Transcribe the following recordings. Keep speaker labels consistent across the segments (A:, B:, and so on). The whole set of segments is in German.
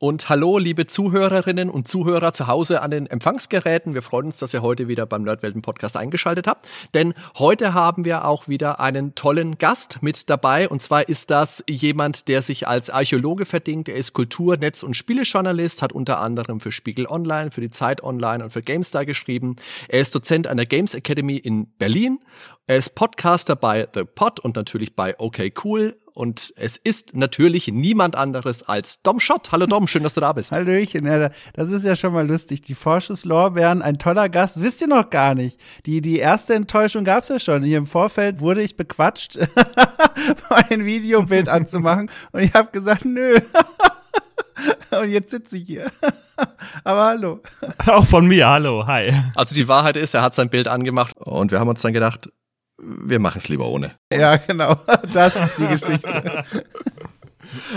A: Und hallo, liebe Zuhörerinnen und Zuhörer zu Hause an den Empfangsgeräten. Wir freuen uns, dass ihr heute wieder beim Nerdwelten Podcast eingeschaltet habt. Denn heute haben wir auch wieder einen tollen Gast mit dabei. Und zwar ist das jemand, der sich als Archäologe verdingt. Er ist Kultur-, Netz- und Spielejournalist, hat unter anderem für Spiegel Online, für die Zeit Online und für GameStar geschrieben. Er ist Dozent an der Games Academy in Berlin. Er ist Podcaster bei The Pod und natürlich bei OK Cool und es ist natürlich niemand anderes als Dom Schott. Hallo Dom, schön, dass du da bist.
B: Hallöchen, ja, das ist ja schon mal lustig. Die Vorschusslorbeeren, ein toller Gast, wisst ihr noch gar nicht. Die, die erste Enttäuschung gab es ja schon. Hier im Vorfeld wurde ich bequatscht, ein Videobild anzumachen und ich habe gesagt, nö. Und jetzt sitze ich hier. Aber hallo.
C: Auch von mir, hallo, hi.
A: Also die Wahrheit ist, er hat sein Bild angemacht und wir haben uns dann gedacht, wir machen es lieber ohne.
B: Ja, genau. Das ist die Geschichte.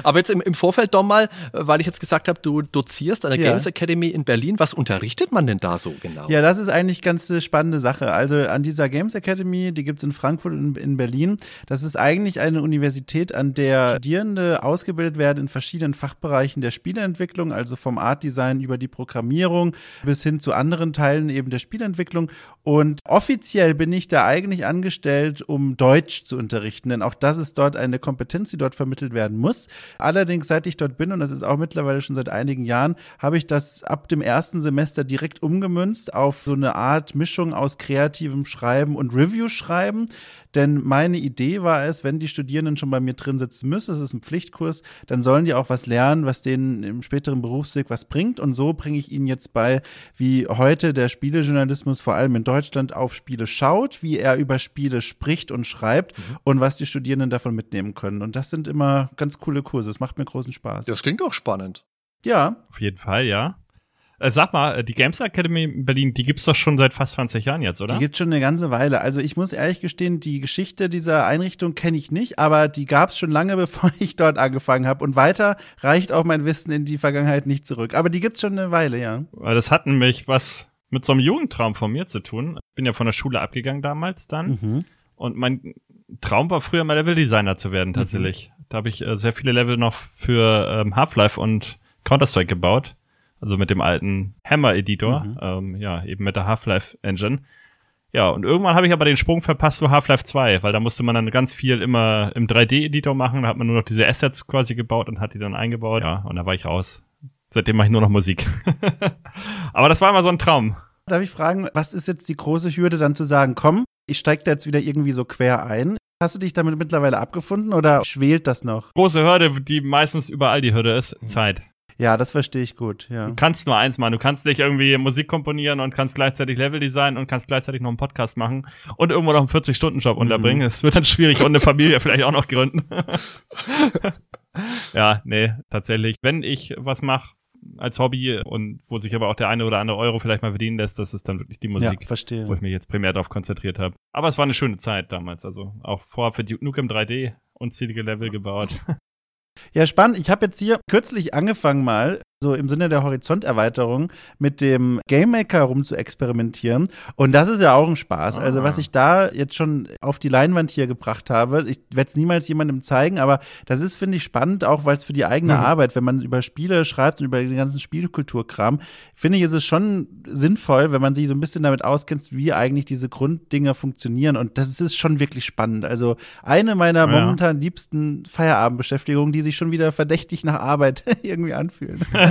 A: Aber jetzt im, im Vorfeld doch mal, weil ich jetzt gesagt habe, du dozierst an der ja. Games Academy in Berlin. Was unterrichtet man denn da so genau?
B: Ja, das ist eigentlich ganz eine spannende Sache. Also an dieser Games Academy, die gibt es in Frankfurt und in Berlin. Das ist eigentlich eine Universität, an der Studierende ausgebildet werden in verschiedenen Fachbereichen der Spieleentwicklung, also vom Art Design über die Programmierung bis hin zu anderen Teilen eben der Spieleentwicklung. Und offiziell bin ich da eigentlich angestellt, um Deutsch zu unterrichten, denn auch das ist dort eine Kompetenz, die dort vermittelt werden muss. Allerdings, seit ich dort bin, und das ist auch mittlerweile schon seit einigen Jahren, habe ich das ab dem ersten Semester direkt umgemünzt auf so eine Art Mischung aus kreativem Schreiben und Review-Schreiben. Denn meine Idee war es, wenn die Studierenden schon bei mir drin sitzen müssen, das ist ein Pflichtkurs, dann sollen die auch was lernen, was denen im späteren Berufsweg was bringt. Und so bringe ich ihnen jetzt bei, wie heute der Spielejournalismus vor allem in Deutschland auf Spiele schaut, wie er über Spiele spricht und schreibt mhm. und was die Studierenden davon mitnehmen können. Und das sind immer ganz coole Kurse. Es macht mir großen Spaß.
A: Das klingt auch spannend.
B: Ja.
C: Auf jeden Fall, ja. Äh, sag mal, äh, die Games Academy in Berlin, die gibt's doch schon seit fast 20 Jahren jetzt, oder?
B: Die gibt's schon eine ganze Weile. Also ich muss ehrlich gestehen, die Geschichte dieser Einrichtung kenne ich nicht, aber die gab's schon lange, bevor ich dort angefangen habe. Und weiter reicht auch mein Wissen in die Vergangenheit nicht zurück. Aber die gibt's schon eine Weile, ja.
C: Weil das hat nämlich was mit so einem Jugendtraum von mir zu tun. Ich bin ja von der Schule abgegangen damals dann. Mhm. Und mein Traum war früher mal Leveldesigner zu werden, tatsächlich. Mhm. Da habe ich äh, sehr viele Level noch für ähm, Half-Life und Counter-Strike gebaut also mit dem alten Hammer-Editor, mhm. ähm, ja, eben mit der Half-Life-Engine. Ja, und irgendwann habe ich aber den Sprung verpasst zu Half-Life 2, weil da musste man dann ganz viel immer im 3D-Editor machen, da hat man nur noch diese Assets quasi gebaut und hat die dann eingebaut. Ja, und da war ich raus. Seitdem mache ich nur noch Musik. aber das war immer so ein Traum.
B: Darf ich fragen, was ist jetzt die große Hürde dann zu sagen, komm, ich steige da jetzt wieder irgendwie so quer ein? Hast du dich damit mittlerweile abgefunden oder schwelt das noch?
C: Große Hürde, die meistens überall die Hürde ist, Zeit.
B: Ja, das verstehe ich gut, ja.
C: Du kannst nur eins machen. Du kannst nicht irgendwie Musik komponieren und kannst gleichzeitig Level designen und kannst gleichzeitig noch einen Podcast machen und irgendwo noch einen 40-Stunden-Job mhm. unterbringen. Es wird dann schwierig und eine Familie vielleicht auch noch gründen. ja, nee, tatsächlich. Wenn ich was mache, als Hobby und wo sich aber auch der eine oder andere Euro vielleicht mal verdienen lässt, das ist dann wirklich die Musik,
B: ja, verstehe.
C: wo ich mich jetzt primär darauf konzentriert habe. Aber es war eine schöne Zeit damals, also auch vor für Duke Nukem 3D unzählige Level gebaut.
B: Ja, spannend. Ich habe jetzt hier kürzlich angefangen mal so im Sinne der Horizonterweiterung mit dem Game Maker rum zu experimentieren. Und das ist ja auch ein Spaß. Ah. Also was ich da jetzt schon auf die Leinwand hier gebracht habe, ich werde es niemals jemandem zeigen, aber das ist, finde ich, spannend, auch weil es für die eigene mhm. Arbeit, wenn man über Spiele schreibt und über den ganzen Spielkulturkram, finde ich, ist es schon sinnvoll, wenn man sich so ein bisschen damit auskennt, wie eigentlich diese Grunddinge funktionieren. Und das ist schon wirklich spannend. Also eine meiner ja. momentan liebsten Feierabendbeschäftigungen, die sich schon wieder verdächtig nach Arbeit irgendwie anfühlen.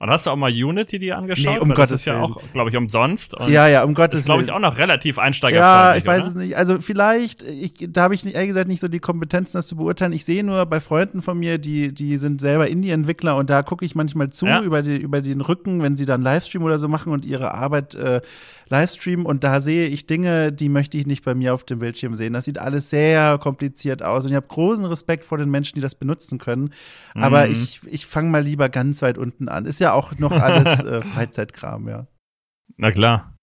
C: Und hast du auch mal Unity dir angeschaut?
B: Nee, um Gottes Das ist
C: ja auch, glaube ich, umsonst.
B: Und ja, ja, um Gottes
C: Willen. Ist, glaube ich, auch noch relativ einsteigerfreundlich.
B: Ja, ich weiß
C: oder?
B: es nicht. Also vielleicht, ich, da habe ich ehrlich gesagt nicht so die Kompetenzen, das zu beurteilen. Ich sehe nur bei Freunden von mir, die, die sind selber Indie-Entwickler und da gucke ich manchmal zu ja. über, die, über den Rücken, wenn sie dann Livestream oder so machen und ihre Arbeit äh, Livestream und da sehe ich Dinge, die möchte ich nicht bei mir auf dem Bildschirm sehen. Das sieht alles sehr kompliziert aus und ich habe großen Respekt vor den Menschen, die das benutzen können. Aber mhm. ich, ich fange mal lieber ganz weit unten an. Ist ja auch noch alles äh, Freizeitkram, ja.
C: Na klar.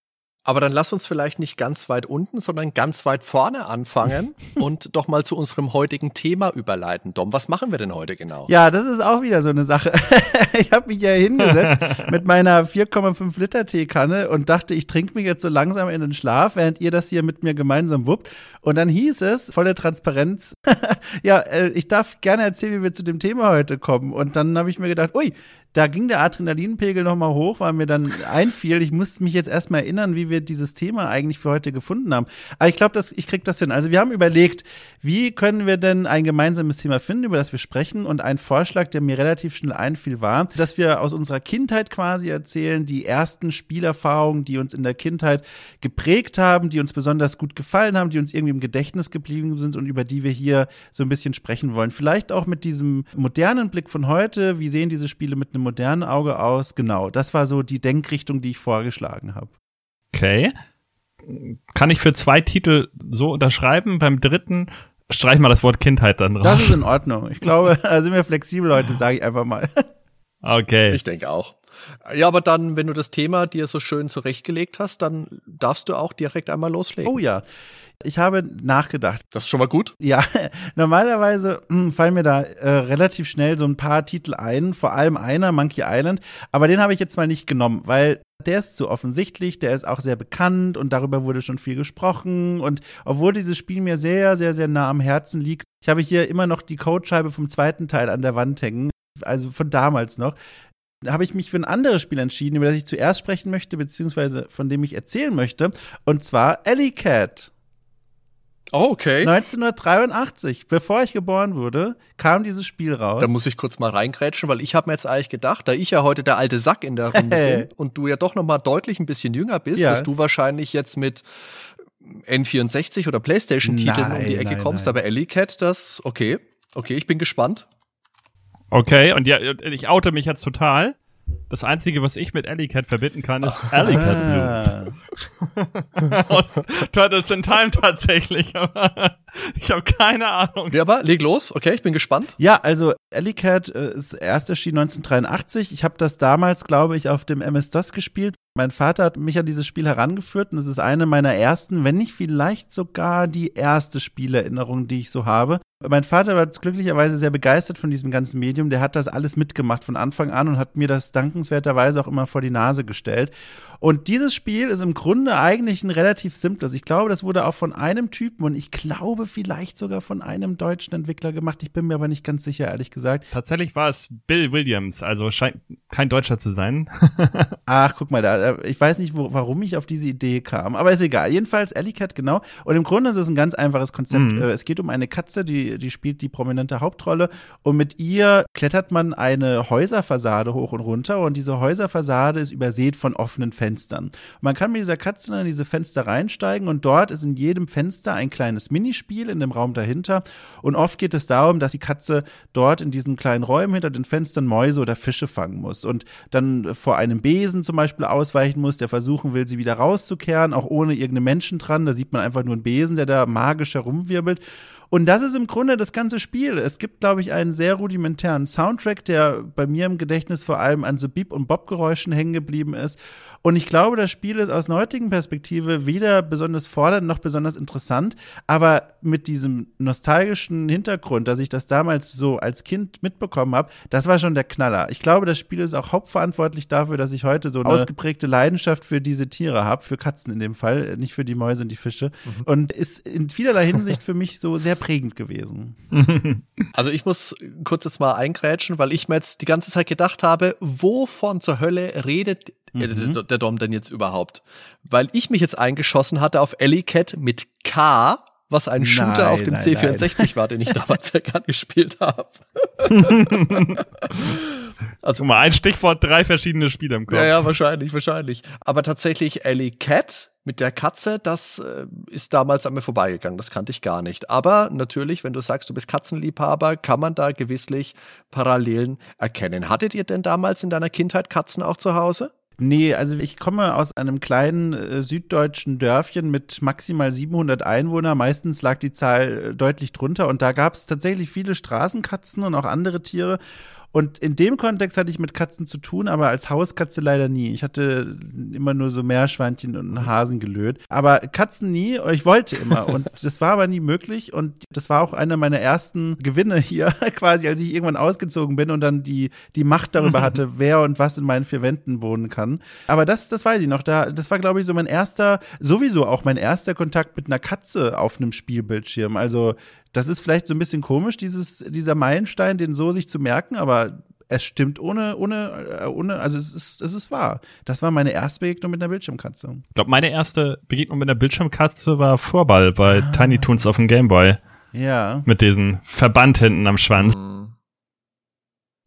A: Aber dann lass uns vielleicht nicht ganz weit unten, sondern ganz weit vorne anfangen und doch mal zu unserem heutigen Thema überleiten. Dom, was machen wir denn heute genau?
B: Ja, das ist auch wieder so eine Sache. ich habe mich ja hingesetzt mit meiner 4,5 Liter Teekanne und dachte, ich trinke mich jetzt so langsam in den Schlaf, während ihr das hier mit mir gemeinsam wuppt. Und dann hieß es, volle Transparenz, ja, äh, ich darf gerne erzählen, wie wir zu dem Thema heute kommen. Und dann habe ich mir gedacht, ui, da ging der Adrenalinpegel nochmal hoch, weil mir dann einfiel, ich musste mich jetzt erstmal erinnern, wie wir dieses Thema eigentlich für heute gefunden haben. Aber ich glaube, ich krieg das hin. Also wir haben überlegt, wie können wir denn ein gemeinsames Thema finden, über das wir sprechen? Und ein Vorschlag, der mir relativ schnell einfiel, war, dass wir aus unserer Kindheit quasi erzählen, die ersten Spielerfahrungen, die uns in der Kindheit geprägt haben, die uns besonders gut gefallen haben, die uns irgendwie im Gedächtnis geblieben sind und über die wir hier so ein bisschen sprechen wollen. Vielleicht auch mit diesem modernen Blick von heute. Wie sehen diese Spiele mit einem einem modernen Auge aus. Genau, das war so die Denkrichtung, die ich vorgeschlagen habe.
C: Okay. Kann ich für zwei Titel so unterschreiben? Beim dritten streich mal das Wort Kindheit dann drauf.
B: Das ist in Ordnung. Ich glaube, da sind wir flexibel heute, sage ich einfach mal.
C: Okay.
A: Ich denke auch. Ja, aber dann, wenn du das Thema dir so schön zurechtgelegt hast, dann darfst du auch direkt einmal loslegen.
B: Oh ja. Ich habe nachgedacht.
A: Das ist schon mal gut.
B: Ja, normalerweise mh, hm, fallen mir da äh, relativ schnell so ein paar Titel ein, vor allem einer, Monkey Island, aber den habe ich jetzt mal nicht genommen, weil der ist zu offensichtlich, der ist auch sehr bekannt und darüber wurde schon viel gesprochen und obwohl dieses Spiel mir sehr, sehr, sehr nah am Herzen liegt, ich habe hier immer noch die Codescheibe vom zweiten Teil an der Wand hängen, also von damals noch, habe ich mich für ein anderes Spiel entschieden, über das ich zuerst sprechen möchte, beziehungsweise von dem ich erzählen möchte, und zwar Alley Cat.
A: Oh, okay.
B: 1983, bevor ich geboren wurde, kam dieses Spiel raus.
A: Da muss ich kurz mal reingrätschen, weil ich habe mir jetzt eigentlich gedacht, da ich ja heute der alte Sack in der Runde bin und du ja doch noch mal deutlich ein bisschen jünger bist, ja. dass du wahrscheinlich jetzt mit N64 oder Playstation-Titeln um die Ecke nein, kommst, nein. aber Alley Cat, das, okay, okay, ich bin gespannt.
C: Okay, und ja, ich oute mich jetzt total. Das Einzige, was ich mit Alley Cat verbinden kann, ist Alley Cat Blues. Aus Turtles in Time tatsächlich, aber ich habe keine Ahnung.
A: Ja, aber leg los, okay, ich bin gespannt.
B: Ja, also Alley Cat äh, ist erst erschienen 1983. Ich habe das damals, glaube ich, auf dem MS-DOS gespielt. Mein Vater hat mich an dieses Spiel herangeführt und es ist eine meiner ersten, wenn nicht vielleicht sogar die erste Spielerinnerung, die ich so habe. Mein Vater war glücklicherweise sehr begeistert von diesem ganzen Medium. Der hat das alles mitgemacht von Anfang an und hat mir das dankenswerterweise auch immer vor die Nase gestellt. Und dieses Spiel ist im Grunde eigentlich ein relativ simples. Ich glaube, das wurde auch von einem Typen und ich glaube vielleicht sogar von einem deutschen Entwickler gemacht. Ich bin mir aber nicht ganz sicher, ehrlich gesagt.
C: Tatsächlich war es Bill Williams, also scheint kein Deutscher zu sein.
B: Ach, guck mal da. Ich weiß nicht, wo, warum ich auf diese Idee kam, aber ist egal. Jedenfalls Alley Cat, genau. Und im Grunde ist es ein ganz einfaches Konzept. Mhm. Äh, es geht um eine Katze, die, die spielt die prominente Hauptrolle und mit ihr klettert man eine Häuserfassade hoch und runter und diese Häuserfassade ist übersät von offenen Fenstern. Fenstern. man kann mit dieser Katze in diese Fenster reinsteigen und dort ist in jedem Fenster ein kleines Minispiel in dem Raum dahinter. Und oft geht es darum, dass die Katze dort in diesen kleinen Räumen hinter den Fenstern Mäuse oder Fische fangen muss und dann vor einem Besen zum Beispiel ausweichen muss, der versuchen will, sie wieder rauszukehren, auch ohne irgendeinen Menschen dran. Da sieht man einfach nur einen Besen, der da magisch herumwirbelt. Und das ist im Grunde das ganze Spiel. Es gibt, glaube ich, einen sehr rudimentären Soundtrack, der bei mir im Gedächtnis vor allem an so Beep- und Bob-Geräuschen hängen geblieben ist. Und ich glaube, das Spiel ist aus heutigen Perspektive weder besonders fordernd noch besonders interessant, aber mit diesem nostalgischen Hintergrund, dass ich das damals so als Kind mitbekommen habe, das war schon der Knaller. Ich glaube, das Spiel ist auch hauptverantwortlich dafür, dass ich heute so eine ausgeprägte Leidenschaft für diese Tiere habe, für Katzen in dem Fall, nicht für die Mäuse und die Fische. Mhm. Und ist in vielerlei Hinsicht für mich so sehr prägend gewesen.
A: Also ich muss kurz jetzt mal eingrätschen, weil ich mir jetzt die ganze Zeit gedacht habe, wovon zur Hölle redet mhm. der, der Dom denn jetzt überhaupt? Weil ich mich jetzt eingeschossen hatte auf Alley Cat mit K, was ein Shooter nein, auf dem nein, C64 nein. war, den ich damals ja gar gespielt habe.
C: also mal ein Stichwort, drei verschiedene Spiele im Kopf.
A: Ja, ja, wahrscheinlich, wahrscheinlich. Aber tatsächlich Alley Cat mit der Katze, das äh, ist damals an mir vorbeigegangen. Das kannte ich gar nicht. Aber natürlich, wenn du sagst, du bist Katzenliebhaber, kann man da gewisslich Parallelen erkennen. Hattet ihr denn damals in deiner Kindheit Katzen auch zu Hause?
B: Nee, also ich komme aus einem kleinen äh, süddeutschen Dörfchen mit maximal 700 Einwohnern. Meistens lag die Zahl äh, deutlich drunter und da gab es tatsächlich viele Straßenkatzen und auch andere Tiere. Und in dem Kontext hatte ich mit Katzen zu tun, aber als Hauskatze leider nie. Ich hatte immer nur so Meerschweinchen und einen Hasen gelöt. Aber Katzen nie. Ich wollte immer. Und das war aber nie möglich. Und das war auch einer meiner ersten Gewinne hier, quasi, als ich irgendwann ausgezogen bin und dann die, die Macht darüber hatte, wer und was in meinen vier Wänden wohnen kann. Aber das, das weiß ich noch. Da, das war, glaube ich, so mein erster, sowieso auch mein erster Kontakt mit einer Katze auf einem Spielbildschirm. Also, das ist vielleicht so ein bisschen komisch, dieses, dieser Meilenstein, den so sich zu merken, aber es stimmt ohne, ohne, äh, ohne, also es ist, es ist wahr. Das war meine erste Begegnung mit einer Bildschirmkatze.
C: Ich glaube, meine erste Begegnung mit einer Bildschirmkatze war Vorball bei ah. Tiny Toons auf dem Gameboy.
B: Ja.
C: Mit diesem Verband hinten am Schwanz. Mhm.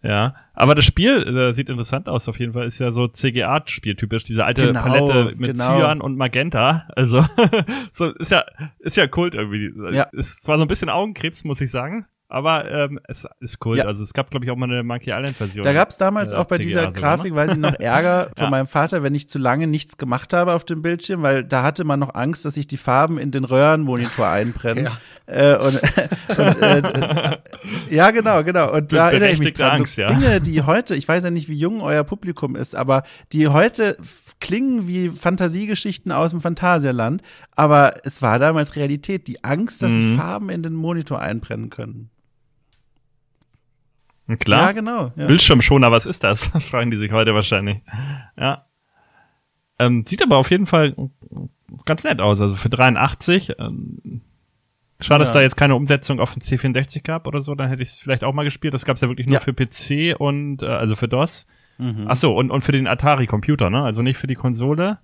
C: Ja, aber das Spiel äh, sieht interessant aus auf jeden Fall. Ist ja so CGA-Spieltypisch, diese alte genau, Palette mit genau. Cyan und Magenta. Also so ist ja ist ja Kult irgendwie. Ja. Ist zwar so ein bisschen Augenkrebs, muss ich sagen. Aber ähm, es ist cool. Ja. Also es gab, glaube ich, auch mal eine Monkey Island-Version.
B: Da gab es damals äh, auch bei CGA dieser Grafik, ne? weiß ich noch, Ärger von ja. meinem Vater, wenn ich zu lange nichts gemacht habe auf dem Bildschirm, weil da hatte man noch Angst, dass sich die Farben in den Röhrenmonitor einbrennen. Ja. Äh, und, und äh, ja, genau, genau. Und da erinnere ich mich dran. Angst, so ja. Dinge, die heute, ich weiß ja nicht, wie jung euer Publikum ist, aber die heute klingen wie Fantasiegeschichten aus dem Phantasialand, aber es war damals Realität. Die Angst, dass mhm. Farben in den Monitor einbrennen können.
C: Klar.
B: Ja, genau. Ja.
C: Bildschirmschoner, was ist das? Fragen die sich heute wahrscheinlich. Ja. Ähm, sieht aber auf jeden Fall ganz nett aus. Also für 83. Ähm, schade, ja. dass da jetzt keine Umsetzung auf den C64 gab oder so. Dann hätte ich es vielleicht auch mal gespielt. Das gab es ja wirklich nur ja. für PC und äh, also für DOS. Mhm. Ach so und und für den Atari Computer, ne? Also nicht für die Konsole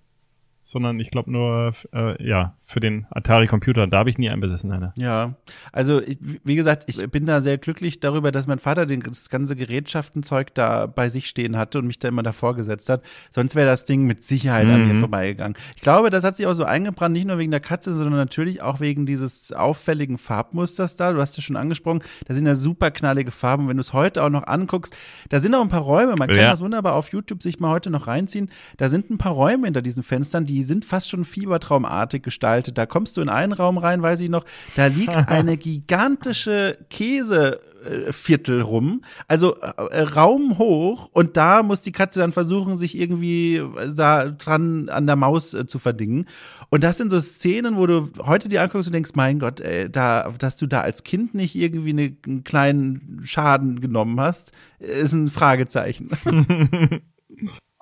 C: sondern ich glaube nur, äh, ja, für den Atari-Computer. Da habe ich nie einen besessen, eine.
B: Ja, also ich, wie gesagt, ich bin da sehr glücklich darüber, dass mein Vater den, das ganze Gerätschaftenzeug da bei sich stehen hatte und mich da immer davor gesetzt hat. Sonst wäre das Ding mit Sicherheit mhm. an mir mhm. vorbeigegangen. Ich glaube, das hat sich auch so eingebrannt, nicht nur wegen der Katze, sondern natürlich auch wegen dieses auffälligen Farbmusters da. Du hast ja schon angesprochen, da sind ja super knallige Farben. Wenn du es heute auch noch anguckst, da sind auch ein paar Räume, man kann ja. das wunderbar auf YouTube sich mal heute noch reinziehen. Da sind ein paar Räume hinter diesen Fenstern, die sind fast schon fiebertraumartig gestaltet. Da kommst du in einen Raum rein, weiß ich noch, da liegt eine gigantische Käseviertel rum, also äh, Raum hoch und da muss die Katze dann versuchen, sich irgendwie da dran an der Maus äh, zu verdingen. Und das sind so Szenen, wo du heute dir anguckst und denkst, mein Gott, ey, da, dass du da als Kind nicht irgendwie eine, einen kleinen Schaden genommen hast, ist ein Fragezeichen.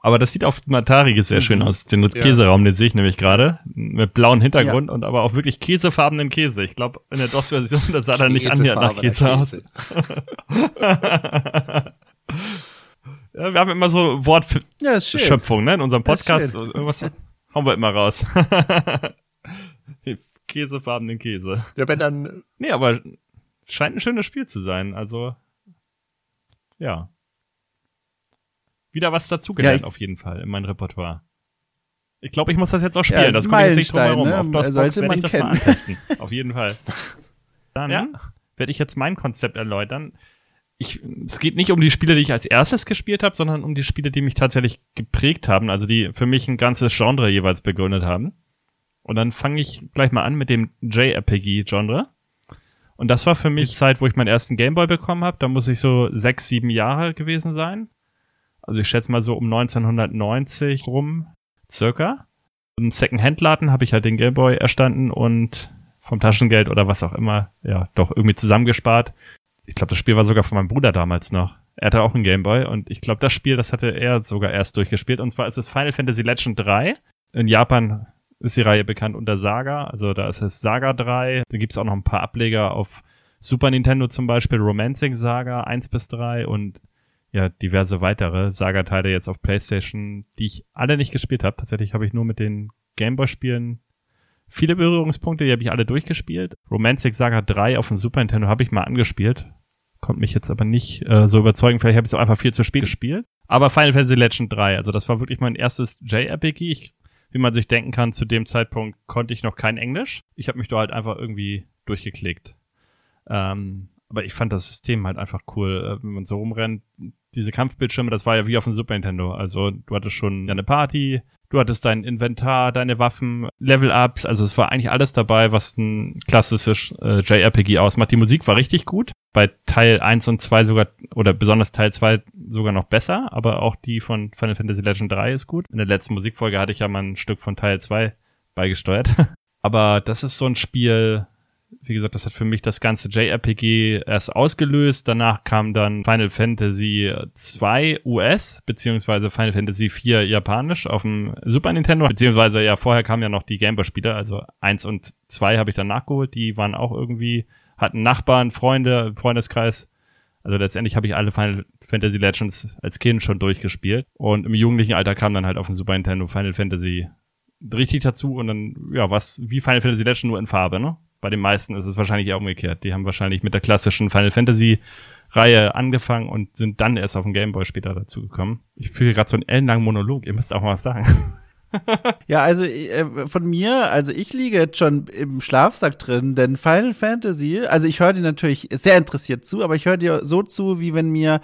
C: Aber das sieht auf dem Atari sehr schön mhm. aus. Den ja. Käseraum, den sehe ich nämlich gerade. Mit blauem Hintergrund ja. und aber auch wirklich käsefarbenen Käse. Ich glaube, in der DOS-Version, das sah dann nicht annähernd nach Käse, Käse. aus. ja, wir haben immer so Wortschöpfung, ne? In unserem Podcast. Irgendwas hauen wir immer raus. Käsefarbenen Käse.
A: Ja, wenn dann.
C: Nee, aber scheint ein schönes Spiel zu sein. Also, ja wieder was dazugelernt, ja, auf jeden Fall, in mein Repertoire. Ich glaube, ich muss das jetzt auch spielen. Ja, das, das kommt jetzt nicht drum herum. Ne? Auf DOSBox
B: Sollte man ich kennen.
C: auf jeden Fall. Dann ja. werde ich jetzt mein Konzept erläutern. Ich, es geht nicht um die Spiele, die ich als erstes gespielt habe, sondern um die Spiele, die mich tatsächlich geprägt haben, also die für mich ein ganzes Genre jeweils begründet haben. Und dann fange ich gleich mal an mit dem JRPG-Genre. Und das war für mich die Zeit, wo ich meinen ersten Gameboy bekommen habe. Da muss ich so sechs, sieben Jahre gewesen sein. Also ich schätze mal so um 1990 rum, circa. Im Second-Hand-Laden habe ich halt den Gameboy erstanden und vom Taschengeld oder was auch immer, ja, doch irgendwie zusammengespart. Ich glaube, das Spiel war sogar von meinem Bruder damals noch. Er hatte auch einen Gameboy und ich glaube, das Spiel, das hatte er sogar erst durchgespielt. Und zwar ist es Final Fantasy Legend 3. In Japan ist die Reihe bekannt unter Saga. Also da ist es Saga 3. Da gibt es auch noch ein paar Ableger auf Super Nintendo zum Beispiel, Romancing Saga 1 bis 3 und ja diverse weitere Saga-Teile jetzt auf PlayStation, die ich alle nicht gespielt habe. Tatsächlich habe ich nur mit den Gameboy-Spielen viele Berührungspunkte, die habe ich alle durchgespielt. Romantic Saga 3 auf dem Super Nintendo habe ich mal angespielt. Konnte mich jetzt aber nicht äh, so überzeugen. Vielleicht habe ich es auch einfach viel zu spät gespielt. Aber Final Fantasy Legend 3, also das war wirklich mein erstes JRPG. Ich, wie man sich denken kann, zu dem Zeitpunkt konnte ich noch kein Englisch. Ich habe mich da halt einfach irgendwie durchgeklickt. Ähm, aber ich fand das System halt einfach cool, äh, wenn man so rumrennt. Diese Kampfbildschirme, das war ja wie auf dem Super Nintendo. Also du hattest schon eine Party, Du hattest dein Inventar, deine Waffen, Level-Ups, also es war eigentlich alles dabei, was ein klassisches äh, JRPG ausmacht. Die Musik war richtig gut. Bei Teil 1 und 2 sogar, oder besonders Teil 2 sogar noch besser, aber auch die von Final Fantasy Legend 3 ist gut. In der letzten Musikfolge hatte ich ja mal ein Stück von Teil 2 beigesteuert. aber das ist so ein Spiel, wie gesagt, das hat für mich das ganze JRPG erst ausgelöst. Danach kam dann Final Fantasy 2 US, beziehungsweise Final Fantasy 4 japanisch auf dem Super Nintendo, beziehungsweise ja, vorher kamen ja noch die Gameboy-Spiele, also 1 und 2 habe ich dann nachgeholt. Die waren auch irgendwie, hatten Nachbarn, Freunde, Freundeskreis. Also letztendlich habe ich alle Final Fantasy Legends als Kind schon durchgespielt. Und im jugendlichen Alter kam dann halt auf dem Super Nintendo Final Fantasy richtig dazu und dann, ja, was wie Final Fantasy Legend nur in Farbe, ne? Bei den meisten ist es wahrscheinlich eher umgekehrt. Die haben wahrscheinlich mit der klassischen Final Fantasy Reihe angefangen und sind dann erst auf dem Gameboy später dazugekommen. Ich fühle gerade so einen ellenlangen Monolog. Ihr müsst auch mal was sagen.
B: ja, also äh, von mir, also ich liege jetzt schon im Schlafsack drin, denn Final Fantasy, also ich höre dir natürlich sehr interessiert zu, aber ich höre dir so zu, wie wenn mir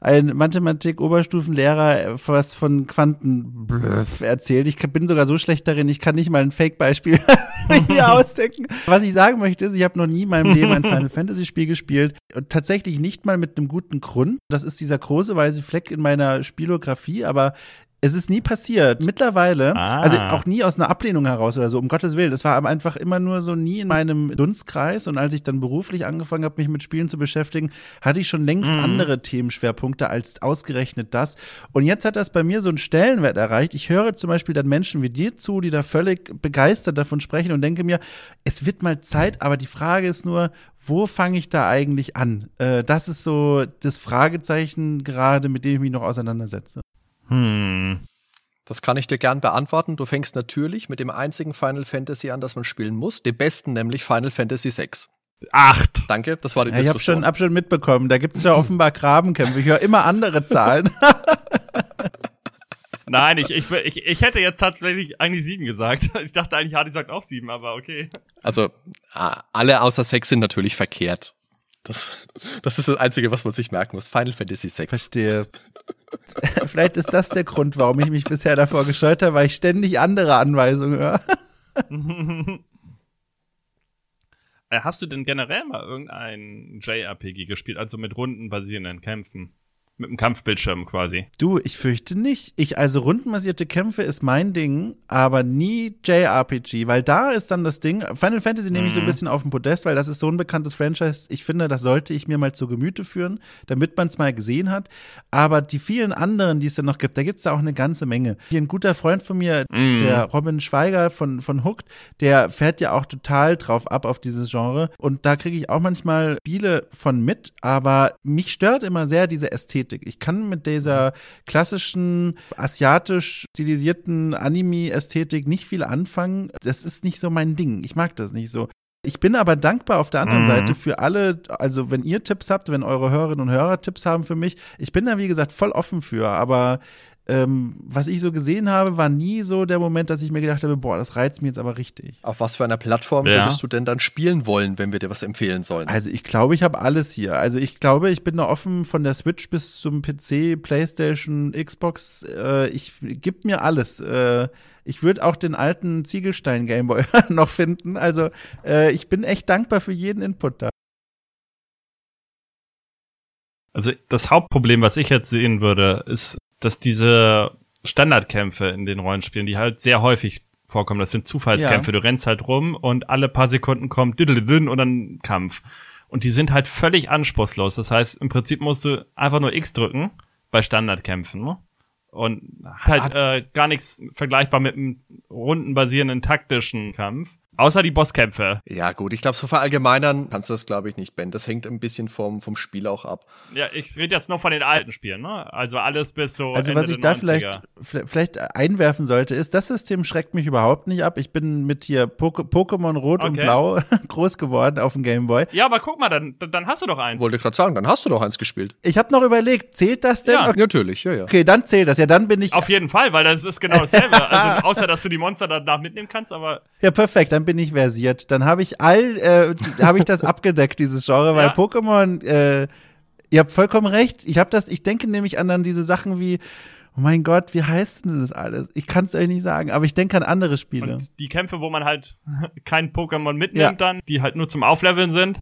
B: ein Mathematik-Oberstufenlehrer was von Quantenbluff erzählt. Ich bin sogar so schlecht darin, ich kann nicht mal ein Fake-Beispiel mir ausdenken. Was ich sagen möchte, ist, ich habe noch nie in meinem Leben ein Final Fantasy-Spiel gespielt. Und tatsächlich nicht mal mit einem guten Grund. Das ist dieser große weiße Fleck in meiner Spielografie, aber es ist nie passiert. Mittlerweile, ah. also auch nie aus einer Ablehnung heraus oder so, um Gottes Willen. Es war aber einfach immer nur so nie in meinem Dunstkreis. Und als ich dann beruflich angefangen habe, mich mit Spielen zu beschäftigen, hatte ich schon längst mhm. andere Themenschwerpunkte als ausgerechnet das. Und jetzt hat das bei mir so einen Stellenwert erreicht. Ich höre zum Beispiel dann Menschen wie dir zu, die da völlig begeistert davon sprechen und denke mir, es wird mal Zeit, aber die Frage ist nur, wo fange ich da eigentlich an? Äh, das ist so das Fragezeichen gerade, mit dem ich mich noch auseinandersetze.
A: Hm. Das kann ich dir gern beantworten. Du fängst natürlich mit dem einzigen Final Fantasy an, das man spielen muss, dem besten, nämlich Final Fantasy VI.
C: Acht.
A: Danke, das war die
B: ja, Diskussion. Ich habe schon, hab schon mitbekommen, da gibt es ja offenbar Grabenkämpfe. Ich höre immer andere Zahlen.
C: Nein, ich, ich, ich, ich hätte jetzt tatsächlich eigentlich sieben gesagt. Ich dachte eigentlich, Hardy sagt auch sieben, aber okay.
A: Also, alle außer sechs sind natürlich verkehrt. Das, das ist das Einzige, was man sich merken muss. Final Fantasy VI.
B: Verstehe. Vielleicht ist das der Grund, warum ich mich bisher davor gescheut habe, weil ich ständig andere Anweisungen höre.
C: Äh, hast du denn generell mal irgendein JRPG gespielt, also mit rundenbasierenden Kämpfen? Mit dem Kampfbildschirm quasi.
B: Du, ich fürchte nicht. Ich, also rundenbasierte Kämpfe ist mein Ding, aber nie JRPG, weil da ist dann das Ding. Final Fantasy nehme ich so ein mhm. bisschen auf den Podest, weil das ist so ein bekanntes Franchise. Ich finde, das sollte ich mir mal zu Gemüte führen, damit man es mal gesehen hat. Aber die vielen anderen, die es dann noch gibt, da gibt es da auch eine ganze Menge. Hier ein guter Freund von mir, mm. der Robin Schweiger von, von Hooked, der fährt ja auch total drauf ab auf dieses Genre. Und da kriege ich auch manchmal Spiele von mit, aber mich stört immer sehr diese Ästhetik. Ästhetik. Ich kann mit dieser klassischen asiatisch stilisierten Anime-Ästhetik nicht viel anfangen. Das ist nicht so mein Ding. Ich mag das nicht so. Ich bin aber dankbar auf der anderen mhm. Seite für alle, also wenn ihr Tipps habt, wenn eure Hörerinnen und Hörer Tipps haben für mich, ich bin da wie gesagt voll offen für, aber ähm, was ich so gesehen habe, war nie so der Moment, dass ich mir gedacht habe, boah, das reizt mir jetzt aber richtig.
A: Auf was für einer Plattform ja. würdest du denn dann spielen wollen, wenn wir dir was empfehlen sollen?
B: Also ich glaube, ich habe alles hier. Also ich glaube, ich bin da offen von der Switch bis zum PC, Playstation, Xbox. Äh, ich gebe mir alles. Äh, ich würde auch den alten Ziegelstein Gameboy noch finden. Also äh, ich bin echt dankbar für jeden Input da.
C: Also das Hauptproblem, was ich jetzt sehen würde, ist dass diese Standardkämpfe in den Rollenspielen, die halt sehr häufig vorkommen, das sind Zufallskämpfe. Ja. Du rennst halt rum und alle paar Sekunden kommt und dann Kampf. Und die sind halt völlig anspruchslos. Das heißt, im Prinzip musst du einfach nur X drücken bei Standardkämpfen. Ne? Und halt äh, gar nichts vergleichbar mit einem rundenbasierenden taktischen Kampf. Außer die Bosskämpfe.
A: Ja, gut, ich glaube, so verallgemeinern kannst du das, glaube ich, nicht, Ben. Das hängt ein bisschen vom, vom Spiel auch ab.
C: Ja, ich rede jetzt noch von den alten Spielen, ne? Also alles bis so.
B: Also, Ende was ich da vielleicht, vielleicht einwerfen sollte, ist, das System schreckt mich überhaupt nicht ab. Ich bin mit hier Pokémon Rot okay. und Blau groß geworden auf dem Gameboy.
C: Ja, aber guck mal, dann, dann hast du doch eins.
A: Wollte gerade sagen, dann hast du doch eins gespielt.
B: Ich habe noch überlegt, zählt das denn?
A: Ja, okay. natürlich, ja, ja.
B: Okay, dann zählt das. Ja, dann bin ich.
C: Auf jeden Fall, weil das ist genau dasselbe. also, außer, dass du die Monster danach mitnehmen kannst, aber.
B: Ja, perfekt, dann bin ich versiert dann habe ich all, äh, habe ich das abgedeckt, dieses Genre, weil ja. Pokémon, äh, ihr habt vollkommen recht. Ich habe das, ich denke nämlich an dann diese Sachen wie, Oh mein Gott, wie heißt denn das alles? Ich kann es euch nicht sagen, aber ich denke an andere Spiele.
C: Und die Kämpfe, wo man halt kein Pokémon mitnimmt ja. dann, die halt nur zum Aufleveln sind,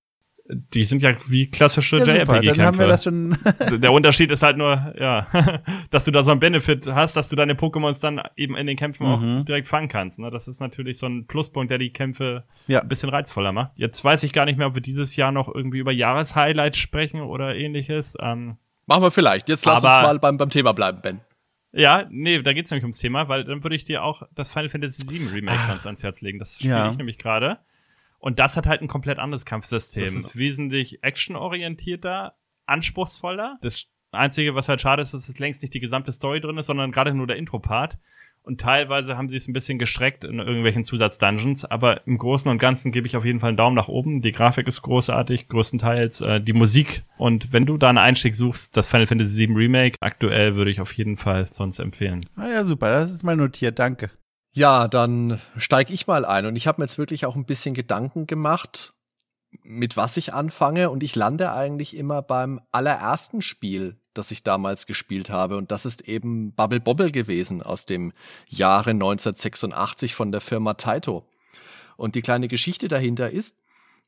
C: die sind ja wie klassische ja, JRPG-Kämpfe. Dann haben wir das schon. Der Unterschied ist halt nur, ja, dass du da so einen Benefit hast, dass du deine Pokémons dann eben in den Kämpfen mhm. auch direkt fangen kannst. Ne? Das ist natürlich so ein Pluspunkt, der die Kämpfe ja. ein bisschen reizvoller macht. Jetzt weiß ich gar nicht mehr, ob wir dieses Jahr noch irgendwie über Jahreshighlights sprechen oder ähnliches. Ähm,
A: Machen wir vielleicht. Jetzt lass uns mal beim, beim Thema bleiben, Ben.
C: Ja, nee, da geht's nämlich ums Thema, weil dann würde ich dir auch das Final Fantasy VII Remake sonst ans Herz legen. Das spiele ja. ich nämlich gerade. Und das hat halt ein komplett anderes Kampfsystem. Das ist wesentlich actionorientierter, anspruchsvoller. Das Einzige, was halt schade ist, ist, dass längst nicht die gesamte Story drin ist, sondern gerade nur der Intro-Part. Und teilweise haben sie es ein bisschen gestreckt in irgendwelchen Zusatzdungeons. Aber im Großen und Ganzen gebe ich auf jeden Fall einen Daumen nach oben. Die Grafik ist großartig, größtenteils. Äh, die Musik. Und wenn du da einen Einstieg suchst, das Final Fantasy VII Remake, aktuell würde ich auf jeden Fall sonst empfehlen.
B: Ah ja, super. Das ist mal notiert. Danke.
A: Ja, dann steige ich mal ein. Und ich habe mir jetzt wirklich auch ein bisschen Gedanken gemacht, mit was ich anfange. Und ich lande eigentlich immer beim allerersten Spiel, das ich damals gespielt habe. Und das ist eben Bubble Bobble gewesen aus dem Jahre 1986 von der Firma Taito. Und die kleine Geschichte dahinter ist,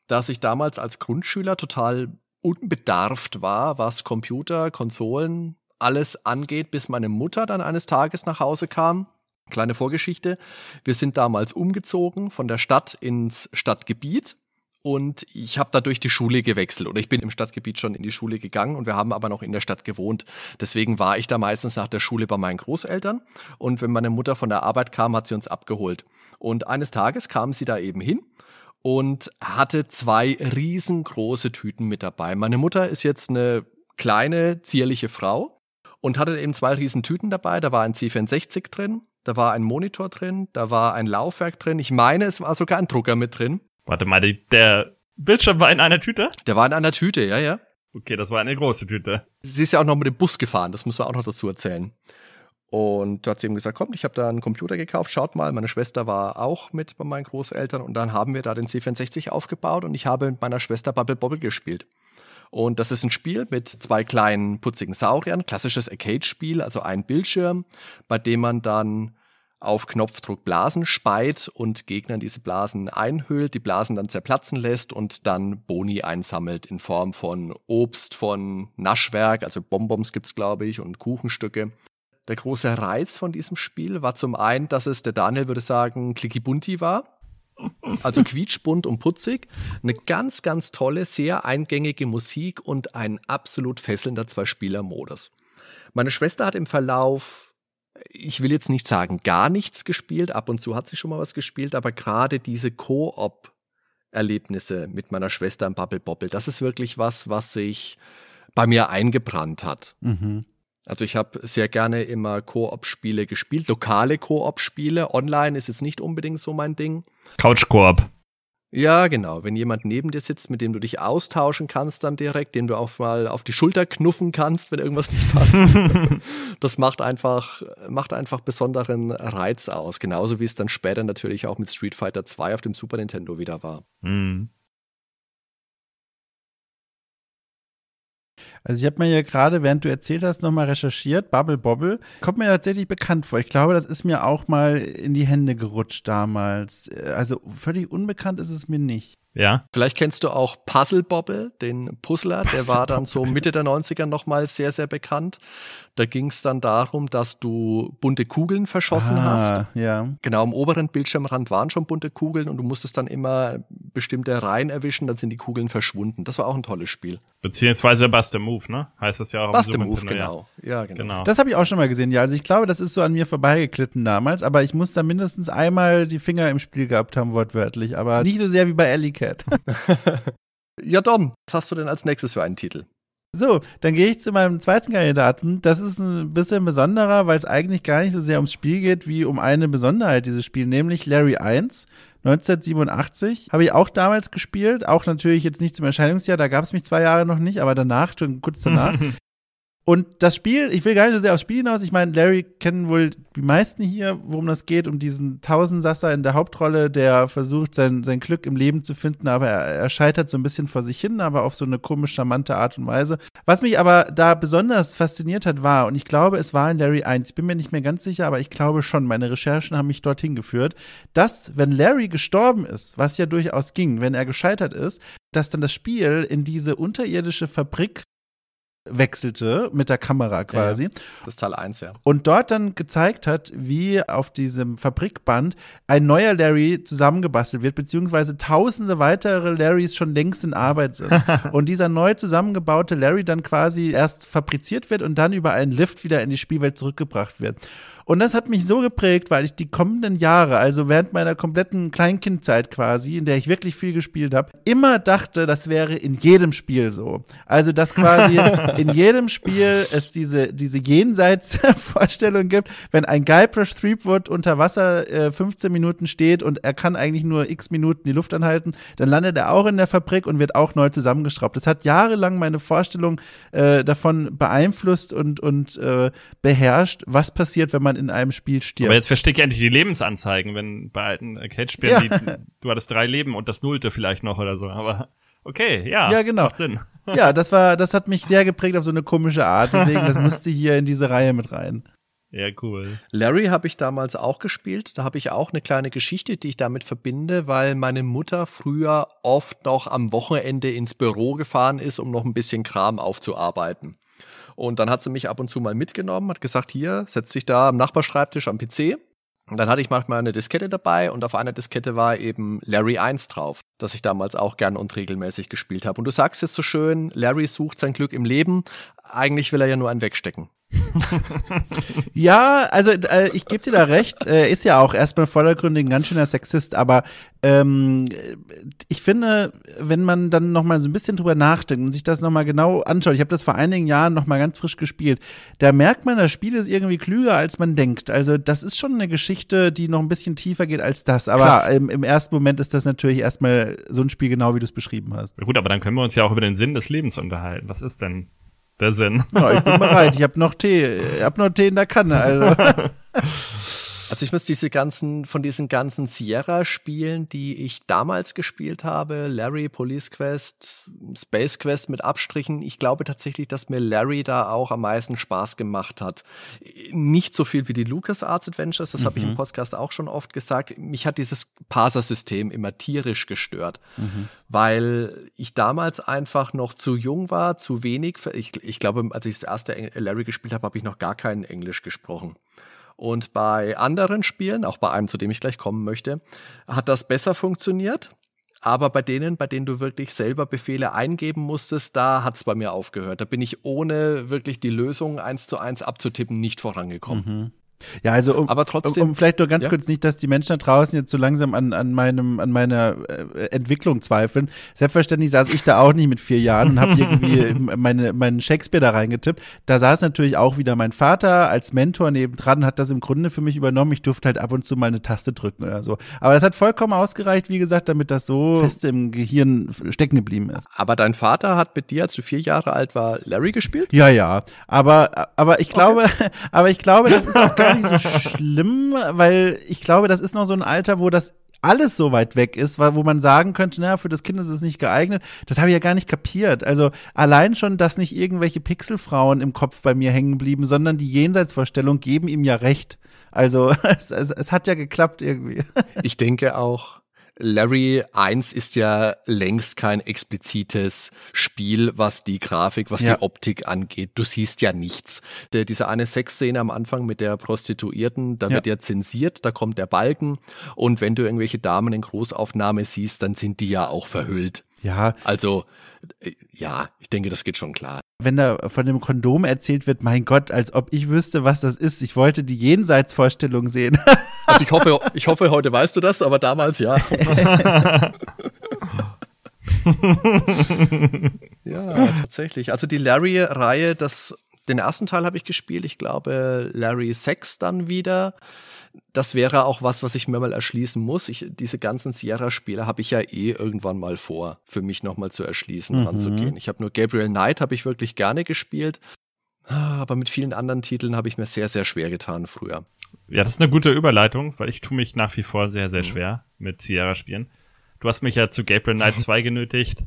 A: dass ich damals als Grundschüler total unbedarft war, was Computer, Konsolen, alles angeht, bis meine Mutter dann eines Tages nach Hause kam. Kleine Vorgeschichte. Wir sind damals umgezogen von der Stadt ins Stadtgebiet und ich habe dadurch die Schule gewechselt oder ich bin im Stadtgebiet schon in die Schule gegangen und wir haben aber noch in der Stadt gewohnt. Deswegen war ich da meistens nach der Schule bei meinen Großeltern und wenn meine Mutter von der Arbeit kam, hat sie uns abgeholt. Und eines Tages kam sie da eben hin und hatte zwei riesengroße Tüten mit dabei. Meine Mutter ist jetzt eine kleine, zierliche Frau und hatte eben zwei riesen Tüten dabei. Da war ein C64 drin, da war ein Monitor drin, da war ein Laufwerk drin. Ich meine, es war sogar ein Drucker mit drin.
C: Warte mal, der Bildschirm war in einer Tüte?
A: Der war in einer Tüte, ja, ja.
C: Okay, das war eine große Tüte.
A: Sie ist ja auch noch mit dem Bus gefahren, das muss man auch noch dazu erzählen. Und da hat sie ihm gesagt, komm, ich habe da einen Computer gekauft, schaut mal, meine Schwester war auch mit bei meinen Großeltern und dann haben wir da den C64 aufgebaut und ich habe mit meiner Schwester Bubble Bobble gespielt. Und das ist ein Spiel mit zwei kleinen putzigen Sauriern, klassisches Arcade-Spiel, also ein Bildschirm, bei dem man dann auf Knopfdruck Blasen speit und Gegnern diese Blasen einhüllt, die Blasen dann zerplatzen lässt und dann Boni einsammelt in Form von Obst, von Naschwerk, also Bonbons gibt's glaube ich und Kuchenstücke. Der große Reiz von diesem Spiel war zum einen, dass es, der Daniel würde sagen, klickibunti war. Also quietschbunt und putzig. Eine ganz, ganz tolle, sehr eingängige Musik und ein absolut fesselnder Zwei-Spieler-Modus. Meine Schwester hat im Verlauf ich will jetzt nicht sagen gar nichts gespielt, ab und zu hat sie schon mal was gespielt, aber gerade diese Koop Erlebnisse mit meiner Schwester im Bubble Bobble, das ist wirklich was, was sich bei mir eingebrannt hat. Mhm. Also ich habe sehr gerne immer Koop-Spiele gespielt, lokale Koop-Spiele. Online ist jetzt nicht unbedingt so mein Ding.
C: Couch-Koop.
A: Ja, genau. Wenn jemand neben dir sitzt, mit dem du dich austauschen kannst, dann direkt, den du auch mal auf die Schulter knuffen kannst, wenn irgendwas nicht passt. das macht einfach, macht einfach besonderen Reiz aus. Genauso wie es dann später natürlich auch mit Street Fighter 2 auf dem Super Nintendo wieder war. Mhm.
B: Also ich habe mir ja gerade, während du erzählt hast, nochmal recherchiert. Bubble Bobble kommt mir tatsächlich bekannt vor. Ich glaube, das ist mir auch mal in die Hände gerutscht damals. Also völlig unbekannt ist es mir nicht.
A: Ja. Vielleicht kennst du auch Puzzle Bobble, den Puzzler, der war dann so Mitte der 90er nochmal sehr, sehr bekannt. Da ging es dann darum, dass du bunte Kugeln verschossen ah, hast.
B: Ja.
A: Genau, am oberen Bildschirmrand waren schon bunte Kugeln und du musstest dann immer bestimmte Reihen erwischen, dann sind die Kugeln verschwunden. Das war auch ein tolles Spiel.
C: Beziehungsweise Bust a Move, ne? Heißt das ja auch.
A: Bust a Move, genau. Ja. ja, genau. genau.
B: Das habe ich auch schon mal gesehen, ja. Also ich glaube, das ist so an mir vorbeigeklitten damals, aber ich muss da mindestens einmal die Finger im Spiel gehabt haben, wortwörtlich. Aber nicht so sehr wie bei Alley Cat.
A: ja, Dom, was hast du denn als nächstes für einen Titel?
B: So, dann gehe ich zu meinem zweiten Kandidaten. Das ist ein bisschen besonderer, weil es eigentlich gar nicht so sehr ums Spiel geht, wie um eine Besonderheit dieses Spiel, nämlich Larry 1. 1987 habe ich auch damals gespielt, auch natürlich jetzt nicht zum Erscheinungsjahr, da gab es mich zwei Jahre noch nicht, aber danach, kurz danach. Und das Spiel, ich will gar nicht so sehr aufs Spiel hinaus. Ich meine, Larry kennen wohl die meisten hier, worum das geht, um diesen Tausendsasser in der Hauptrolle, der versucht, sein, sein Glück im Leben zu finden, aber er, er scheitert so ein bisschen vor sich hin, aber auf so eine komisch charmante Art und Weise. Was mich aber da besonders fasziniert hat, war, und ich glaube, es war in Larry 1, ich bin mir nicht mehr ganz sicher, aber ich glaube schon, meine Recherchen haben mich dorthin geführt, dass, wenn Larry gestorben ist, was ja durchaus ging, wenn er gescheitert ist, dass dann das Spiel in diese unterirdische Fabrik wechselte mit der Kamera quasi. Ja,
A: das ist Teil 1, ja.
B: Und dort dann gezeigt hat, wie auf diesem Fabrikband ein neuer Larry zusammengebastelt wird, beziehungsweise tausende weitere Larrys schon längst in Arbeit sind. und dieser neu zusammengebaute Larry dann quasi erst fabriziert wird und dann über einen Lift wieder in die Spielwelt zurückgebracht wird. Und das hat mich so geprägt, weil ich die kommenden Jahre, also während meiner kompletten Kleinkindzeit quasi, in der ich wirklich viel gespielt habe, immer dachte, das wäre in jedem Spiel so. Also, dass quasi in jedem Spiel es diese, diese Jenseitsvorstellung gibt, wenn ein Guybrush Threepwood unter Wasser äh, 15 Minuten steht und er kann eigentlich nur x Minuten die Luft anhalten, dann landet er auch in der Fabrik und wird auch neu zusammengeschraubt. Das hat jahrelang meine Vorstellung äh, davon beeinflusst und, und äh, beherrscht, was passiert, wenn man in einem Spiel stirbt.
C: Aber jetzt verstehe ich endlich die Lebensanzeigen, wenn bei alten Arcade-Spielen ja. du hattest drei Leben und das Nullte vielleicht noch oder so. Aber okay, ja.
B: Ja, genau. Macht Sinn. Ja, das war, das hat mich sehr geprägt auf so eine komische Art. Deswegen, das musste hier in diese Reihe mit rein.
C: Ja, cool.
A: Larry habe ich damals auch gespielt. Da habe ich auch eine kleine Geschichte, die ich damit verbinde, weil meine Mutter früher oft noch am Wochenende ins Büro gefahren ist, um noch ein bisschen Kram aufzuarbeiten. Und dann hat sie mich ab und zu mal mitgenommen, hat gesagt, hier, setz dich da am Nachbarschreibtisch am PC. Und dann hatte ich manchmal eine Diskette dabei und auf einer Diskette war eben Larry 1 drauf, das ich damals auch gern und regelmäßig gespielt habe. Und du sagst jetzt so schön, Larry sucht sein Glück im Leben. Eigentlich will er ja nur einen wegstecken.
B: ja, also äh, ich gebe dir da recht. Er ist ja auch erstmal vordergründig ein ganz schöner Sexist, aber ähm, ich finde, wenn man dann noch mal so ein bisschen drüber nachdenkt und sich das noch mal genau anschaut, ich habe das vor einigen Jahren noch mal ganz frisch gespielt, da merkt man, das Spiel ist irgendwie klüger, als man denkt. Also das ist schon eine Geschichte, die noch ein bisschen tiefer geht als das. Aber im, im, ersten Moment ist das natürlich erstmal so ein Spiel genau, wie du es beschrieben hast.
C: Ja, gut, aber dann können wir uns ja auch über den Sinn des Lebens unterhalten. Was ist denn der Sinn.
B: Ja, ich bin bereit. Ich habe noch Tee. Ich habe noch Tee in der Kanne. Also.
A: Also ich muss diese ganzen, von diesen ganzen Sierra-Spielen, die ich damals gespielt habe, Larry, Police Quest, Space Quest mit Abstrichen, ich glaube tatsächlich, dass mir Larry da auch am meisten Spaß gemacht hat. Nicht so viel wie die LucasArts Adventures, das mhm. habe ich im mhm. Podcast auch schon oft gesagt. Mich hat dieses Parser-System immer tierisch gestört, mhm. weil ich damals einfach noch zu jung war, zu wenig. Ich, ich glaube, als ich das erste Larry gespielt habe, habe ich noch gar kein Englisch gesprochen. Und bei anderen Spielen, auch bei einem, zu dem ich gleich kommen möchte, hat das besser funktioniert. Aber bei denen, bei denen du wirklich selber Befehle eingeben musstest, da hat es bei mir aufgehört. Da bin ich ohne wirklich die Lösung eins zu eins abzutippen nicht vorangekommen.
B: Mhm. Ja, also um, aber trotzdem, um, um vielleicht nur ganz ja? kurz nicht, dass die Menschen da draußen jetzt so langsam an, an meinem an meiner äh, Entwicklung zweifeln. Selbstverständlich saß ich da auch nicht mit vier Jahren und habe irgendwie meine meinen Shakespeare da reingetippt. Da saß natürlich auch wieder mein Vater als Mentor nebendran, hat das im Grunde für mich übernommen. Ich durfte halt ab und zu mal eine Taste drücken oder so. Aber das hat vollkommen ausgereicht, wie gesagt, damit das so fest im Gehirn stecken geblieben ist.
A: Aber dein Vater hat mit dir, als du vier Jahre alt war, Larry gespielt?
B: Ja, ja. Aber aber ich glaube, okay. aber ich glaube, das ist auch gar nicht so schlimm, weil ich glaube, das ist noch so ein Alter, wo das alles so weit weg ist, wo man sagen könnte, naja, für das Kind ist es nicht geeignet. Das habe ich ja gar nicht kapiert. Also allein schon, dass nicht irgendwelche Pixelfrauen im Kopf bei mir hängen blieben, sondern die Jenseitsvorstellung geben ihm ja recht. Also es, es, es hat ja geklappt irgendwie.
A: Ich denke auch, Larry 1 ist ja längst kein explizites Spiel, was die Grafik, was ja. die Optik angeht. Du siehst ja nichts. Der, diese eine Sexszene am Anfang mit der Prostituierten, da ja. wird ja zensiert, da kommt der Balken und wenn du irgendwelche Damen in Großaufnahme siehst, dann sind die ja auch verhüllt.
B: Ja.
A: Also, äh, ja, ich denke, das geht schon klar.
B: Wenn da von dem Kondom erzählt wird, mein Gott, als ob ich wüsste, was das ist. Ich wollte die Jenseitsvorstellung sehen.
A: Also ich hoffe, ich hoffe, heute weißt du das, aber damals ja. ja, tatsächlich. Also die Larry-Reihe, den ersten Teil habe ich gespielt. Ich glaube, Larry 6 dann wieder das wäre auch was, was ich mir mal erschließen muss. Ich, diese ganzen Sierra-Spiele habe ich ja eh irgendwann mal vor, für mich nochmal zu erschließen, mhm. dran zu gehen. Ich habe nur Gabriel Knight, habe ich wirklich gerne gespielt. Aber mit vielen anderen Titeln habe ich mir sehr, sehr schwer getan früher.
C: Ja, das ist eine gute Überleitung, weil ich tue mich nach wie vor sehr, sehr mhm. schwer mit Sierra-Spielen. Du hast mich ja zu Gabriel Knight 2 genötigt.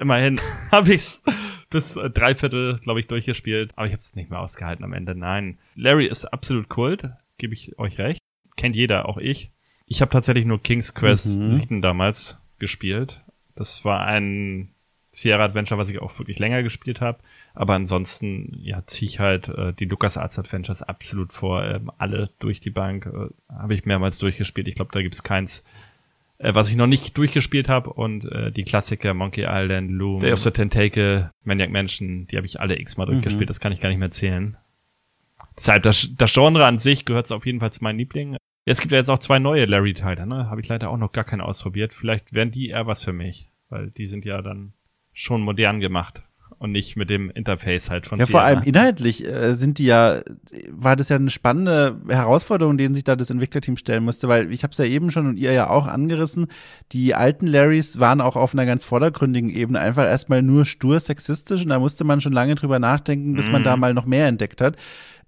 C: Immerhin habe ich's bis äh, drei Viertel, glaube ich, durchgespielt, aber ich habe es nicht mehr ausgehalten am Ende. Nein, Larry ist absolut Kult, gebe ich euch recht. Kennt jeder, auch ich. Ich habe tatsächlich nur King's Quest mhm. 7 damals gespielt. Das war ein Sierra Adventure, was ich auch wirklich länger gespielt habe. Aber ansonsten, ja, ziehe ich halt äh, die LucasArts Adventures absolut vor. Ähm, alle durch die Bank äh, habe ich mehrmals durchgespielt. Ich glaube, da gibt's keins, äh, was ich noch nicht durchgespielt habe. Und äh, die Klassiker Monkey Island, Loom, Day of the Tentacle, Maniac Mansion, die habe ich alle x-mal mhm. durchgespielt. Das kann ich gar nicht mehr zählen. Deshalb, das, das Genre an sich gehört auf jeden Fall zu meinen Lieblingen. Es gibt ja jetzt auch zwei neue Larry-Teile, ne? Habe ich leider auch noch gar keine ausprobiert. Vielleicht wären die eher was für mich, weil die sind ja dann schon modern gemacht und nicht mit dem Interface halt von
B: Ja, Sierra. vor allem inhaltlich äh, sind die ja, war das ja eine spannende Herausforderung, denen sich da das Entwicklerteam stellen musste, weil ich habe es ja eben schon und ihr ja auch angerissen, die alten Larrys waren auch auf einer ganz vordergründigen Ebene einfach erstmal nur stur sexistisch und da musste man schon lange drüber nachdenken, bis mhm. man da mal noch mehr entdeckt hat.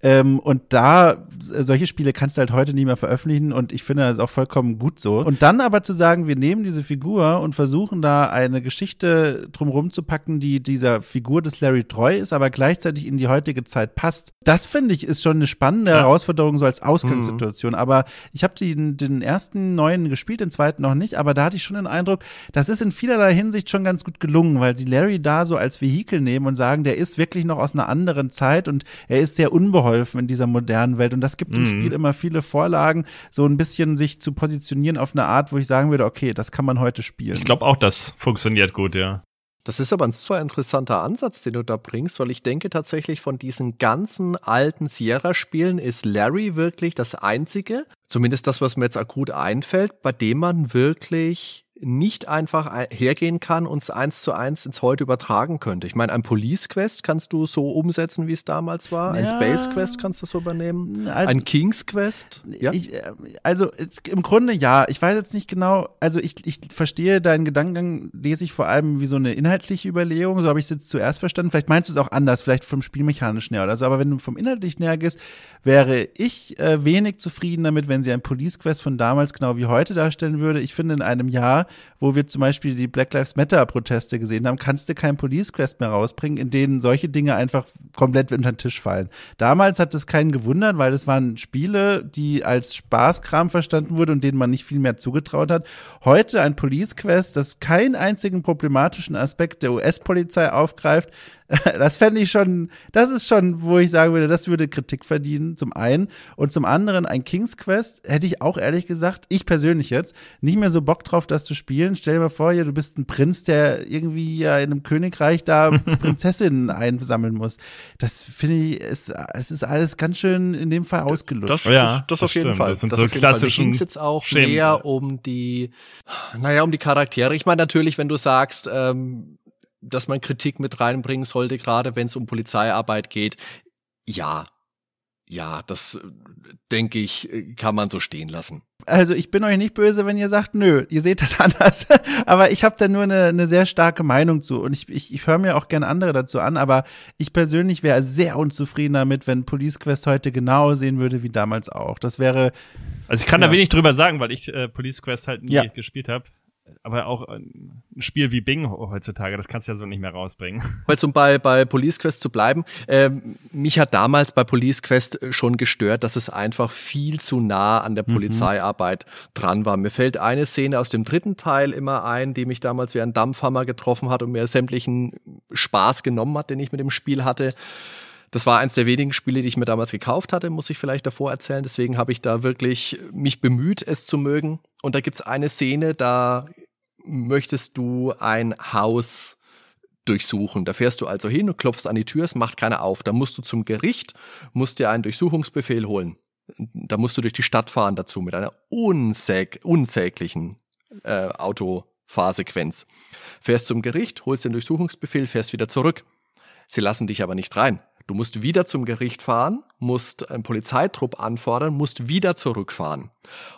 B: Ähm, und da, solche Spiele kannst du halt heute nicht mehr veröffentlichen und ich finde das auch vollkommen gut so. Und dann aber zu sagen, wir nehmen diese Figur und versuchen da eine Geschichte drumherum zu packen, die dieser Figur des Larry treu ist, aber gleichzeitig in die heutige Zeit passt, das finde ich ist schon eine spannende ja. Herausforderung so als Ausgangssituation. Mhm. Aber ich habe den, den ersten neuen gespielt, den zweiten noch nicht, aber da hatte ich schon den Eindruck, das ist in vielerlei Hinsicht schon ganz gut gelungen, weil sie Larry da so als Vehikel nehmen und sagen, der ist wirklich noch aus einer anderen Zeit und er ist sehr unbeholfen geholfen in dieser modernen Welt. Und das gibt mhm. dem Spiel immer viele Vorlagen, so ein bisschen sich zu positionieren auf eine Art, wo ich sagen würde, okay, das kann man heute spielen.
C: Ich glaube auch, das funktioniert gut, ja.
A: Das ist aber ein super interessanter Ansatz, den du da bringst, weil ich denke tatsächlich von diesen ganzen alten Sierra-Spielen ist Larry wirklich das einzige, zumindest das, was mir jetzt akut einfällt, bei dem man wirklich nicht einfach hergehen kann und es eins zu eins ins Heute übertragen könnte. Ich meine, ein Police Quest kannst du so umsetzen, wie es damals war. Ja. Ein Space Quest kannst du so übernehmen. Also, ein King's Quest.
B: Ja? Ich, äh, also im Grunde ja. Ich weiß jetzt nicht genau. Also ich, ich verstehe deinen Gedankengang, lese ich vor allem wie so eine inhaltliche Überlegung. So habe ich es jetzt zuerst verstanden. Vielleicht meinst du es auch anders, vielleicht vom Spielmechanischen her oder so. Aber wenn du vom inhaltlichen her gehst, wäre ich äh, wenig zufrieden damit, wenn sie ein Police Quest von damals genau wie heute darstellen würde. Ich finde, in einem Jahr wo wir zum Beispiel die Black Lives Matter Proteste gesehen haben, kannst du kein Police Quest mehr rausbringen, in denen solche Dinge einfach komplett unter den Tisch fallen. Damals hat es keinen gewundert, weil es waren Spiele, die als Spaßkram verstanden wurden und denen man nicht viel mehr zugetraut hat. Heute ein Police Quest, das keinen einzigen problematischen Aspekt der US-Polizei aufgreift, das fände ich schon, das ist schon, wo ich sagen würde, das würde Kritik verdienen, zum einen. Und zum anderen, ein King's Quest hätte ich auch ehrlich gesagt, ich persönlich jetzt, nicht mehr so Bock drauf, das zu spielen. Stell dir mal vor, ja, du bist ein Prinz, der irgendwie ja in einem Königreich da Prinzessinnen einsammeln muss. Das finde ich, ist, es ist alles ganz schön in dem Fall ausgelöst.
A: Das, das, ja, das, das auf jeden Fall. Das sind das so klassischen Mir ging jetzt auch Schemen. mehr um die, naja, um die Charaktere. Ich meine natürlich, wenn du sagst, ähm, dass man Kritik mit reinbringen sollte, gerade wenn es um Polizeiarbeit geht. Ja, ja, das äh, denke ich, äh, kann man so stehen lassen.
B: Also ich bin euch nicht böse, wenn ihr sagt, nö, ihr seht das anders. aber ich habe da nur eine, eine sehr starke Meinung zu. Und ich, ich, ich höre mir auch gerne andere dazu an, aber ich persönlich wäre sehr unzufrieden damit, wenn Police Quest heute genau sehen würde wie damals auch. Das wäre.
C: Also ich kann ja. da wenig drüber sagen, weil ich äh, Police Quest halt nie ja. gespielt habe aber auch ein Spiel wie Bing heutzutage, das kannst du ja so nicht mehr rausbringen.
A: Weil um bei, bei Police Quest zu bleiben, äh, mich hat damals bei Police Quest schon gestört, dass es einfach viel zu nah an der mhm. Polizeiarbeit dran war. Mir fällt eine Szene aus dem dritten Teil immer ein, die mich damals wie ein Dampfhammer getroffen hat und mir sämtlichen Spaß genommen hat, den ich mit dem Spiel hatte. Das war eins der wenigen Spiele, die ich mir damals gekauft hatte, muss ich vielleicht davor erzählen. Deswegen habe ich da wirklich mich bemüht, es zu mögen. Und da gibt es eine Szene, da möchtest du ein Haus durchsuchen. Da fährst du also hin und klopfst an die Tür, es macht keiner auf. Da musst du zum Gericht, musst dir einen Durchsuchungsbefehl holen. Da musst du durch die Stadt fahren dazu mit einer unsäg unsäglichen äh, Autofahrsequenz. Fährst zum Gericht, holst den Durchsuchungsbefehl, fährst wieder zurück. Sie lassen dich aber nicht rein. Du musst wieder zum Gericht fahren, musst einen Polizeitrupp anfordern, musst wieder zurückfahren.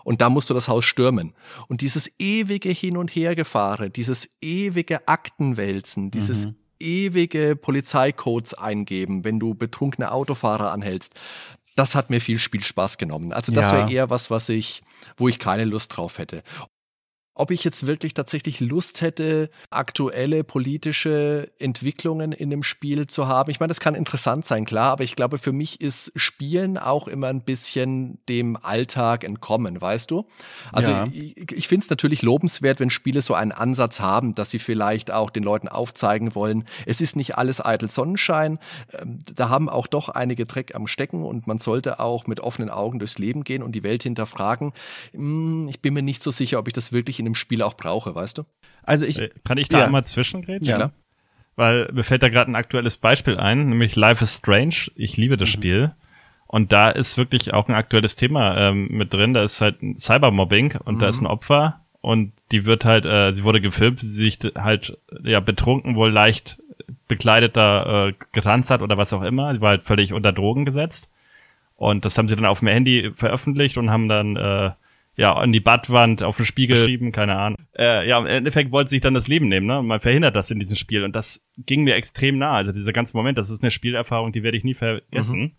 A: Und da musst du das Haus stürmen. Und dieses ewige Hin- und Hergefahre, dieses ewige Aktenwälzen, dieses mhm. ewige Polizeicodes eingeben, wenn du betrunkene Autofahrer anhältst. Das hat mir viel Spielspaß genommen. Also das ja. wäre eher was, was ich, wo ich keine Lust drauf hätte. Ob ich jetzt wirklich tatsächlich Lust hätte, aktuelle politische Entwicklungen in dem Spiel zu haben. Ich meine, das kann interessant sein, klar, aber ich glaube, für mich ist Spielen auch immer ein bisschen dem Alltag entkommen, weißt du? Also ja. ich, ich finde es natürlich lobenswert, wenn Spiele so einen Ansatz haben, dass sie vielleicht auch den Leuten aufzeigen wollen, es ist nicht alles eitel Sonnenschein. Ähm, da haben auch doch einige Dreck am Stecken und man sollte auch mit offenen Augen durchs Leben gehen und die Welt hinterfragen. Hm, ich bin mir nicht so sicher, ob ich das wirklich in dem Spiel auch brauche, weißt du?
C: Also ich. Äh, kann ich da ja. einmal zwischengrätschen? Ja. Klar. Weil mir fällt da gerade ein aktuelles Beispiel ein, nämlich Life is Strange. Ich liebe das mhm. Spiel. Und da ist wirklich auch ein aktuelles Thema ähm, mit drin. Da ist halt ein Cybermobbing und mhm. da ist ein Opfer und die wird halt, äh, sie wurde gefilmt, wie sie sich halt ja betrunken wohl leicht bekleidet da äh, getanzt hat oder was auch immer. Sie war halt völlig unter Drogen gesetzt. Und das haben sie dann auf dem Handy veröffentlicht und haben dann äh, ja, an die Badwand, auf den Spiegel geschrieben, keine Ahnung. Äh, ja, im Endeffekt wollte sich dann das Leben nehmen, ne? Und man verhindert das in diesem Spiel. Und das ging mir extrem nah. Also dieser ganze Moment, das ist eine Spielerfahrung, die werde ich nie vergessen. Mhm.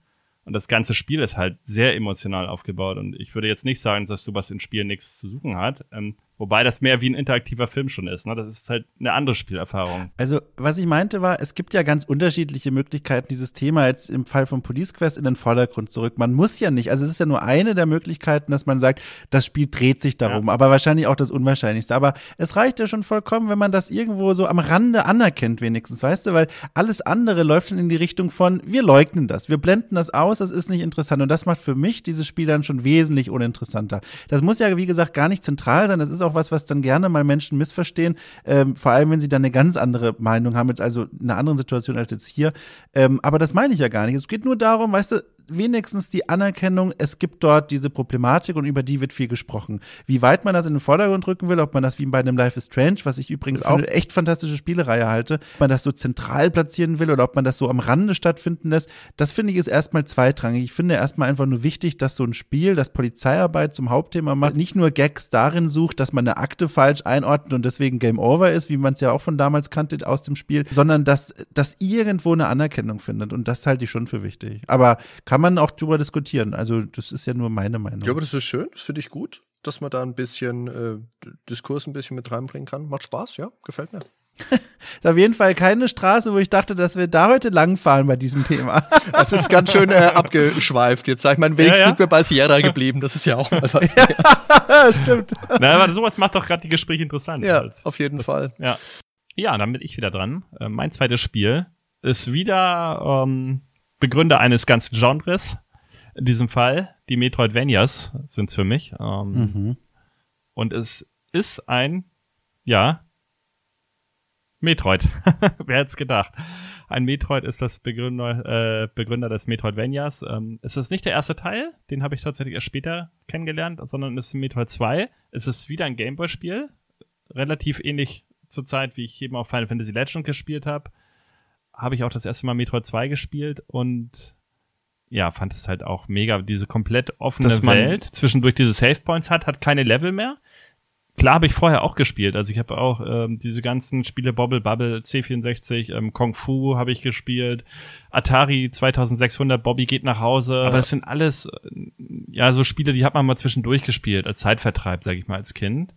C: Und das ganze Spiel ist halt sehr emotional aufgebaut. Und ich würde jetzt nicht sagen, dass sowas im Spiel nichts zu suchen hat. Ähm, Wobei das mehr wie ein interaktiver Film schon ist. Ne? Das ist halt eine andere Spielerfahrung.
B: Also, was ich meinte war, es gibt ja ganz unterschiedliche Möglichkeiten, dieses Thema jetzt im Fall von Police Quest in den Vordergrund zurück. Man muss ja nicht, also es ist ja nur eine der Möglichkeiten, dass man sagt, das Spiel dreht sich darum, ja. aber wahrscheinlich auch das Unwahrscheinlichste. Aber es reicht ja schon vollkommen, wenn man das irgendwo so am Rande anerkennt, wenigstens, weißt du, weil alles andere läuft dann in die Richtung von, wir leugnen das, wir blenden das aus, das ist nicht interessant. Und das macht für mich dieses Spiel dann schon wesentlich uninteressanter. Das muss ja, wie gesagt, gar nicht zentral sein, das ist auch was, was dann gerne mal Menschen missverstehen, ähm, vor allem wenn sie dann eine ganz andere Meinung haben, jetzt also in einer anderen Situation als jetzt hier. Ähm, aber das meine ich ja gar nicht. Es geht nur darum, weißt du, wenigstens die Anerkennung, es gibt dort diese Problematik und über die wird viel gesprochen. Wie weit man das in den Vordergrund rücken will, ob man das wie bei einem Life is Strange, was ich übrigens auch eine echt fantastische Spielereihe halte, ob man das so zentral platzieren will oder ob man das so am Rande stattfinden lässt, das finde ich ist erstmal zweitrangig. Ich finde erstmal einfach nur wichtig, dass so ein Spiel, das Polizeiarbeit zum Hauptthema macht, nicht nur Gags darin sucht, dass man eine Akte falsch einordnet und deswegen Game Over ist, wie man es ja auch von damals kannte aus dem Spiel, sondern dass, dass irgendwo eine Anerkennung findet und das halte ich schon für wichtig. Aber kann man auch drüber diskutieren. Also, das ist ja nur meine Meinung.
A: Ja, aber das ist schön, das finde ich gut, dass man da ein bisschen äh, Diskurs ein bisschen mit reinbringen kann. Macht Spaß, ja, gefällt mir.
B: ist auf jeden Fall keine Straße, wo ich dachte, dass wir da heute langfahren bei diesem Thema.
A: das ist ganz schön äh, abgeschweift. Jetzt sag ich mal, wenigstens ja, ja. sind wir bei Sierra geblieben. Das ist ja auch mal was.
C: ja, stimmt. Na, aber sowas macht doch gerade die Gespräche interessant.
A: Ja, halt. auf jeden das, Fall.
C: Ja. ja, dann bin ich wieder dran. Äh, mein zweites Spiel ist wieder ähm, Begründer eines ganzen Genres. In diesem Fall, die Metroidvanias sind es für mich. Ähm, mhm. Und es ist ein, ja, Metroid. Wer hätte es gedacht? Ein Metroid ist das Begründer, äh, Begründer des Metroidvanias. Ähm, es ist nicht der erste Teil, den habe ich tatsächlich erst später kennengelernt, sondern es ist Metroid 2. Es ist wieder ein Gameboy-Spiel, relativ ähnlich zur Zeit, wie ich eben auch Final Fantasy Legend gespielt habe habe ich auch das erste Mal Metroid 2 gespielt und ja, fand es halt auch mega, diese komplett offene Welt, zwischendurch diese Save Points hat, hat keine Level mehr. Klar habe ich vorher auch gespielt, also ich habe auch ähm, diese ganzen Spiele Bobble Bubble, C64, ähm, Kung Fu habe ich gespielt, Atari 2600, Bobby geht nach Hause, aber das sind alles äh, ja so Spiele, die hat man mal zwischendurch gespielt als Zeitvertreib, sage ich mal als Kind.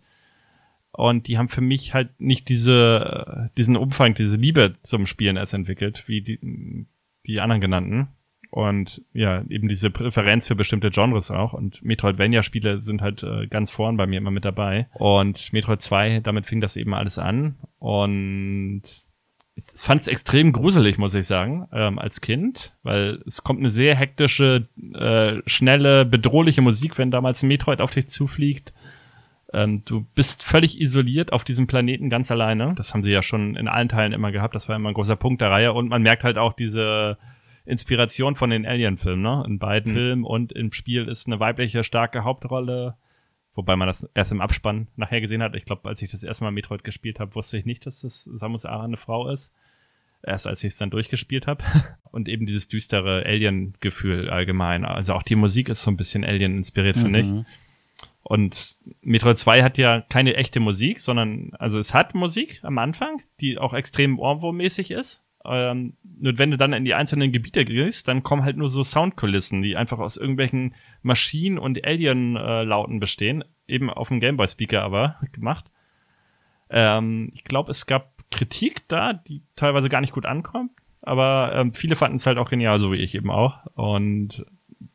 C: Und die haben für mich halt nicht diese, diesen Umfang, diese Liebe zum Spielen erst entwickelt, wie die, die anderen genannten. Und ja, eben diese Präferenz für bestimmte Genres auch. Und Metroidvania-Spiele sind halt äh, ganz vorn bei mir immer mit dabei. Und Metroid 2, damit fing das eben alles an. Und ich fand es extrem gruselig, muss ich sagen, ähm, als Kind, weil es kommt eine sehr hektische, äh, schnelle, bedrohliche Musik, wenn damals ein Metroid auf dich zufliegt. Ähm, du bist völlig isoliert auf diesem Planeten ganz alleine. Das haben sie ja schon in allen Teilen immer gehabt. Das war immer ein großer Punkt der Reihe. Und man merkt halt auch diese Inspiration von den Alien-Filmen. Ne? In beiden mhm. Filmen und im Spiel ist eine weibliche starke Hauptrolle. Wobei man das erst im Abspann nachher gesehen hat. Ich glaube, als ich das erste Mal Metroid gespielt habe, wusste ich nicht, dass das Samus Aran eine Frau ist. Erst als ich es dann durchgespielt habe. Und eben dieses düstere Alien-Gefühl allgemein. Also auch die Musik ist so ein bisschen Alien inspiriert, mhm. finde ich. Und Metroid 2 hat ja keine echte Musik, sondern, also es hat Musik am Anfang, die auch extrem Ohrwurm-mäßig ist. Ähm, nur wenn du dann in die einzelnen Gebiete gehst, dann kommen halt nur so Soundkulissen, die einfach aus irgendwelchen Maschinen- und Alien-Lauten bestehen. Eben auf dem Gameboy-Speaker aber gemacht. Ähm, ich glaube, es gab Kritik da, die teilweise gar nicht gut ankommt. Aber ähm, viele fanden es halt auch genial, so wie ich eben auch. Und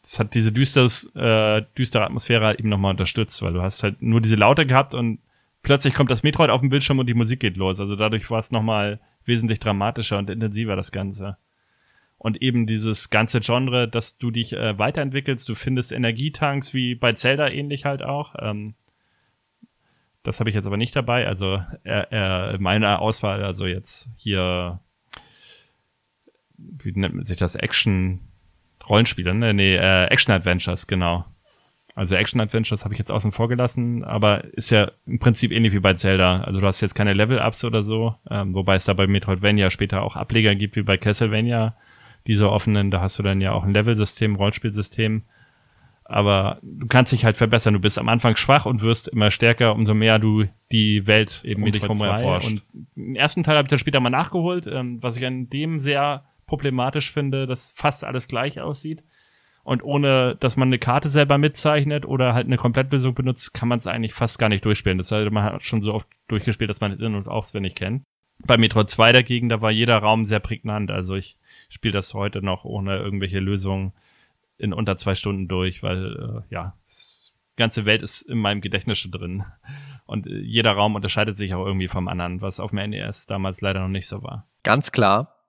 C: es hat diese düsteres, äh, düstere Atmosphäre halt eben nochmal unterstützt, weil du hast halt nur diese Laute gehabt und plötzlich kommt das Metroid auf den Bildschirm und die Musik geht los. Also dadurch war es nochmal wesentlich dramatischer und intensiver, das Ganze. Und eben dieses ganze Genre, dass du dich äh, weiterentwickelst, du findest Energietanks wie bei Zelda ähnlich halt auch. Ähm, das habe ich jetzt aber nicht dabei. Also äh, äh, meine Auswahl, also jetzt hier, wie nennt sich das? Action Rollenspiele, ne? Nee, äh, Action Adventures, genau. Also Action Adventures habe ich jetzt außen vor gelassen, aber ist ja im Prinzip ähnlich wie bei Zelda. Also du hast jetzt keine Level-Ups oder so, ähm, wobei es da bei Metroidvania später auch Ableger gibt, wie bei Castlevania, diese offenen, da hast du dann ja auch ein Level-System, Rollspielsystem. Aber du kannst dich halt verbessern. Du bist am Anfang schwach und wirst immer stärker, umso mehr du die Welt eben um dich herum erforscht. Und im ersten Teil habe ich dann später mal nachgeholt, ähm, was ich an dem sehr problematisch finde, dass fast alles gleich aussieht. Und ohne, dass man eine Karte selber mitzeichnet oder halt eine Komplettlösung benutzt, kann man es eigentlich fast gar nicht durchspielen. Das heißt, man hat schon so oft durchgespielt, dass man es in- und auswendig kennt. Bei Metroid 2 dagegen, da war jeder Raum sehr prägnant. Also ich spiele das heute noch ohne irgendwelche Lösungen in unter zwei Stunden durch, weil äh, ja, die ganze Welt ist in meinem Gedächtnis drin. Und äh, jeder Raum unterscheidet sich auch irgendwie vom anderen, was auf dem NES damals leider noch nicht so war.
A: Ganz klar,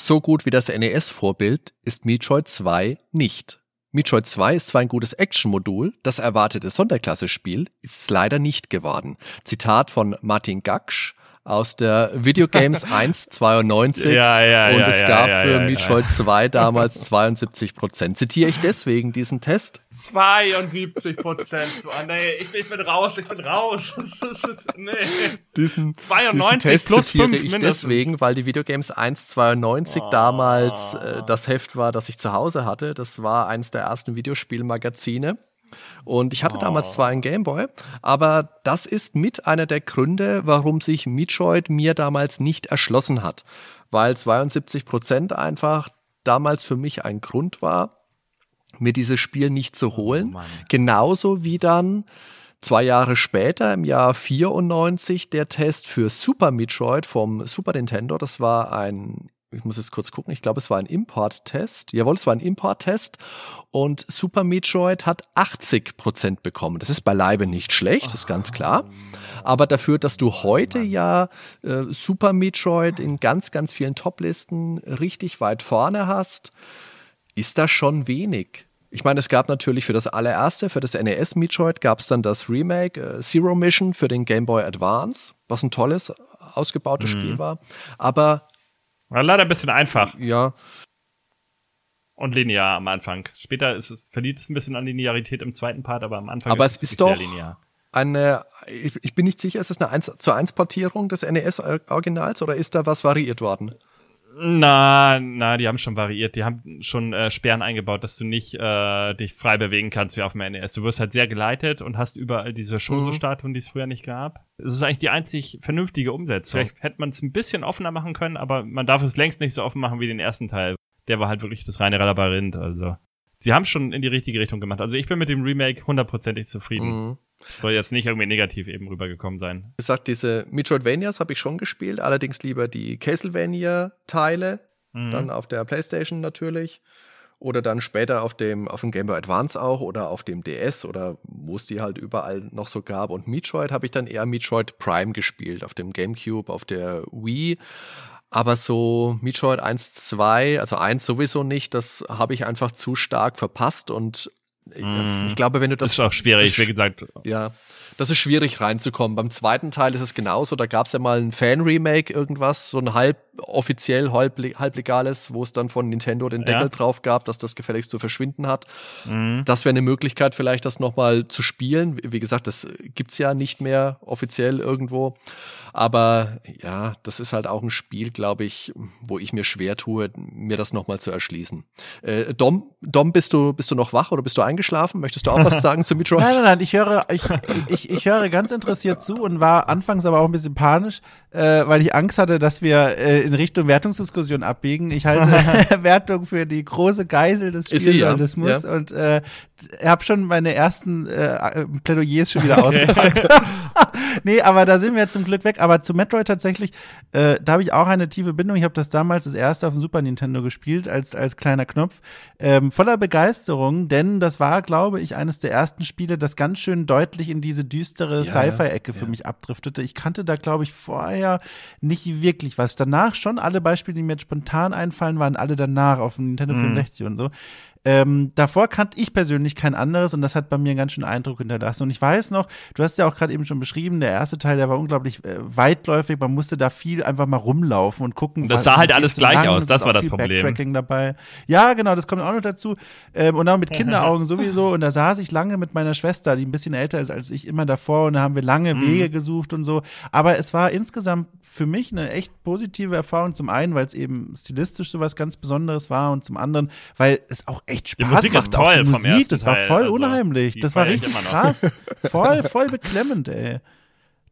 A: so gut wie das NES-Vorbild ist Metroid 2 nicht. Metroid 2 ist zwar ein gutes Action-Modul, das erwartete Sonderklasse-Spiel ist es leider nicht geworden. Zitat von Martin Gaksch aus der Videogames 192
C: Ja, ja,
A: und
C: ja,
A: es
C: ja,
A: gab
C: ja,
A: für
C: ja, ja.
A: Metroid 2 damals 72 Prozent. Zitiere ich deswegen diesen Test?
C: 72 Prozent. Oh, nee, ich, ich, bin raus, ich bin raus. nee.
A: Diesen,
C: 92
A: diesen Test
C: plus
A: zitiere ich
C: mindestens.
A: deswegen, weil die Videogames 192
C: Oh.
A: damals äh, das Heft war, das ich zu Hause hatte. Das war eines der ersten Videospielmagazine. Und ich hatte damals zwar einen Gameboy, aber das ist mit einer der Gründe, warum sich Metroid mir damals nicht erschlossen hat. Weil 72 Prozent einfach damals für mich ein Grund war, mir dieses Spiel nicht zu holen.
C: Mann.
A: Genauso wie dann zwei Jahre später, im Jahr 94, der Test für Super Metroid vom Super Nintendo. Das war ein, ich muss jetzt kurz gucken, ich glaube, es war ein Import-Test. Jawohl, es war ein Import-Test. Und Super Metroid hat 80 Prozent bekommen. Das ist beileibe nicht schlecht, das ist ganz klar. Aber dafür, dass du heute ja äh, Super Metroid in ganz, ganz vielen Top-Listen richtig weit vorne hast, ist das schon wenig. Ich meine, es gab natürlich für das allererste, für das NES Metroid, gab es dann das Remake äh, Zero Mission für den Game Boy Advance, was ein tolles, ausgebautes Spiel war. Aber
C: War leider ein bisschen einfach
A: ja,
C: und linear am Anfang. Später ist es, verliert es ein bisschen an Linearität im zweiten Part, aber am Anfang
A: Aber es ist
C: wirklich
A: doch-
C: sehr linear.
A: eine, ich, ich bin nicht sicher, ist es eine 1 zu 1 Portierung des NES-Originals oder ist da was variiert worden?
C: Na, na, die haben schon variiert. Die haben schon äh, Sperren eingebaut, dass du nicht äh, dich frei bewegen kannst wie auf dem NES. Du wirst halt sehr geleitet und hast überall diese Shoso-Statuen, die es früher nicht gab. Es ist eigentlich die einzig vernünftige Umsetzung. Vielleicht hätte man es ein bisschen offener machen können, aber man darf es längst nicht so offen machen wie den ersten Teil. Der war halt wirklich das reine Labyrinth. Also, sie haben schon in die richtige Richtung gemacht. Also, ich bin mit dem Remake hundertprozentig zufrieden.
A: Mhm.
C: Soll jetzt nicht irgendwie negativ eben rübergekommen sein.
A: Wie gesagt, diese Metroidvanias habe ich schon gespielt, allerdings lieber die Castlevania-Teile,
C: Mhm.
A: dann auf der Playstation natürlich. Oder dann später auf dem, auf dem Game Boy Advance auch oder auf dem DS oder wo es die halt überall noch so gab. Und Metroid habe ich dann eher Metroid Prime gespielt, auf dem GameCube, auf der Wii. Aber so Metroid 1, 2, also 1 sowieso nicht, das habe ich einfach zu stark verpasst und
C: Mhm.
A: ich glaube, wenn du das.
C: Das ist auch schwierig,
A: das-
C: wie gesagt.
A: ja, das ist schwierig reinzukommen. Beim zweiten Teil ist es genauso. Da gab es ja mal ein Fan-Remake, irgendwas, so ein halb offiziell, halb, halblegales, wo es dann von Nintendo den Deckel
C: Ja.
A: drauf gab, dass das gefälligst zu verschwinden hat.
C: Mhm.
A: Das wäre eine Möglichkeit, vielleicht das nochmal zu spielen. Wie gesagt, das gibt's ja nicht mehr offiziell irgendwo. Aber ja, das ist halt auch ein Spiel, glaube ich, wo ich mir schwer tue, mir das nochmal zu erschließen. Äh, Dom, Dom, bist du, bist du noch wach oder bist du eingeschlafen? Möchtest du auch was sagen zu Metroid?
B: Nein, nein, nein, ich höre, ich, ich, ich höre ganz interessiert zu und war anfangs aber auch ein bisschen panisch, äh, weil ich Angst hatte, dass wir äh, in Richtung Wertungsdiskussion abbiegen. Ich halte Wertung für die große Geisel des Spieljournalismus ja. und äh, habe schon meine ersten äh, Plädoyers schon wieder ausgepackt. nee, aber da sind wir jetzt zum Glück weg. Aber zu Metroid tatsächlich, äh, da habe ich auch eine tiefe Bindung. Ich habe das damals das erste auf dem Super Nintendo gespielt, als, als kleiner Knopf. Ähm, voller Begeisterung, denn das war, glaube ich, eines der ersten Spiele, das ganz schön deutlich in diese düstere ja, Sci-Fi-Ecke ja. für mich abdriftete. Ich kannte da, glaube ich, vorher nicht wirklich was. Danach schon alle Beispiele, die mir jetzt spontan einfallen, waren alle danach auf dem Nintendo mhm. 64 und so. Ähm, davor kannte ich persönlich kein anderes und das hat bei mir einen ganz schönen Eindruck hinterlassen. Und ich weiß noch, du hast ja auch gerade eben schon beschrieben, der erste Teil, der war unglaublich äh, weitläufig. Man musste da viel einfach mal rumlaufen und gucken.
C: Das sah halt alles gleich lang, aus, das war das Problem.
B: Backtracking dabei. Ja, genau, das kommt auch noch dazu. Ähm, und auch mit Kinderaugen sowieso. Und da saß ich lange mit meiner Schwester, die ein bisschen älter ist als ich, immer davor und da haben wir lange mhm. Wege gesucht und so. Aber es war insgesamt für mich eine echt positive Erfahrung. Zum einen, weil es eben stilistisch so was ganz Besonderes war und zum anderen, weil es auch echt Spaß die Musik macht. Ist toll die Musik, das war voll also, unheimlich. Das war richtig krass. voll, voll beklemmend, ey.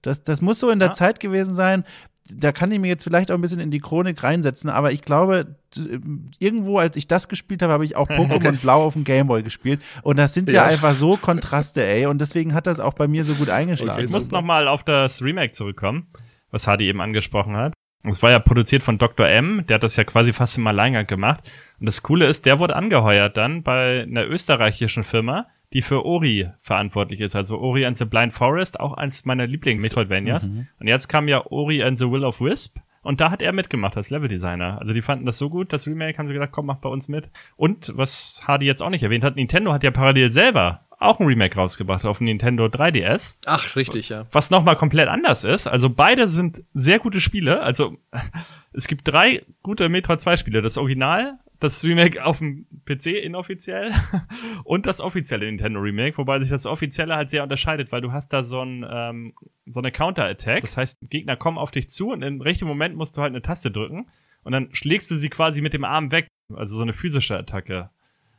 B: Das, das muss so in der ja. Zeit gewesen sein. Da kann ich mir jetzt vielleicht auch ein bisschen in die Chronik reinsetzen, aber ich glaube, irgendwo, als ich das gespielt habe, habe ich auch Pokémon Blau auf dem Gameboy gespielt. Und das sind ja. ja. einfach so Kontraste, ey. Und deswegen hat das auch bei mir so gut eingeschlagen. Okay,
C: ich muss nochmal auf das Remake zurückkommen, was Hardy eben angesprochen hat. Es war ja produziert von Dr. M, der hat das ja quasi fast im Alleingang gemacht. Und das Coole ist, der wurde angeheuert dann bei einer österreichischen Firma, die für Ori verantwortlich ist. Also Ori and the Blind Forest, auch eins meiner Lieblings-Metroidvanias. Mhm. Und jetzt kam ja Ori and the Will of Wisp. Und da hat er mitgemacht als Leveldesigner. Also die fanden das so gut, das Remake, haben sie gesagt, komm, mach bei uns mit. Und, was Hardy jetzt auch nicht erwähnt hat, Nintendo hat ja parallel selber auch ein Remake rausgebracht auf dem Nintendo 3DS.
A: Ach, richtig, ja.
C: Was nochmal komplett anders ist. Also beide sind sehr gute Spiele. Also es gibt drei gute Metroid 2 Spiele. Das Original, das Remake auf dem PC inoffiziell und das offizielle Nintendo Remake, wobei sich das offizielle halt sehr unterscheidet, weil du hast da so, ein, ähm, so eine Counter-Attack. Das heißt, Gegner kommen auf dich zu und im richtigen Moment musst du halt eine Taste drücken und dann schlägst du sie quasi mit dem Arm weg. Also so eine physische Attacke.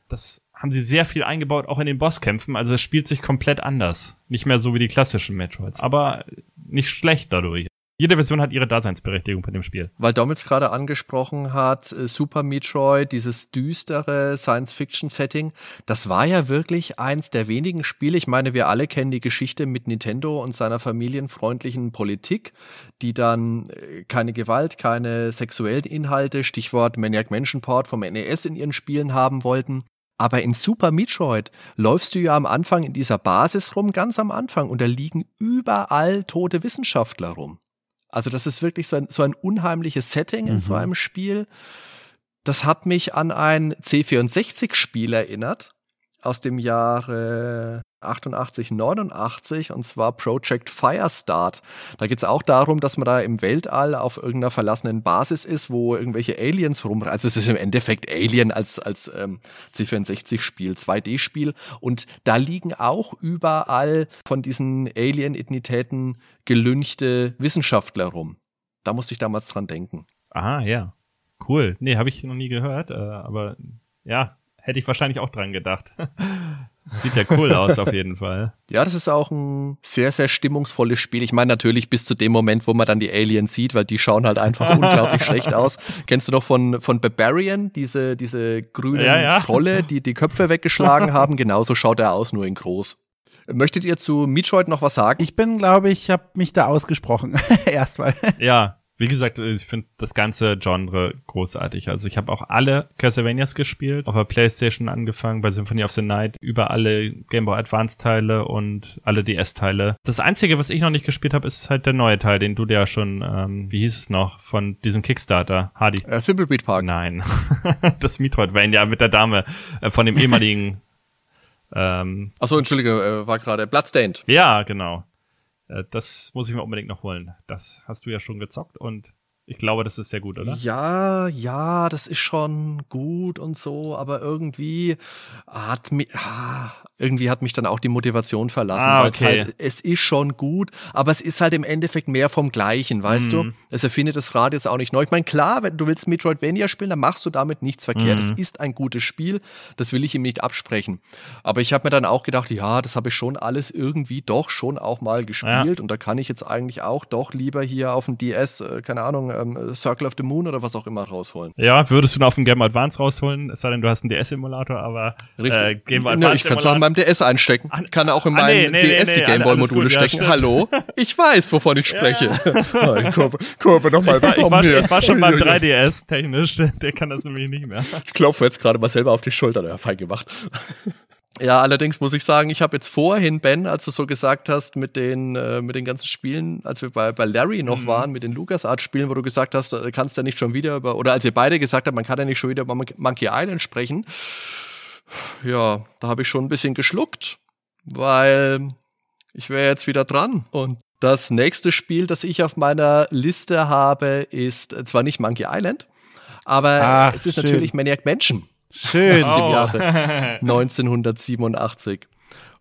C: Das haben sie sehr viel eingebaut, auch in den Bosskämpfen. Also es spielt sich komplett anders. Nicht mehr so wie die klassischen Metroids. Aber nicht schlecht dadurch. Jede Version hat ihre Daseinsberechtigung bei dem Spiel.
A: Weil Dom jetzt gerade angesprochen hat, äh, Super Metroid, dieses düstere Science-Fiction-Setting, das war ja wirklich eins der wenigen Spiele. Ich meine, wir alle kennen die Geschichte mit Nintendo und seiner familienfreundlichen Politik, die dann äh, keine Gewalt, keine sexuellen Inhalte, Stichwort Maniac Mansion Port vom NES in ihren Spielen haben wollten. Aber in Super Metroid läufst du ja am Anfang in dieser Basis rum, ganz am Anfang, und da liegen überall tote Wissenschaftler rum. Also das ist wirklich so ein, so ein unheimliches Setting in mhm. so einem Spiel. Das hat mich an ein C64-Spiel erinnert aus dem Jahre 88, 89 und zwar Project Firestart. Da geht es auch darum, dass man da im Weltall auf irgendeiner verlassenen Basis ist, wo irgendwelche Aliens rum. Also es ist im Endeffekt Alien als, als ähm, C64-Spiel, 2D-Spiel. Und da liegen auch überall von diesen Alien-Ethnitäten gelünchte Wissenschaftler rum. Da musste ich damals dran denken.
C: Ah, ja. Cool. Nee, habe ich noch nie gehört, äh, aber ja, hätte ich wahrscheinlich auch dran gedacht. Sieht ja cool aus, auf jeden Fall.
A: Ja, das ist auch ein sehr, sehr stimmungsvolles Spiel. Ich meine natürlich bis zu dem Moment, wo man dann die Aliens sieht, weil die schauen halt einfach unglaublich schlecht aus. Kennst du noch von, von Barbarian, diese, diese grünen ja, ja. Trolle, die die Köpfe weggeschlagen haben? Genauso schaut er aus, nur in groß. Möchtet ihr zu Metroid noch was sagen?
B: Ich bin, glaube ich, habe mich da ausgesprochen. Erstmal.
C: Ja, wie gesagt, ich finde das ganze Genre großartig. Also ich habe auch alle Castlevanias gespielt, auf der Playstation angefangen, bei Symphony of the Night, über alle Game Boy Advance Teile und alle DS Teile. Das einzige, was ich noch nicht gespielt habe, ist halt der neue Teil, den du dir ja schon, ähm, wie hieß es noch, von diesem Kickstarter, Hardy.
A: Äh, Thimbleweed Park.
C: Nein, das Metroidvania mit der Dame äh, von dem ehemaligen
A: ähm, Achso, Entschuldige, äh, war gerade Bloodstained.
C: Ja, genau. Äh, das muss ich mir unbedingt noch holen. Das hast du ja schon gezockt und ich glaube, das ist sehr gut, oder?
A: Ja, ja, das ist schon gut und so, aber irgendwie hat mir, ah, irgendwie hat mich dann auch die Motivation verlassen,
C: Ah,
A: weil
C: okay.
A: es halt, es ist schon gut, aber es ist halt im Endeffekt mehr vom Gleichen, weißt du?
C: Mhm.
A: Es erfindet das Rad jetzt auch nicht neu. Ich meine, klar, wenn du willst Metroidvania spielen, dann machst du damit nichts verkehrt. Es
C: Mhm.
A: ist ein gutes Spiel, das will ich ihm nicht absprechen. Aber ich habe mir dann auch gedacht, ja, das habe ich schon alles irgendwie doch schon auch mal gespielt und da kann ich jetzt eigentlich auch doch lieber hier auf dem DS, äh, keine Ahnung, ähm, Circle of the Moon oder was auch immer rausholen.
C: Ja, würdest du ihn auf dem Game Boy Advance rausholen, es sei denn, du hast einen DS-Emulator, aber äh, Game Boy
A: Ne,
C: Advance
A: ich kann es auch in meinem DS einstecken.
C: Ah,
A: Kann auch in
C: ah, nee,
A: meinem
C: nee, nee,
A: DS die
C: nee,
A: Gameboy-Module
C: alles gut, ja,
A: stecken.
C: stimmt.
A: Hallo? Ich weiß, wovon ich spreche. Nein, Kurve, Kurve nochmal
C: ich, war, ich, war, ich war schon beim
A: Uiuiui.
C: 3DS technisch, der kann das nämlich nicht mehr.
A: Ich klopfe jetzt gerade mal selber auf die Schulter. Ja, fein gemacht. Ja, allerdings muss ich sagen, ich habe jetzt vorhin, Ben, als du so gesagt hast, mit den, äh, mit den ganzen Spielen, als wir bei, bei Larry noch
C: Mhm.
A: waren, mit den LucasArts-Spielen, wo du gesagt hast, äh, kannst ja nicht schon wieder über, oder als ihr beide gesagt habt, man kann ja nicht schon wieder über Mon- Monkey Island sprechen. Ja, da habe ich schon ein bisschen geschluckt, weil ich wäre jetzt wieder dran. Und das nächste Spiel, das ich auf meiner Liste habe, ist zwar nicht Monkey Island, aber
B: Ach,
A: es ist
B: schön.
A: natürlich Maniac Mansion
B: Schön.
A: aus dem
C: Oh.
A: Jahre 1987.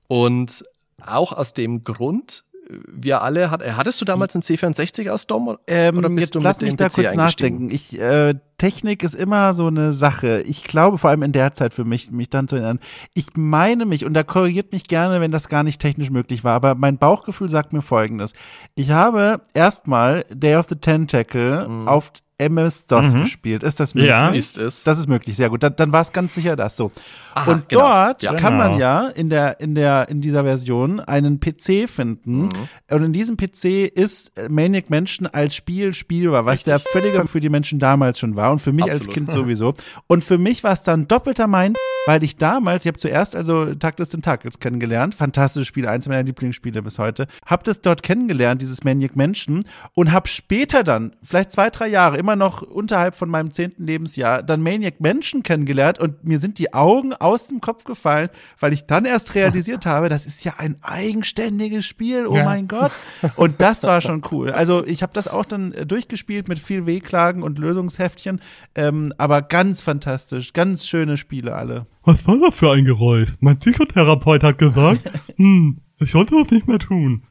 A: Und auch aus dem Grund, wir alle, hat, hattest du damals einen C64 aus Dom?
B: Ähm,
A: Oder bist
B: jetzt
A: du
B: lass
A: mit
B: mich
A: dem
B: da
A: PC
B: kurz
A: eingestiegen?
B: nachdenken. Ich, äh, Technik ist immer so eine Sache. Ich glaube, vor allem in der Zeit für mich, mich dann zu erinnern. Ich meine mich, und da korrigiert mich gerne, wenn das gar nicht technisch möglich war, aber mein Bauchgefühl sagt mir folgendes. Ich habe erstmal Day of the Tentacle
A: Mhm.
B: auf MS-DOS
C: Mhm.
B: gespielt. Ist das möglich?
C: Ja.
A: Ist es?
B: Das ist möglich, sehr gut. Dann, dann war es ganz sicher das so.
A: Aha,
B: und
A: genau.
B: dort
A: Ja.
B: kann man
C: Genau.
B: ja in der, in der, in dieser Version einen PC finden.
A: Mhm.
B: Und in diesem PC ist Maniac Mansion als Spiel spielbar, was der völlige für die Menschen damals schon war und für mich als
A: Absolut.
B: Kind sowieso. Und für mich war es dann doppelter Mind, weil ich damals, ich habe zuerst also Tag des Tentakels kennengelernt, fantastisches Spiel, eins meiner Lieblingsspiele bis heute, habe das dort kennengelernt, dieses Maniac Mansion und habe später dann, vielleicht zwei, drei Jahre, immer noch unterhalb von meinem zehnten Lebensjahr, dann Maniac Mansion kennengelernt und mir sind die Augen aus dem Kopf gefallen, weil ich dann erst realisiert habe, das ist ja ein eigenständiges Spiel, oh mein Gott. Und das war schon cool. Also ich habe das auch dann äh, durchgespielt mit viel Wehklagen und Lösungsheftchen, ähm, aber ganz fantastisch, ganz schöne Spiele alle.
C: Was war das für ein Geräusch? Mein Psychotherapeut hat gesagt, hm, ich sollte das nicht mehr tun.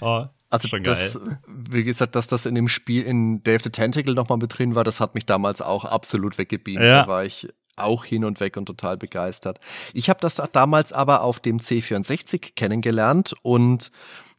C: oh,
A: Also
C: schon
A: das,
C: geil.
A: wie gesagt, dass das in dem Spiel in of the Tentacle nochmal mit drin war, das hat mich damals auch absolut weggebeamt.
C: Ja.
A: Da war ich auch hin und weg und total begeistert. Ich habe das damals aber auf dem C64 kennengelernt und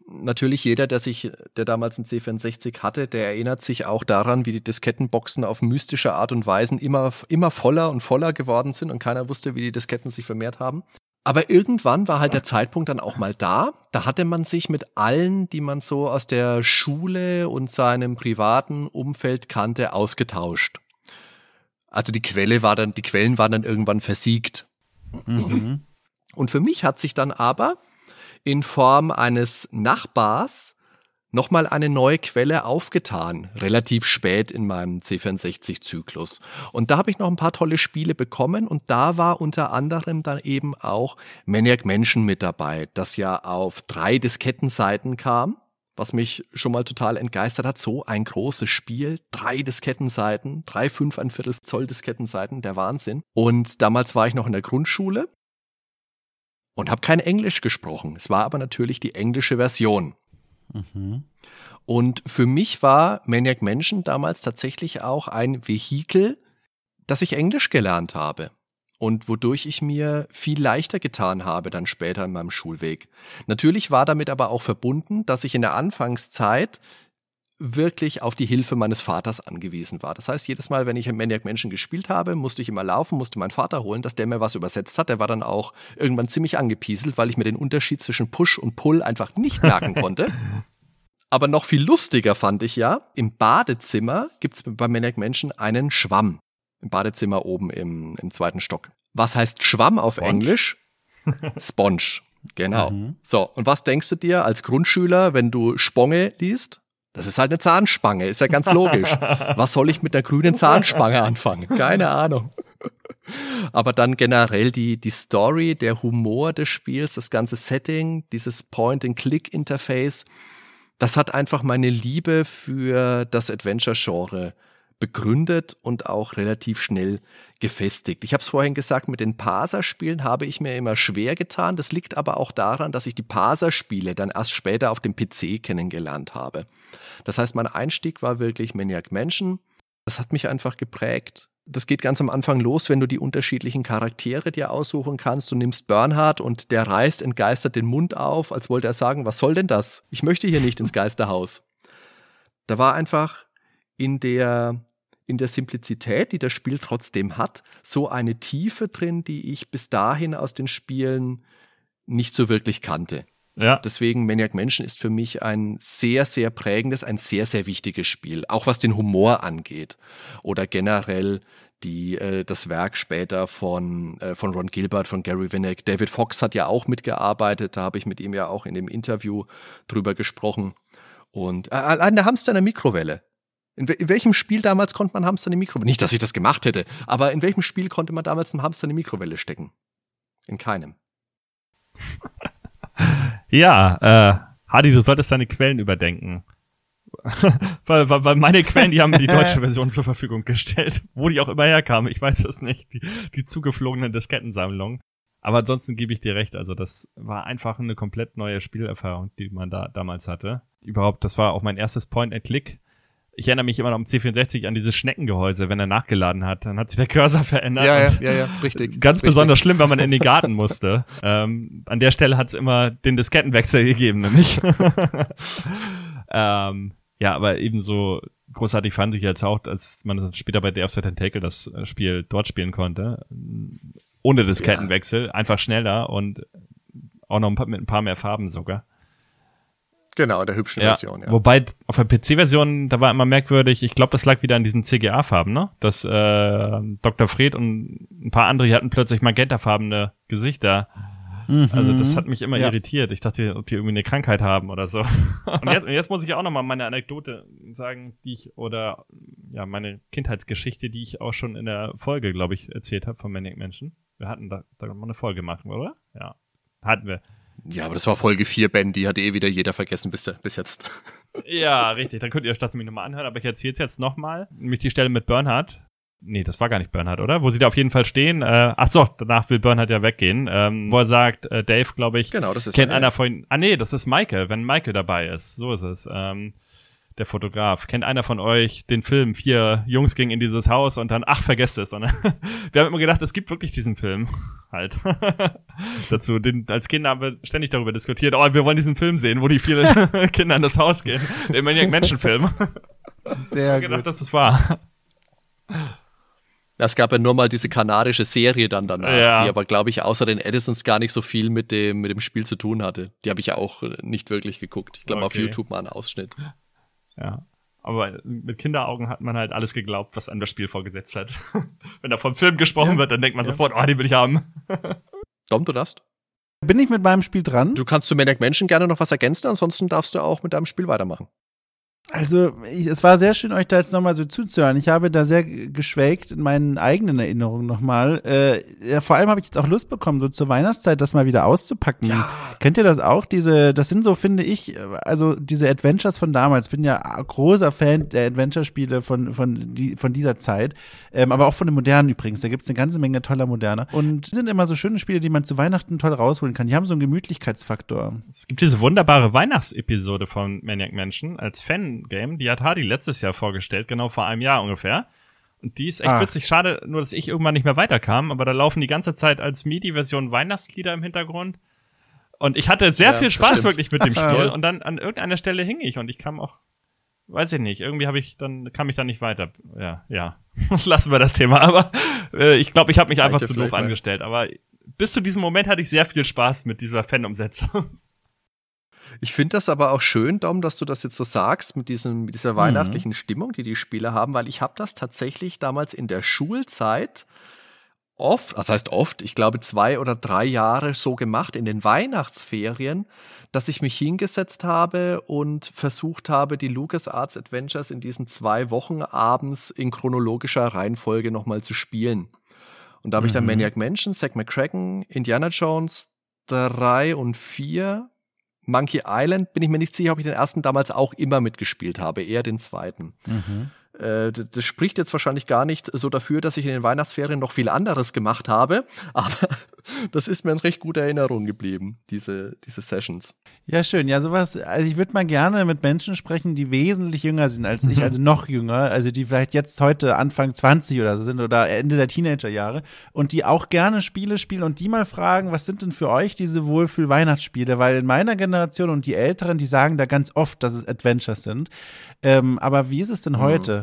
A: natürlich jeder, der sich, der damals einen C64 hatte, der erinnert sich auch daran, wie die Diskettenboxen auf mystische Art und Weise immer, immer voller und voller geworden sind und keiner wusste, wie die Disketten sich vermehrt haben. Aber irgendwann war halt der Zeitpunkt dann auch mal da. Da hatte man sich mit allen, die man so aus der Schule und seinem privaten Umfeld kannte, ausgetauscht. Also die Quelle war dann, die Quellen waren dann irgendwann versiegt.
B: Mhm.
A: Und für mich hat sich dann aber in Form eines Nachbars nochmal eine neue Quelle aufgetan, relativ spät in meinem C64-Zyklus. Und da habe ich noch ein paar tolle Spiele bekommen und da war unter anderem dann eben auch Maniac Mansion mit dabei, das ja auf drei Diskettenseiten kam, was mich schon mal total entgeistert hat. So ein großes Spiel, drei Diskettenseiten, drei, fünf, ein Viertel Zoll Diskettenseiten, der Wahnsinn. Und damals war ich noch in der Grundschule und habe kein Englisch gesprochen. Es war aber natürlich die englische Version.
B: Mhm.
A: Und für mich war Maniac Mansion damals tatsächlich auch ein Vehikel, dass ich Englisch gelernt habe. Und wodurch ich mir viel leichter getan habe dann später in meinem Schulweg. Natürlich war damit aber auch verbunden, dass ich in der Anfangszeit wirklich auf die Hilfe meines Vaters angewiesen war. Das heißt, jedes Mal, wenn ich Maniac Mansion gespielt habe, musste ich immer laufen, musste meinen Vater holen, dass der mir was übersetzt hat. Der war dann auch irgendwann ziemlich angepieselt, weil ich mir den Unterschied zwischen Push und Pull einfach nicht merken konnte. Aber noch viel lustiger fand ich ja, im Badezimmer gibt es bei Maniac Mansion einen Schwamm. Im Badezimmer oben im, im zweiten Stock. Was heißt Schwamm auf
C: Sponge.
A: Englisch? Sponge. Genau.
B: Mhm.
A: So, und was denkst du dir als Grundschüler, wenn du Sponge liest? Das ist halt eine Zahnspange, ist ja ganz logisch. Was soll ich mit der grünen Zahnspange anfangen? Keine Ahnung. Aber dann generell die, die Story, der Humor des Spiels, das ganze Setting, dieses Point-and-Click-Interface, das hat einfach meine Liebe für das Adventure-Genre begründet und auch relativ schnell gefestigt. Ich habe es vorhin gesagt, mit den Parser-Spielen habe ich mir immer schwer getan. Das liegt aber auch daran, dass ich die Parser-Spiele dann erst später auf dem PC kennengelernt habe. Das heißt, mein Einstieg war wirklich Maniac Mansion. Das hat mich einfach geprägt. Das geht ganz am Anfang los, wenn du die unterschiedlichen Charaktere dir aussuchen kannst. Du nimmst Bernhard und der reißt entgeistert den Mund auf, als wollte er sagen, was soll denn das? Ich möchte hier nicht ins Geisterhaus. Da war einfach in der, in der Simplizität, die das Spiel trotzdem hat, so eine Tiefe drin, die ich bis dahin aus den Spielen nicht so wirklich kannte. Ja. Deswegen Maniac Mansion ist für mich ein sehr, sehr prägendes, ein sehr, sehr wichtiges Spiel. Auch was den Humor angeht. Oder generell die, äh, das Werk später von, äh, von Ron Gilbert, von Gary Winnick. David Fox hat ja auch mitgearbeitet. Da habe ich mit ihm ja auch in dem Interview drüber gesprochen. Und äh, allein der Hamster in der Mikrowelle. In, in, welchem Spiel damals konnte man Hamster in die Mikrowelle? Nicht, dass ich das gemacht hätte, aber in welchem Spiel konnte man damals einen Hamster in die Mikrowelle stecken? In keinem.
C: ja, äh, Hadi, du solltest deine Quellen überdenken. weil, weil, weil meine Quellen, die haben die deutsche Version zur Verfügung gestellt. Wo die auch immer herkamen, ich weiß es nicht. Die, die zugeflogenen Diskettensammlungen. Aber ansonsten gebe ich dir recht. Also das war einfach eine komplett neue Spielerfahrung, die man da damals hatte. Überhaupt, das war auch mein erstes Point-and-Click ich erinnere mich immer noch am C64 an dieses Schneckengehäuse, wenn er nachgeladen hat. Dann hat sich der Cursor verändert.
A: Ja, ja, ja, ja, richtig.
C: Ganz
A: richtig.
C: besonders schlimm, wenn man in den Garten musste. ähm, an der Stelle hat es immer den Diskettenwechsel gegeben, nämlich. ähm, ja, aber ebenso großartig fand ich jetzt auch, dass man später bei Day of Tentacle das Spiel dort spielen konnte. Ohne Diskettenwechsel, ja. einfach schneller und auch noch mit ein paar mehr Farben sogar.
A: Genau, der hübschen ja, Version,
C: ja. Wobei auf der PC-Version, da war immer merkwürdig, ich glaube, das lag wieder an diesen CGA-Farben, ne? Dass äh, Dr. Fred und ein paar andere, hatten plötzlich magentafarbene Gesichter. Mhm. Also das hat mich immer ja. irritiert. Ich dachte, ob die irgendwie eine Krankheit haben oder so. und, jetzt, und jetzt muss ich auch nochmal meine Anekdote sagen, die ich, oder ja, meine Kindheitsgeschichte, die ich auch schon in der Folge, glaube ich, erzählt habe von Maniac Menschen. Wir hatten da, da mal eine Folge machen, oder? Ja. Hatten wir.
A: Ja, aber das war Folge 4, Ben, die hat eh wieder jeder vergessen bis, bis jetzt.
C: Ja, richtig. Dann könnt ihr euch das nämlich nochmal anhören, aber ich erzähle es jetzt nochmal. Nämlich die Stelle mit Bernhard. Nee, das war gar nicht Bernhard, oder? Wo sie da auf jeden Fall stehen. Äh, ach so, danach will Bernhard ja weggehen. Ähm, wo er sagt, äh, Dave, glaube ich,
A: genau, das ist
C: kennt einer von. Ah nee, das ist Michael, wenn Michael dabei ist. So ist es. Ähm, der Fotograf. Kennt einer von euch den Film? Vier Jungs gingen in dieses Haus und dann, ach, vergesst es. Und wir haben immer gedacht, es gibt wirklich diesen Film halt. Dazu. Den, als Kinder haben wir ständig darüber diskutiert, oh, wir wollen diesen Film sehen, wo die vier Kinder in das Haus gehen. Der Maniac Menschenfilm. Sehr gut. gedacht, dass es war.
A: Es gab ja nur mal diese kanadische Serie dann danach, ja. die aber, glaube ich, außer den Edisons gar nicht so viel mit dem, mit dem Spiel zu tun hatte. Die habe ich ja auch nicht wirklich geguckt. Ich glaube, okay. auf YouTube mal einen Ausschnitt.
C: Ja. Aber mit Kinderaugen hat man halt alles geglaubt, was an das Spiel vorgesetzt hat. Wenn da vom Film gesprochen ja. wird, dann denkt man ja. sofort, oh, den will ich haben.
A: Dom, du darfst.
B: Bin ich mit meinem Spiel dran?
A: Du kannst zu Maniac Menschen gerne noch was ergänzen, ansonsten darfst du auch mit deinem Spiel weitermachen.
B: Also, ich, es war sehr schön, euch da jetzt nochmal so zuzuhören. Ich habe da sehr geschwelgt in meinen eigenen Erinnerungen nochmal. Äh, ja, vor allem habe ich jetzt auch Lust bekommen, so zur Weihnachtszeit das mal wieder auszupacken. Ja. Kennt ihr das auch? Diese, das sind so, finde ich, also diese Adventures von damals. Bin ja großer Fan der Adventure-Spiele von, von, die, von dieser Zeit. Ähm, aber auch von den modernen übrigens. Da gibt es eine ganze Menge toller moderner. Und sind immer so schöne Spiele, die man zu Weihnachten toll rausholen kann. Die haben so einen Gemütlichkeitsfaktor.
C: Es gibt diese wunderbare Weihnachtsepisode von Maniac Mansion als Fan Game. Die hat Hardy letztes Jahr vorgestellt, genau vor einem Jahr ungefähr. Und die ist echt Ach. witzig. Schade, nur dass ich irgendwann nicht mehr weiterkam, aber da laufen die ganze Zeit als MIDI-Version Weihnachtslieder im Hintergrund. Und ich hatte sehr ja, viel Spaß wirklich mit dem Spiel. Und dann an irgendeiner Stelle hing ich und ich kam auch, weiß ich nicht, irgendwie habe ich dann, kam ich dann nicht weiter. Ja, ja. Lassen wir das Thema. Aber äh, ich glaube, ich habe mich einfach zu doof angestellt. Aber bis zu diesem Moment hatte ich sehr viel Spaß mit dieser Fan-Umsetzung.
A: Ich finde das aber auch schön, Dom, dass du das jetzt so sagst mit, diesem, mit dieser mhm. weihnachtlichen Stimmung, die die Spiele haben, weil ich habe das tatsächlich damals in der Schulzeit oft, das heißt oft, ich glaube zwei oder drei Jahre so gemacht in den Weihnachtsferien, dass ich mich hingesetzt habe und versucht habe, die LucasArts Adventures in diesen zwei Wochen abends in chronologischer Reihenfolge nochmal zu spielen. Und da habe mhm. ich dann mhm. Maniac Mansion, Zack McCracken, Indiana Jones 3 und 4 Monkey Island bin ich mir nicht sicher, ob ich den ersten damals auch immer mitgespielt habe, eher den zweiten. Mhm. Äh, das spricht jetzt wahrscheinlich gar nicht so dafür, dass ich in den Weihnachtsferien noch viel anderes gemacht habe, aber das ist mir in recht guter Erinnerung geblieben, diese, diese Sessions.
B: Ja, schön. Ja, sowas, also ich würde mal gerne mit Menschen sprechen, die wesentlich jünger sind als ich, also noch jünger, also die vielleicht jetzt heute Anfang 20 oder so sind oder Ende der Teenagerjahre und die auch gerne Spiele spielen und die mal fragen, was sind denn für euch diese Wohlfühl-Weihnachtsspiele? Weil in meiner Generation und die Älteren, die sagen da ganz oft, dass es Adventures sind. Ähm, aber wie ist es denn mhm.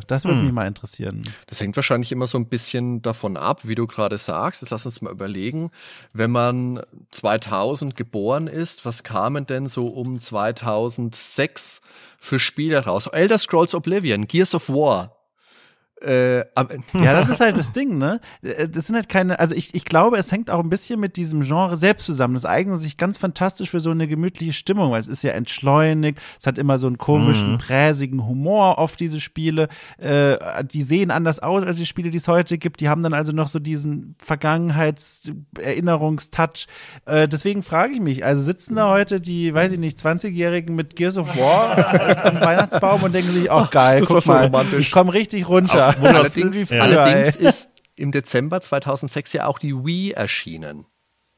B: Das würde mhm. mich mal interessieren.
A: Das hängt wahrscheinlich immer so ein bisschen davon ab, wie du gerade sagst. Jetzt lass uns mal überlegen, wenn man 2000 geboren ist, was kamen denn so um 2006 für Spiele raus? Elder Scrolls Oblivion, Gears of War,
B: äh, ja, das ist halt das Ding, ne? Äh, das sind halt keine, also ich, ich glaube, es hängt auch ein bisschen mit diesem Genre selbst zusammen. Das eignet sich ganz fantastisch für so eine gemütliche Stimmung, weil es ist ja entschleunigt, es hat immer so einen komischen, mhm. präsigen Humor auf diese Spiele. Äh, die sehen anders aus als die Spiele, die es heute gibt. Die haben dann also noch so diesen Vergangenheitserinnerungstouch. Äh, deswegen frage ich mich, also sitzen da heute die, weiß ich nicht, 20-Jährigen mit Gears of War am Weihnachtsbaum und denken sich, ach geil, guck mal, so ich komme richtig runter
A: allerdings, ja. allerdings ist im Dezember 2006 ja auch die Wii erschienen.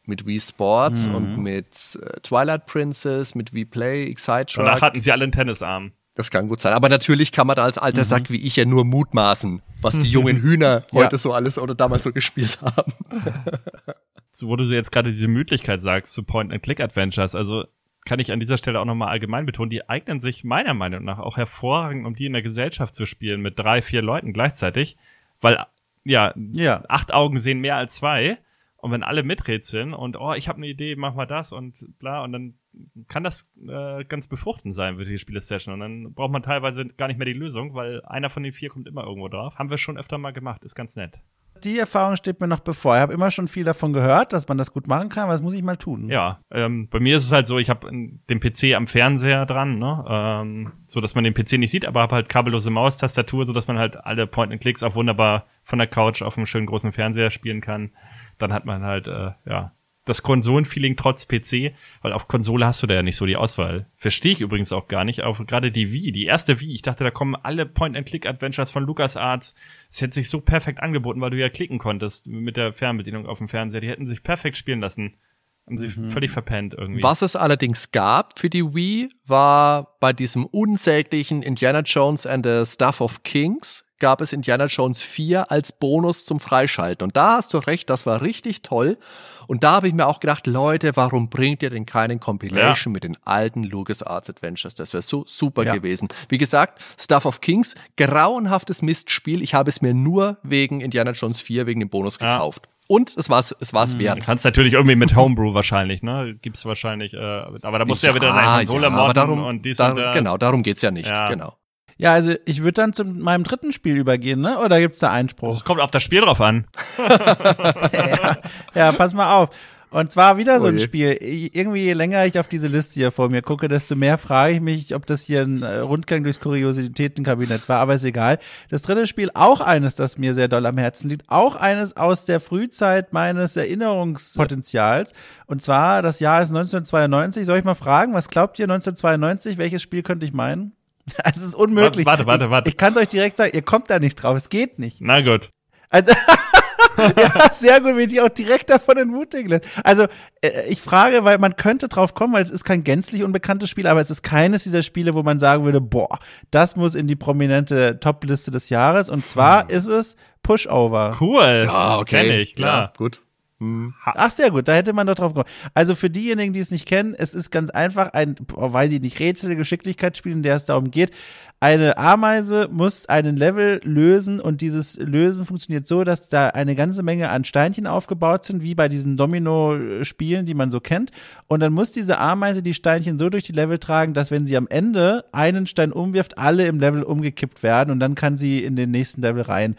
A: Mit Wii Sports mhm. und mit äh, Twilight Princess, mit Wii Play, Excite Truck.
C: Danach hatten sie alle einen Tennisarm.
A: Das kann gut sein. Aber natürlich kann man da als alter mhm. Sack wie ich ja nur mutmaßen, was die jungen Hühner ja. heute so alles oder damals so gespielt haben.
C: so, wo du jetzt gerade diese Möglichkeit sagst zu Point-and-Click-Adventures, also kann ich an dieser Stelle auch nochmal allgemein betonen, die eignen sich meiner Meinung nach auch hervorragend, um die in der Gesellschaft zu spielen, mit drei, vier Leuten gleichzeitig, weil ja, ja. acht Augen sehen mehr als zwei. Und wenn alle miträtseln und oh, ich habe eine Idee, mach mal das und bla, und dann kann das äh, ganz befruchtend sein für die Spiele-Session. Und dann braucht man teilweise gar nicht mehr die Lösung, weil einer von den vier kommt immer irgendwo drauf. Haben wir schon öfter mal gemacht, ist ganz nett
B: die Erfahrung steht mir noch bevor. Ich habe immer schon viel davon gehört, dass man das gut machen kann, aber das muss ich mal tun.
C: Ja, ähm, bei mir ist es halt so, ich habe den PC am Fernseher dran, ne? ähm, so dass man den PC nicht sieht, aber habe halt kabellose Maustastatur, so dass man halt alle Point-and-Clicks auch wunderbar von der Couch auf einem schönen großen Fernseher spielen kann. Dann hat man halt, äh, ja, das Konsolenfeeling trotz PC, weil auf Konsole hast du da ja nicht so die Auswahl. Verstehe ich übrigens auch gar nicht. Auch gerade die Wii, die erste Wii, ich dachte, da kommen alle Point-and-Click-Adventures von LucasArts. Es hätte sich so perfekt angeboten, weil du ja klicken konntest mit der Fernbedienung auf dem Fernseher. Die hätten sich perfekt spielen lassen. Haben sie mhm. völlig verpennt irgendwie.
A: Was es allerdings gab für die Wii, war bei diesem unsäglichen Indiana Jones and the Stuff of Kings gab es Indiana Jones 4 als Bonus zum Freischalten. Und da hast du recht, das war richtig toll. Und da habe ich mir auch gedacht, Leute, warum bringt ihr denn keinen Compilation ja. mit den alten LucasArts Adventures? Das wäre so super ja. gewesen. Wie gesagt, Stuff of Kings, grauenhaftes Mistspiel. Ich habe es mir nur wegen Indiana Jones 4, wegen dem Bonus ja. gekauft. Und es war's, es war's mhm. wert.
C: Du kannst natürlich irgendwie mit Homebrew wahrscheinlich, ne? Gibt's wahrscheinlich, äh, aber da musst du ja wieder deine Konsole ja, modden
A: darum,
C: und dies
A: darum,
C: und das.
A: Genau, darum geht's ja nicht, ja. genau.
B: Ja, also ich würde dann zu meinem dritten Spiel übergehen, ne? Oder gibt's da Einspruch?
C: Es kommt auf das Spiel drauf an.
B: ja, ja, pass mal auf. Und zwar wieder so ein oh Spiel. Irgendwie je länger ich auf diese Liste hier vor mir gucke, desto mehr frage ich mich, ob das hier ein äh, Rundgang durchs Kuriositätenkabinett war, aber ist egal. Das dritte Spiel, auch eines, das mir sehr doll am Herzen liegt, auch eines aus der Frühzeit meines Erinnerungspotenzials. Und zwar, das Jahr ist 1992. Soll ich mal fragen, was glaubt ihr 1992? Welches Spiel könnte ich meinen? Es ist unmöglich.
C: Warte, warte, warte.
B: Ich, ich kann es euch direkt sagen, ihr kommt da nicht drauf. Es geht nicht.
C: Na gut.
B: Also, ja, sehr gut, wie die auch direkt davon entmutigen lässt. Also, äh, ich frage, weil man könnte drauf kommen, weil es ist kein gänzlich unbekanntes Spiel, aber es ist keines dieser Spiele, wo man sagen würde, boah, das muss in die prominente Top-Liste des Jahres. Und zwar hm. ist es Pushover.
C: Cool.
A: Ja, okay.
C: Kenn ich, klar. Ja,
A: gut.
B: Hm. Ach, sehr gut, da hätte man doch drauf gekommen. Also für diejenigen, die es nicht kennen, es ist ganz einfach ein, weiß ich nicht, Rätsel, Geschicklichkeitsspiel, in der es darum geht, eine Ameise muss einen Level lösen und dieses Lösen funktioniert so, dass da eine ganze Menge an Steinchen aufgebaut sind, wie bei diesen Domino-Spielen, die man so kennt. Und dann muss diese Ameise die Steinchen so durch die Level tragen, dass wenn sie am Ende einen Stein umwirft, alle im Level umgekippt werden und dann kann sie in den nächsten Level rein.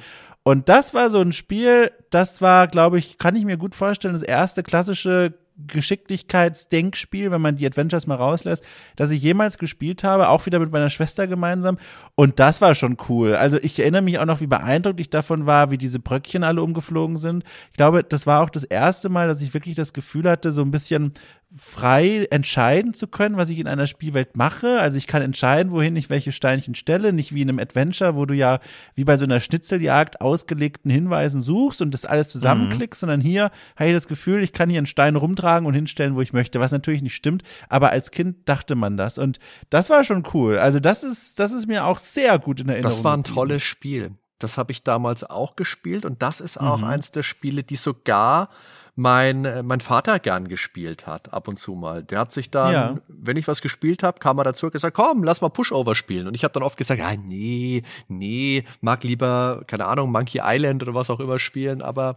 B: Und das war so ein Spiel, das war, glaube ich, kann ich mir gut vorstellen, das erste klassische Geschicklichkeitsdenkspiel, wenn man die Adventures mal rauslässt, das ich jemals gespielt habe, auch wieder mit meiner Schwester gemeinsam. Und das war schon cool. Also ich erinnere mich auch noch, wie beeindruckt ich davon war, wie diese Bröckchen alle umgeflogen sind. Ich glaube, das war auch das erste Mal, dass ich wirklich das Gefühl hatte, so ein bisschen frei entscheiden zu können, was ich in einer Spielwelt mache. Also ich kann entscheiden, wohin ich welche Steinchen stelle, nicht wie in einem Adventure, wo du ja wie bei so einer Schnitzeljagd ausgelegten Hinweisen suchst und das alles zusammenklickst, mhm. sondern hier habe ich das Gefühl, ich kann hier einen Stein rumtragen und hinstellen, wo ich möchte, was natürlich nicht stimmt, aber als Kind dachte man das und das war schon cool. Also das ist, das ist mir auch sehr gut in Erinnerung.
A: Das war ein tolles Spiel. Das habe ich damals auch gespielt und das ist auch mhm. eins der Spiele, die sogar mein, äh, mein Vater gern gespielt hat, ab und zu mal. Der hat sich dann, ja. wenn ich was gespielt habe, kam er dazu und gesagt, komm, lass mal Pushover spielen. Und ich habe dann oft gesagt, ja, nee, nee, mag lieber, keine Ahnung, Monkey Island oder was auch immer spielen, aber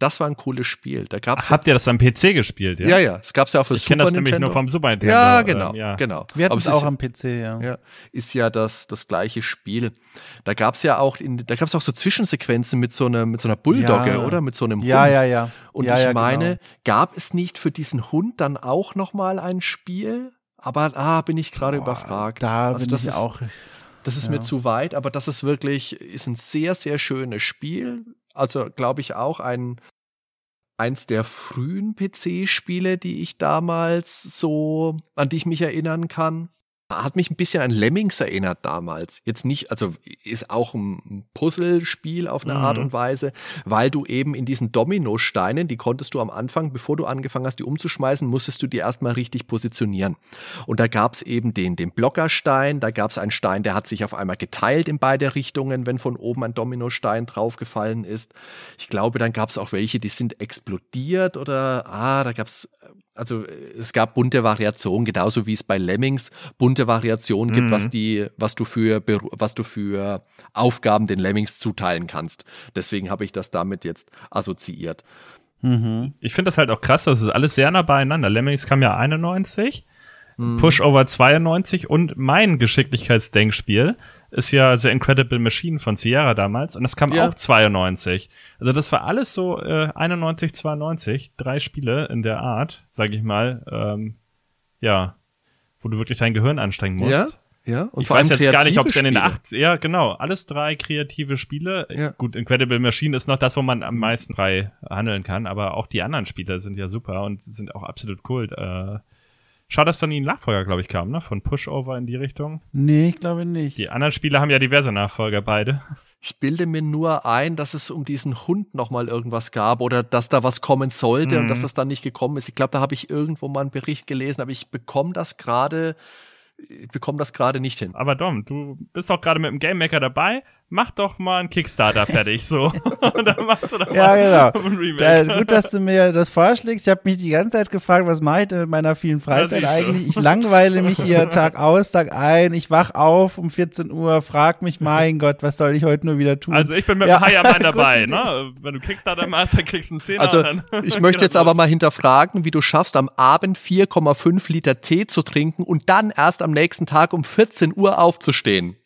A: das war ein cooles Spiel. Da gab's
C: Habt ihr das am PC gespielt?
A: Ja, ja, ja. Es gab's ja auch für
C: ich
A: Super
C: das
A: Nintendo.
C: nämlich nur vom Super Nintendo.
A: Ja, genau, ähm, ja. genau.
B: Wir hatten es auch am PC, ja.
A: ja. Ist ja das, das gleiche Spiel. Da gab's ja auch, in, da gab's auch so Zwischensequenzen mit so einer, mit so einer Bulldogge, ja. oder? Mit so einem
B: ja,
A: Hund.
B: Ja, ja, ja.
A: Und
B: ja,
A: ich
B: ja,
A: meine,
B: genau.
A: gab es nicht für diesen Hund dann auch nochmal ein Spiel? Aber ah, bin ich gerade überfragt.
B: Da
A: also
B: bin
A: das
B: ich
A: ist,
B: auch.
A: Das ist mir zu weit, aber das ist wirklich, ist ein sehr, sehr schönes Spiel. Also, glaube ich, auch ein, eins der frühen PC-Spiele, die ich damals so, an die ich mich erinnern kann. Hat mich ein bisschen an Lemmings erinnert damals. Jetzt nicht, also ist auch ein Puzzlespiel auf eine mhm. Art und Weise, weil du eben in diesen Dominosteinen, die konntest du am Anfang, bevor du angefangen hast, die umzuschmeißen, musstest du die erstmal richtig positionieren. Und da gab es eben den, den Blockerstein, da gab es einen Stein, der hat sich auf einmal geteilt in beide Richtungen, wenn von oben ein Dominostein draufgefallen ist. Ich glaube, dann gab es auch welche, die sind explodiert oder, ah, da gab es also es gab bunte Variationen, genauso wie es bei Lemmings bunte Variationen gibt, mhm. was die, was du für, was du für Aufgaben den Lemmings zuteilen kannst. Deswegen habe ich das damit jetzt assoziiert.
C: Mhm. Ich finde das halt auch krass, das ist alles sehr nah beieinander. Lemmings kam ja 91 Mhm. Pushover 92 und mein Geschicklichkeitsdenkspiel ist ja The Incredible Machine von Sierra damals und das kam ja. auch 92. Also das war alles so äh, 91, 92, drei Spiele in der Art, sag ich mal, ähm, ja, wo du wirklich dein Gehirn anstrengen musst.
A: Ja. Ja,
C: und ich weiß jetzt gar nicht, ob es in den 80 ja genau, alles drei kreative Spiele. Ja. Gut, Incredible Machine ist noch das, wo man am meisten frei handeln kann, aber auch die anderen Spiele sind ja super und sind auch absolut cool. Äh, Schade, dass dann nie ein Nachfolger, glaube ich, kam, ne? Von Pushover in die Richtung.
B: Nee, ich glaube nicht.
C: Die anderen Spiele haben ja diverse Nachfolger, beide.
A: Ich bilde mir nur ein, dass es um diesen Hund nochmal irgendwas gab oder dass da was kommen sollte mhm. und dass das dann nicht gekommen ist. Ich glaube, da habe ich irgendwo mal einen Bericht gelesen, aber ich bekomme das gerade ich bekomme das gerade nicht hin.
C: Aber Dom, du bist doch gerade mit dem Game Maker dabei. Mach doch mal einen Kickstarter fertig, so. Und dann
B: machst du doch ja, genau. ein Remake. Da, gut, dass du mir das vorschlägst. Ich habe mich die ganze Zeit gefragt, was mache ich denn mit meiner vielen Freizeit eigentlich? Ich langweile mich hier Tag aus, Tag ein. Ich wach auf um 14 Uhr, frag mich, mein Gott, was soll ich heute nur wieder tun?
C: Also ich bin mit ja. dem High dabei, ne? Wenn du Kickstarter machst, dann kriegst du einen Zehner.
A: Also ich möchte jetzt aber mal hinterfragen, wie du schaffst, am Abend 4,5 Liter Tee zu trinken und dann erst am nächsten Tag um 14 Uhr aufzustehen.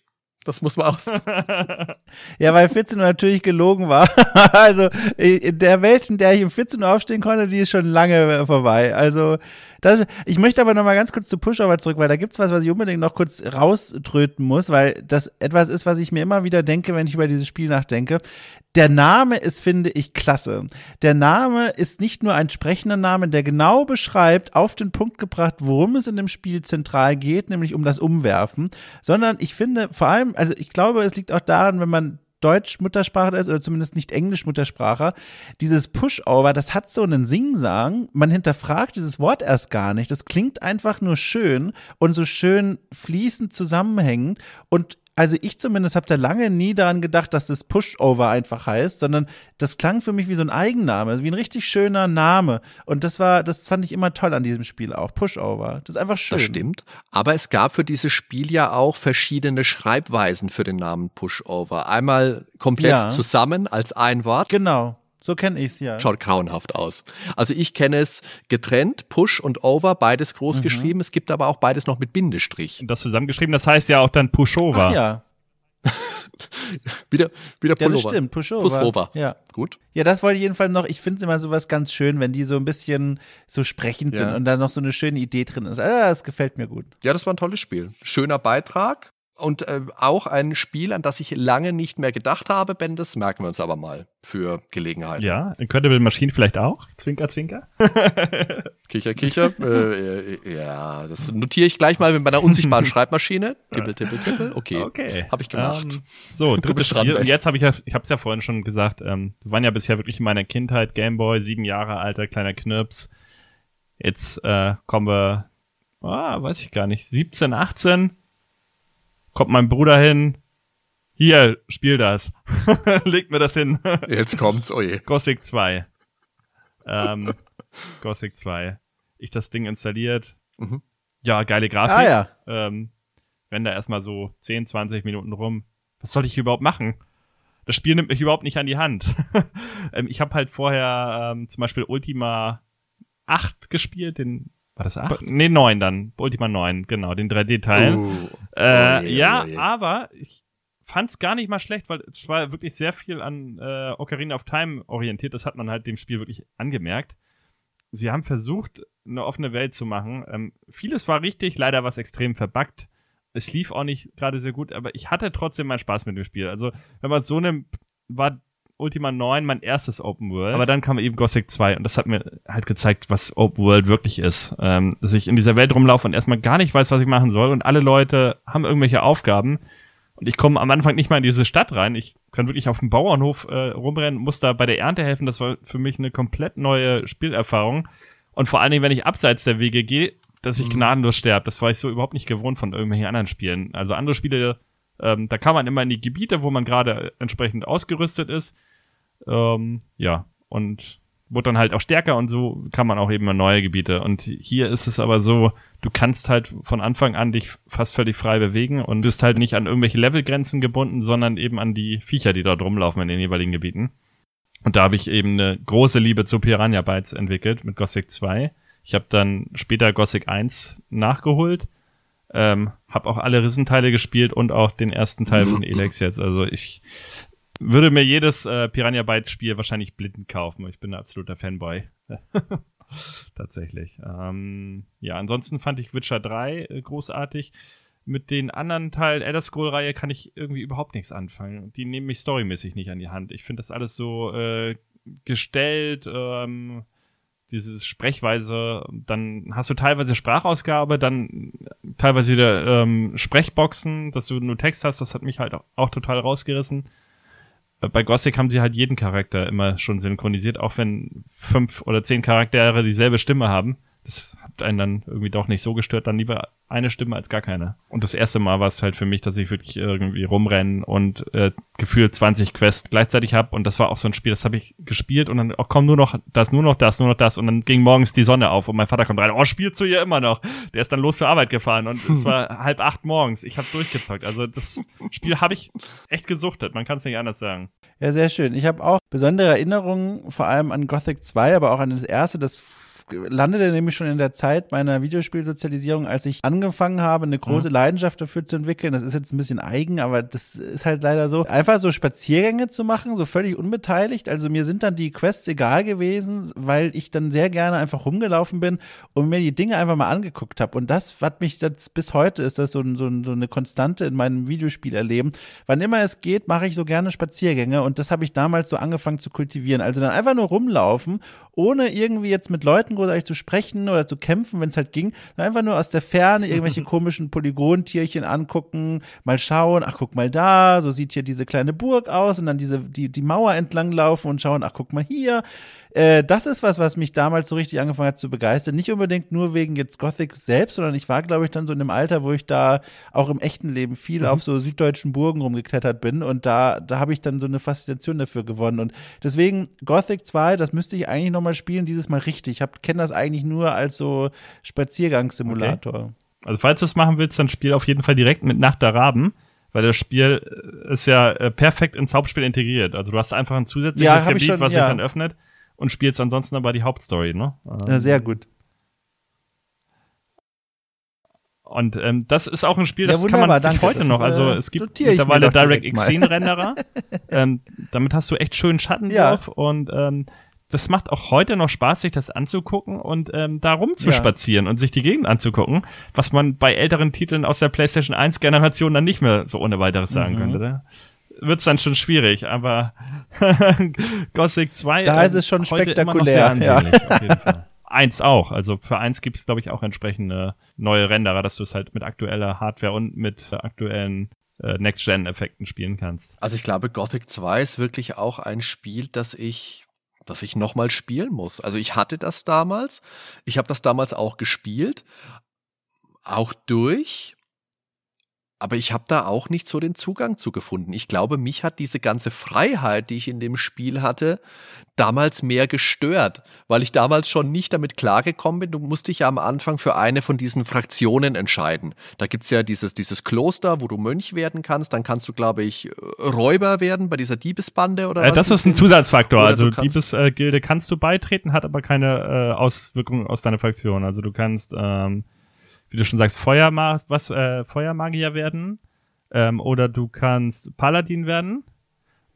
A: Das muss man aus.
B: ja, weil 14 Uhr natürlich gelogen war. also in der Welt, in der ich um 14 Uhr aufstehen konnte, die ist schon lange vorbei. Also das, ich möchte aber noch mal ganz kurz zu Pushover zurück, weil da gibt's was, was ich unbedingt noch kurz rauströten muss, weil das etwas ist, was ich mir immer wieder denke, wenn ich über dieses Spiel nachdenke. Der Name ist, finde ich, klasse. Der Name ist nicht nur ein sprechender Name, der genau beschreibt, auf den Punkt gebracht, worum es in dem Spiel zentral geht, nämlich um das Umwerfen, sondern ich finde vor allem, also ich glaube, es liegt auch daran, wenn man Deutsch Muttersprache ist oder zumindest nicht Englisch Muttersprache, dieses Pushover, das hat so einen Singsang. Man hinterfragt dieses Wort erst gar nicht. Das klingt einfach nur schön und so schön fließend zusammenhängend und also ich zumindest habe da lange nie daran gedacht, dass das Pushover einfach heißt, sondern das klang für mich wie so ein Eigenname, wie ein richtig schöner Name. Und das war, das fand ich immer toll an diesem Spiel auch. Pushover. Das ist einfach schön.
A: Das stimmt. Aber es gab für dieses Spiel ja auch verschiedene Schreibweisen für den Namen Pushover. Einmal komplett ja. zusammen als ein Wort.
B: Genau. So kenne ich es, ja.
A: Schaut grauenhaft aus. Also ich kenne es getrennt, Push und Over, beides groß mhm. geschrieben. Es gibt aber auch beides noch mit Bindestrich.
C: Das zusammengeschrieben, das heißt ja auch dann Pushover.
B: Ach ja.
A: wieder, wieder
B: Pullover. Ja, das stimmt, Pushover.
A: Pushover.
B: Ja.
A: Gut.
B: Ja, das wollte ich jedenfalls noch. Ich finde es immer sowas ganz schön, wenn die so ein bisschen so sprechend ja. sind und da noch so eine schöne Idee drin ist. Ah, das gefällt mir gut.
A: Ja, das war ein tolles Spiel. Schöner Beitrag. Und äh, auch ein Spiel, an das ich lange nicht mehr gedacht habe, Ben, das merken wir uns aber mal für Gelegenheit.
C: Ja, Incredible Machine vielleicht auch. Zwinker, zwinker.
A: kicher, kicher. äh, äh, ja, das notiere ich gleich mal mit meiner unsichtbaren Schreibmaschine. Tippel, tippel, tippel. Okay.
C: Okay.
A: Habe ich gemacht.
C: Ähm, so, drittes Spiel. Und jetzt habe ich ja, ich habe es ja vorhin schon gesagt, ähm, wir waren ja bisher wirklich in meiner Kindheit, Gameboy, sieben Jahre alter, kleiner Knirps. Jetzt äh, kommen wir, ah, weiß ich gar nicht, 17, 18 kommt mein Bruder hin, hier, spiel das. Legt mir das hin.
A: Jetzt kommt's, oje.
C: Oh Gothic 2. Ähm, Gothic 2. Ich das Ding installiert. Mhm. Ja, geile Grafik.
B: Ah, ja.
C: Ähm, wenn da erstmal so 10, 20 Minuten rum. Was soll ich überhaupt machen? Das Spiel nimmt mich überhaupt nicht an die Hand. ähm, ich habe halt vorher ähm, zum Beispiel Ultima 8 gespielt, den war das 8? Nee, 9 dann. Ultima 9, genau, den 3D-Teil. Uh, äh, oh yeah, ja, yeah. aber ich fand es gar nicht mal schlecht, weil es war wirklich sehr viel an äh, Ocarina of Time orientiert. Das hat man halt dem Spiel wirklich angemerkt. Sie haben versucht, eine offene Welt zu machen. Ähm, vieles war richtig, leider war es extrem verbuggt. Es lief auch nicht gerade sehr gut, aber ich hatte trotzdem meinen Spaß mit dem Spiel. Also, wenn man so nimmt, war Ultima 9 mein erstes Open World. Aber dann kam eben Gothic 2 und das hat mir halt gezeigt, was Open World wirklich ist. Ähm, dass ich in dieser Welt rumlaufe und erstmal gar nicht weiß, was ich machen soll und alle Leute haben irgendwelche Aufgaben und ich komme am Anfang nicht mal in diese Stadt rein. Ich kann wirklich auf dem Bauernhof äh, rumrennen, muss da bei der Ernte helfen. Das war für mich eine komplett neue Spielerfahrung. Und vor allen Dingen, wenn ich abseits der Wege gehe, dass ich mhm. gnadenlos sterbe. Das war ich so überhaupt nicht gewohnt von irgendwelchen anderen Spielen. Also andere Spiele ähm, da kann man immer in die Gebiete, wo man gerade entsprechend ausgerüstet ist. Ähm, ja, und wird dann halt auch stärker und so kann man auch eben in neue Gebiete. Und hier ist es aber so, du kannst halt von Anfang an dich fast völlig frei bewegen und bist halt nicht an irgendwelche Levelgrenzen gebunden, sondern eben an die Viecher, die dort rumlaufen in den jeweiligen Gebieten. Und da habe ich eben eine große Liebe zu Piranha Bytes entwickelt mit Gothic 2. Ich habe dann später Gothic 1 nachgeholt ähm, hab auch alle Rissenteile gespielt und auch den ersten Teil von Elex jetzt. Also ich würde mir jedes äh, Piranha Bytes Spiel wahrscheinlich blind kaufen. Ich bin ein absoluter Fanboy. Tatsächlich. Ähm, ja, ansonsten fand ich Witcher 3 äh, großartig. Mit den anderen Teilen Elder Scroll Reihe kann ich irgendwie überhaupt nichts anfangen. Die nehmen mich storymäßig nicht an die Hand. Ich finde das alles so äh, gestellt, ähm, dieses Sprechweise, dann hast du teilweise Sprachausgabe, dann teilweise wieder ähm, Sprechboxen, dass du nur Text hast, das hat mich halt auch, auch total rausgerissen. Bei Gothic haben sie halt jeden Charakter immer schon synchronisiert, auch wenn fünf oder zehn Charaktere dieselbe Stimme haben das hat einen dann irgendwie doch nicht so gestört, dann lieber eine Stimme als gar keine. Und das erste Mal war es halt für mich, dass ich wirklich irgendwie rumrennen und äh, gefühlt 20 Quests gleichzeitig habe. Und das war auch so ein Spiel, das habe ich gespielt und dann, oh komm, nur noch das, nur noch das, nur noch das. Und dann ging morgens die Sonne auf und mein Vater kommt rein, oh, spielst du hier immer noch? Der ist dann los zur Arbeit gefahren und es war halb acht morgens. Ich habe durchgezockt. Also das Spiel habe ich echt gesuchtet, man kann es nicht anders sagen.
B: Ja, sehr schön. Ich habe auch besondere Erinnerungen, vor allem an Gothic 2, aber auch an das erste, das landete nämlich schon in der Zeit meiner Videospielsozialisierung, als ich angefangen habe, eine große mhm. Leidenschaft dafür zu entwickeln. Das ist jetzt ein bisschen eigen, aber das ist halt leider so. Einfach so Spaziergänge zu machen, so völlig unbeteiligt. Also mir sind dann die Quests egal gewesen, weil ich dann sehr gerne einfach rumgelaufen bin und mir die Dinge einfach mal angeguckt habe. Und das hat mich das bis heute ist das so, so, so eine Konstante in meinem Videospielerleben. Wann immer es geht, mache ich so gerne Spaziergänge und das habe ich damals so angefangen zu kultivieren. Also dann einfach nur rumlaufen, ohne irgendwie jetzt mit Leuten großartig zu sprechen oder zu kämpfen, wenn es halt ging. Einfach nur aus der Ferne irgendwelche komischen Polygontierchen angucken, mal schauen, ach guck mal da, so sieht hier diese kleine Burg aus und dann diese, die, die Mauer entlang laufen und schauen, ach guck mal hier. Äh, das ist was, was mich damals so richtig angefangen hat zu begeistern. Nicht unbedingt nur wegen jetzt Gothic selbst, sondern ich war, glaube ich, dann so in einem Alter, wo ich da auch im echten Leben viel mhm. auf so süddeutschen Burgen rumgeklettert bin und da, da habe ich dann so eine Faszination dafür gewonnen. Und deswegen Gothic 2, das müsste ich eigentlich nochmal spielen, dieses Mal richtig. Ich kenne das eigentlich nur als so Spaziergangssimulator. Okay.
C: Also falls du es machen willst, dann spiel auf jeden Fall direkt mit Nacht der Raben weil das Spiel ist ja äh, perfekt ins Hauptspiel integriert. Also du hast einfach ein zusätzliches ja, Gebiet, schon, was ja. sich dann öffnet und spielst ansonsten aber die Hauptstory, ne?
B: Ja, sehr gut.
C: Und ähm, das ist auch ein Spiel, das ja, kann man danke, heute noch. Also äh, es gibt mittlerweile DirectX 10 Renderer. ähm, damit hast du echt schönen Schatten ja. drauf und ähm, das macht auch heute noch Spaß, sich das anzugucken und ähm, da rumzuspazieren ja. und sich die Gegend anzugucken, was man bei älteren Titeln aus der PlayStation 1 Generation dann nicht mehr so ohne weiteres sagen mhm. könnte. Ne? Wird's dann schon schwierig, aber Gothic 2
B: da ist es schon spektakulär. ja. auf jeden
C: Fall. Eins auch. Also für eins gibt es, glaube ich, auch entsprechende neue Renderer, dass du es halt mit aktueller Hardware und mit aktuellen äh, Next-Gen-Effekten spielen kannst.
A: Also ich glaube, Gothic 2 ist wirklich auch ein Spiel, das ich dass ich nochmal spielen muss. Also ich hatte das damals, ich habe das damals auch gespielt, auch durch, aber ich habe da auch nicht so den Zugang zu gefunden. Ich glaube, mich hat diese ganze Freiheit, die ich in dem Spiel hatte, damals mehr gestört, weil ich damals schon nicht damit klargekommen bin. Du musst dich ja am Anfang für eine von diesen Fraktionen entscheiden. Da gibt es ja dieses, dieses Kloster, wo du Mönch werden kannst. Dann kannst du, glaube ich, Räuber werden bei dieser Diebesbande oder
C: äh, was? Das ist ein Zusatzfaktor. also Diebesgilde kannst du beitreten, hat aber keine äh, Auswirkungen aus deiner Fraktion. Also du kannst ähm wie du schon sagst, Feuerma was, äh, Feuermagier werden. Ähm, oder du kannst Paladin werden.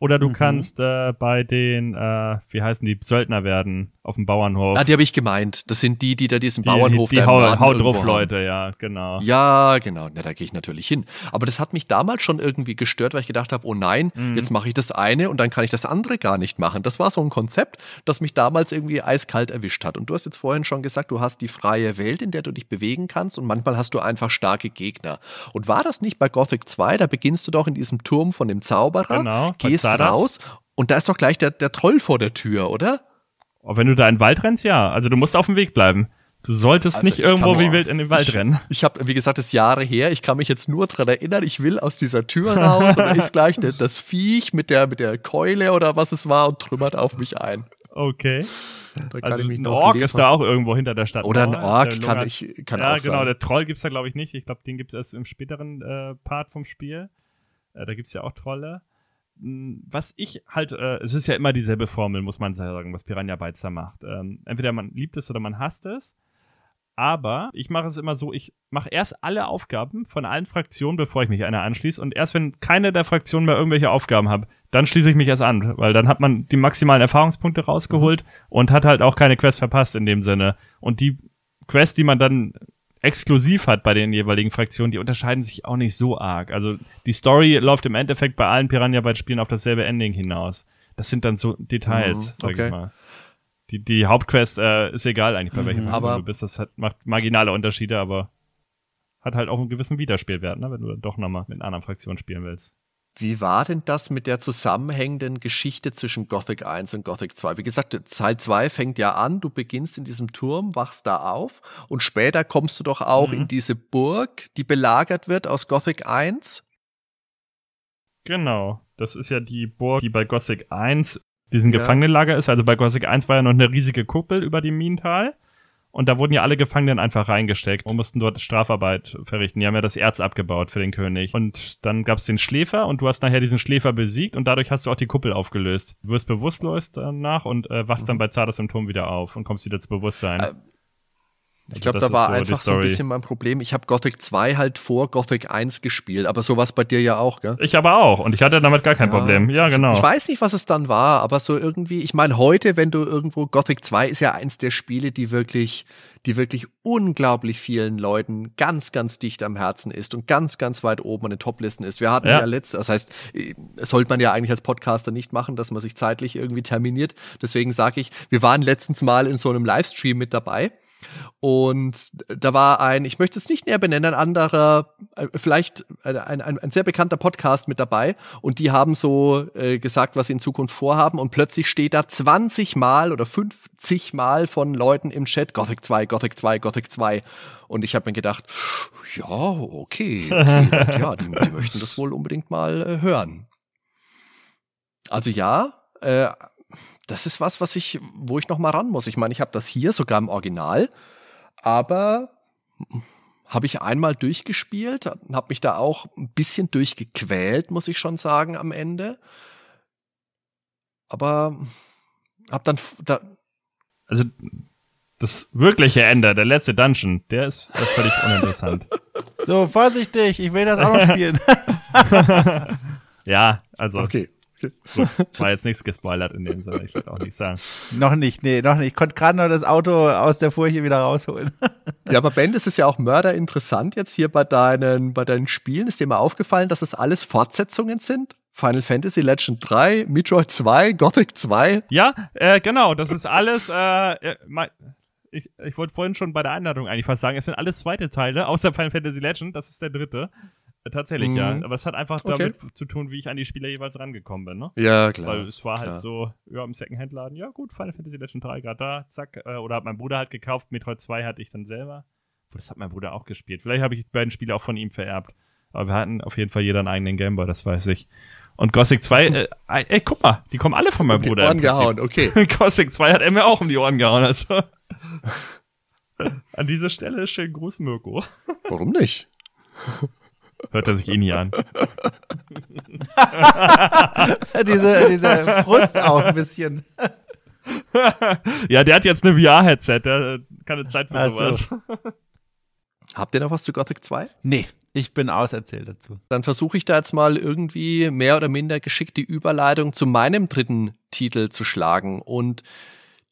C: Oder du mhm. kannst äh, bei den, äh, wie heißen die, Söldner werden auf dem Bauernhof.
A: Ah, die habe ich gemeint. Das sind die, die da diesen die, Bauernhof
C: Die, die Hau, Hau drauf Leute, ja, genau.
A: Ja, genau. Na, da gehe ich natürlich hin. Aber das hat mich damals schon irgendwie gestört, weil ich gedacht habe, oh nein, mhm. jetzt mache ich das eine und dann kann ich das andere gar nicht machen. Das war so ein Konzept, das mich damals irgendwie eiskalt erwischt hat. Und du hast jetzt vorhin schon gesagt, du hast die freie Welt, in der du dich bewegen kannst und manchmal hast du einfach starke Gegner. Und war das nicht bei Gothic 2? Da beginnst du doch in diesem Turm von dem Zauberer, genau, gehst raus und da ist doch gleich der, der Troll vor der Tür, oder?
C: Oh, wenn du da in den Wald rennst, ja. Also du musst auf dem Weg bleiben. Du solltest also nicht irgendwo wie wild in den Wald
A: ich,
C: rennen.
A: Ich habe, wie gesagt, das Jahre her. Ich kann mich jetzt nur daran erinnern, ich will aus dieser Tür raus und da ist gleich der, das Viech mit der, mit der Keule oder was es war und trümmert auf mich ein.
C: Okay. Da kann also ich mich ein Ork ist da auch irgendwo hinter der Stadt.
A: Oder ein Ork kann ich kann
C: Ja,
A: auch
C: genau.
A: Sein.
C: Der Troll gibt es da, glaube ich, nicht. Ich glaube, den gibt es erst im späteren äh, Part vom Spiel. Äh, da gibt es ja auch Trolle was ich halt, äh, es ist ja immer dieselbe Formel, muss man sagen, was Piranha Bytes da macht. Ähm, entweder man liebt es oder man hasst es. Aber ich mache es immer so, ich mache erst alle Aufgaben von allen Fraktionen, bevor ich mich einer anschließe. Und erst wenn keine der Fraktionen mehr irgendwelche Aufgaben hat, dann schließe ich mich erst an. Weil dann hat man die maximalen Erfahrungspunkte rausgeholt mhm. und hat halt auch keine Quest verpasst in dem Sinne. Und die Quest, die man dann exklusiv hat bei den jeweiligen Fraktionen, die unterscheiden sich auch nicht so arg. Also die Story läuft im Endeffekt bei allen Piranha Bytes Spielen auf dasselbe Ending hinaus. Das sind dann so Details, mhm, sag okay. ich mal. Die, die Hauptquest äh, ist egal eigentlich, bei welcher mhm, Fraktion du bist. Das hat, macht marginale Unterschiede, aber hat halt auch einen gewissen Wiederspielwert, ne, wenn du doch nochmal mit einer anderen Fraktion spielen willst.
A: Wie war denn das mit der zusammenhängenden Geschichte zwischen Gothic 1 und Gothic 2? Wie gesagt, Teil 2 fängt ja an, du beginnst in diesem Turm, wachst da auf und später kommst du doch auch mhm. in diese Burg, die belagert wird aus Gothic 1.
C: Genau, das ist ja die Burg, die bei Gothic 1 diesen ja. Gefangenenlager ist. Also bei Gothic 1 war ja noch eine riesige Kuppel über dem Minental. Und da wurden ja alle Gefangenen einfach reingesteckt und mussten dort Strafarbeit verrichten. Die haben ja das Erz abgebaut für den König. Und dann gab es den Schläfer und du hast nachher diesen Schläfer besiegt und dadurch hast du auch die Kuppel aufgelöst. Du wirst bewusstlos danach und äh, wachst mhm. dann bei Zardas im Turm wieder auf und kommst wieder zu Bewusstsein. Äh,
A: ich glaube, also da war so einfach so ein bisschen mein Problem. Ich habe Gothic 2 halt vor Gothic 1 gespielt, aber sowas bei dir ja auch, gell?
C: Ich aber auch und ich hatte damit gar kein ja. Problem. Ja, genau.
A: Ich weiß nicht, was es dann war, aber so irgendwie, ich meine, heute, wenn du irgendwo Gothic 2 ist ja eins der Spiele, die wirklich, die wirklich unglaublich vielen Leuten ganz, ganz dicht am Herzen ist und ganz, ganz weit oben an den Toplisten ist. Wir hatten ja, ja letztes, das heißt, das sollte man ja eigentlich als Podcaster nicht machen, dass man sich zeitlich irgendwie terminiert. Deswegen sage ich, wir waren letztens mal in so einem Livestream mit dabei. Und da war ein, ich möchte es nicht näher benennen, ein anderer, äh, vielleicht ein, ein, ein sehr bekannter Podcast mit dabei. Und die haben so äh, gesagt, was sie in Zukunft vorhaben. Und plötzlich steht da 20 Mal oder 50 Mal von Leuten im Chat Gothic 2, Gothic 2, Gothic 2. Und ich habe mir gedacht, ja, okay, okay ja, die, die, möchten das wohl unbedingt mal äh, hören. Also ja, äh, das ist was, was ich, wo ich noch mal ran muss. Ich meine, ich habe das hier sogar im Original, aber habe ich einmal durchgespielt, habe mich da auch ein bisschen durchgequält, muss ich schon sagen, am Ende. Aber habe dann da
C: also das wirkliche Ende, der letzte Dungeon, der ist, der ist völlig uninteressant.
B: So, vorsichtig, ich will das auch noch spielen.
C: ja, also
A: okay.
C: Gut, war jetzt nichts gespoilert in dem Sinne, ich würde auch nicht sagen.
B: noch nicht, nee, noch nicht. Ich konnte gerade noch das Auto aus der Furche wieder rausholen.
A: ja, aber Ben, das ist ja auch mörderinteressant jetzt hier bei deinen, bei deinen Spielen. Ist dir mal aufgefallen, dass es das alles Fortsetzungen sind? Final Fantasy Legend 3, Metroid 2, Gothic 2.
C: Ja, äh, genau, das ist alles, äh, äh ich, ich wollte vorhin schon bei der Einladung eigentlich fast sagen, es sind alles zweite Teile, außer Final Fantasy Legend, das ist der dritte. Tatsächlich, mhm. ja. Aber es hat einfach okay. damit zu tun, wie ich an die Spieler jeweils rangekommen bin, ne?
A: Ja, klar.
C: Weil es war
A: halt klar.
C: halt so, ja, im Secondhand-Laden, ja gut, Final Fantasy Legend 3 gerade da, zack. Äh, oder hat mein Bruder halt gekauft, Metroid 2 hatte ich dann selber. Das hat mein Bruder auch gespielt. Vielleicht habe ich die beiden Spiele auch von ihm vererbt. Aber wir hatten auf jeden Fall jeder einen eigenen Gameboy, das weiß ich. Und Gothic 2, äh, ey, guck mal, die kommen alle von meinem um Bruder.
A: Die Ohren gehauen, okay.
C: Gothic 2 hat er mir auch um die Ohren gehauen, also. An dieser Stelle schön Gruß, Mirko.
A: Warum nicht?
C: Hört er sich eh nie an.
B: diese, dieser Frust auch ein bisschen.
C: ja, der hat jetzt eine VR-Headset, der keine Zeit für sowas.
A: Habt ihr noch was zu Gothic 2?
B: Nee, ich bin auserzählt dazu.
A: Dann versuche ich da jetzt mal irgendwie mehr oder minder geschickt die Überleitung zu meinem dritten Titel zu schlagen. Und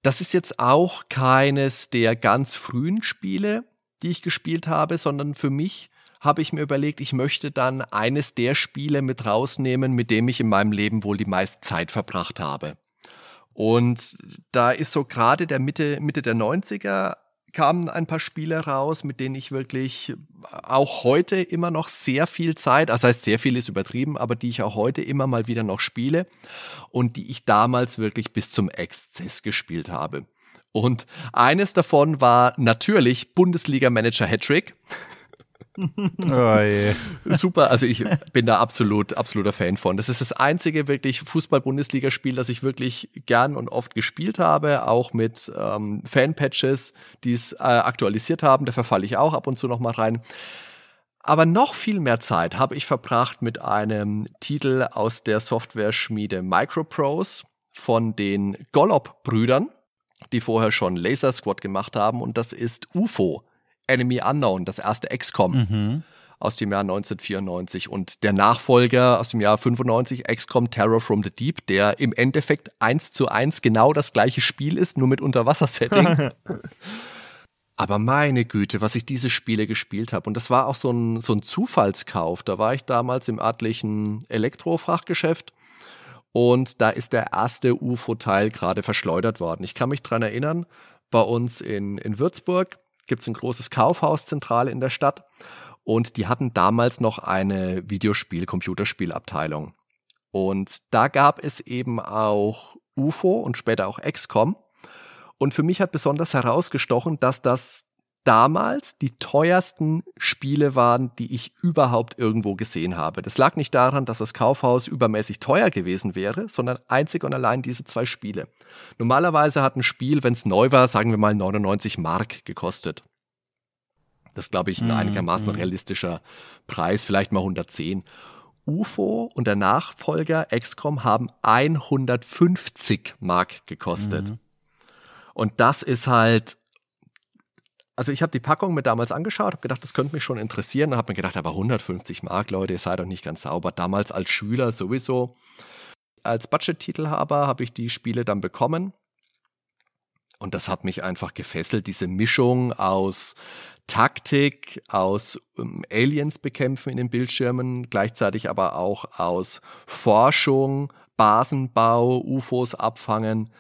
A: das ist jetzt auch keines der ganz frühen Spiele, die ich gespielt habe, sondern für mich habe ich mir überlegt, ich möchte dann eines der Spiele mit rausnehmen, mit dem ich in meinem Leben wohl die meiste Zeit verbracht habe. Und da ist so gerade der Mitte, Mitte der 90er kamen ein paar Spiele raus, mit denen ich wirklich auch heute immer noch sehr viel Zeit, das heißt sehr viel ist übertrieben, aber die ich auch heute immer mal wieder noch spiele und die ich damals wirklich bis zum Exzess gespielt habe. Und eines davon war natürlich Bundesliga-Manager Hattrick.
B: Oh je.
A: Super, also ich bin da absolut, absoluter Fan von. Das ist das einzige wirklich Fußball-Bundesligaspiel, das ich wirklich gern und oft gespielt habe, auch mit ähm, Fan-Patches, die es äh, aktualisiert haben. Da verfalle ich auch ab und zu noch mal rein. Aber noch viel mehr Zeit habe ich verbracht mit einem Titel aus der Software-Schmiede Microprose von den Gollop-Brüdern, die vorher schon Laser Squad gemacht haben. Und das ist UFO. Enemy Unknown, das erste XCOM mhm. aus dem Jahr 1994 und der Nachfolger aus dem Jahr 95, XCOM Terror from the Deep, der im Endeffekt eins zu eins genau das gleiche Spiel ist, nur mit Unterwassersetting. Aber meine Güte, was ich diese Spiele gespielt habe. Und das war auch so ein, so ein Zufallskauf. Da war ich damals im örtlichen Elektrofachgeschäft und da ist der erste UFO-Teil gerade verschleudert worden. Ich kann mich daran erinnern, bei uns in, in Würzburg gibt es ein großes Kaufhauszentrale in der Stadt und die hatten damals noch eine Videospiel-Computerspielabteilung. Und da gab es eben auch UFO und später auch XCOM. Und für mich hat besonders herausgestochen, dass das damals die teuersten Spiele waren, die ich überhaupt irgendwo gesehen habe. Das lag nicht daran, dass das Kaufhaus übermäßig teuer gewesen wäre, sondern einzig und allein diese zwei Spiele. Normalerweise hat ein Spiel, wenn es neu war, sagen wir mal 99 Mark gekostet. Das glaube ich ein mhm, einigermaßen mhm. realistischer Preis, vielleicht mal 110. UFO und der Nachfolger XCOM haben 150 Mark gekostet. Mhm. Und das ist halt also ich habe die Packung mir damals angeschaut, habe gedacht, das könnte mich schon interessieren. Dann habe mir gedacht, aber 150 Mark, Leute, ihr seid doch nicht ganz sauber. Damals als Schüler sowieso. Als Budget-Titelhaber habe ich die Spiele dann bekommen. Und das hat mich einfach gefesselt, diese Mischung aus Taktik, aus ähm, Aliens bekämpfen in den Bildschirmen, gleichzeitig aber auch aus Forschung, Basenbau, UFOs abfangen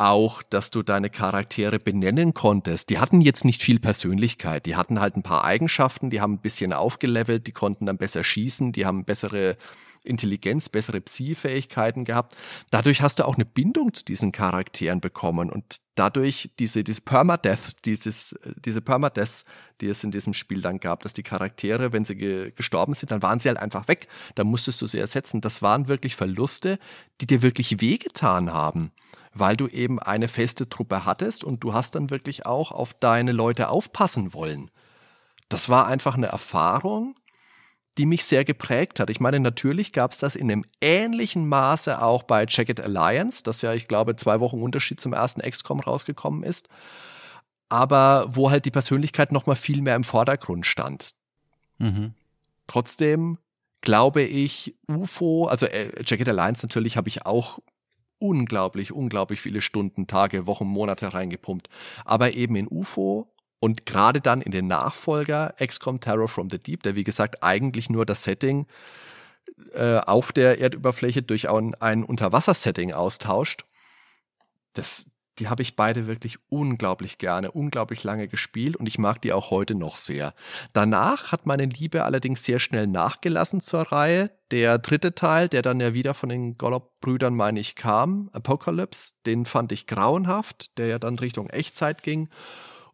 A: auch, dass du deine Charaktere benennen konntest. Die hatten jetzt nicht viel Persönlichkeit. Die hatten halt ein paar Eigenschaften, die haben ein bisschen aufgelevelt, die konnten dann besser schießen, die haben bessere Intelligenz, bessere Psi-Fähigkeiten gehabt. Dadurch hast du auch eine Bindung zu diesen Charakteren bekommen und dadurch diese, diese Permadeath, dieses, diese Permadeath, die es in diesem Spiel dann gab, dass die Charaktere, wenn sie ge gestorben sind, dann waren sie halt einfach weg. Da musstest du sie ersetzen. Das waren wirklich Verluste, die dir wirklich wehgetan haben weil du eben eine feste Truppe hattest und du hast dann wirklich auch auf deine Leute aufpassen wollen. Das war einfach eine Erfahrung, die mich sehr geprägt hat. Ich meine, natürlich gab es das in einem ähnlichen Maße auch bei Jacket Alliance, das ja, ich glaube, zwei Wochen Unterschied zum ersten XCOM rausgekommen ist, aber wo halt die Persönlichkeit noch mal viel mehr im Vordergrund stand. Mhm. Trotzdem glaube ich, UFO, also äh, Jacket Alliance natürlich habe ich auch unglaublich, unglaublich viele Stunden, Tage, Wochen, Monate reingepumpt. Aber eben in UFO und gerade dann in den Nachfolger XCOM Terror from the Deep, der wie gesagt eigentlich nur das Setting äh, auf der Erdüberfläche durch ein, ein Unterwassersetting austauscht, das, die habe ich beide wirklich unglaublich gerne, unglaublich lange gespielt und ich mag die auch heute noch sehr. Danach hat meine Liebe allerdings sehr schnell nachgelassen zur Reihe. Der dritte Teil, der dann ja wieder von den Gollop-Brüdern, meine ich, kam, Apocalypse, den fand ich grauenhaft, der ja dann Richtung Echtzeit ging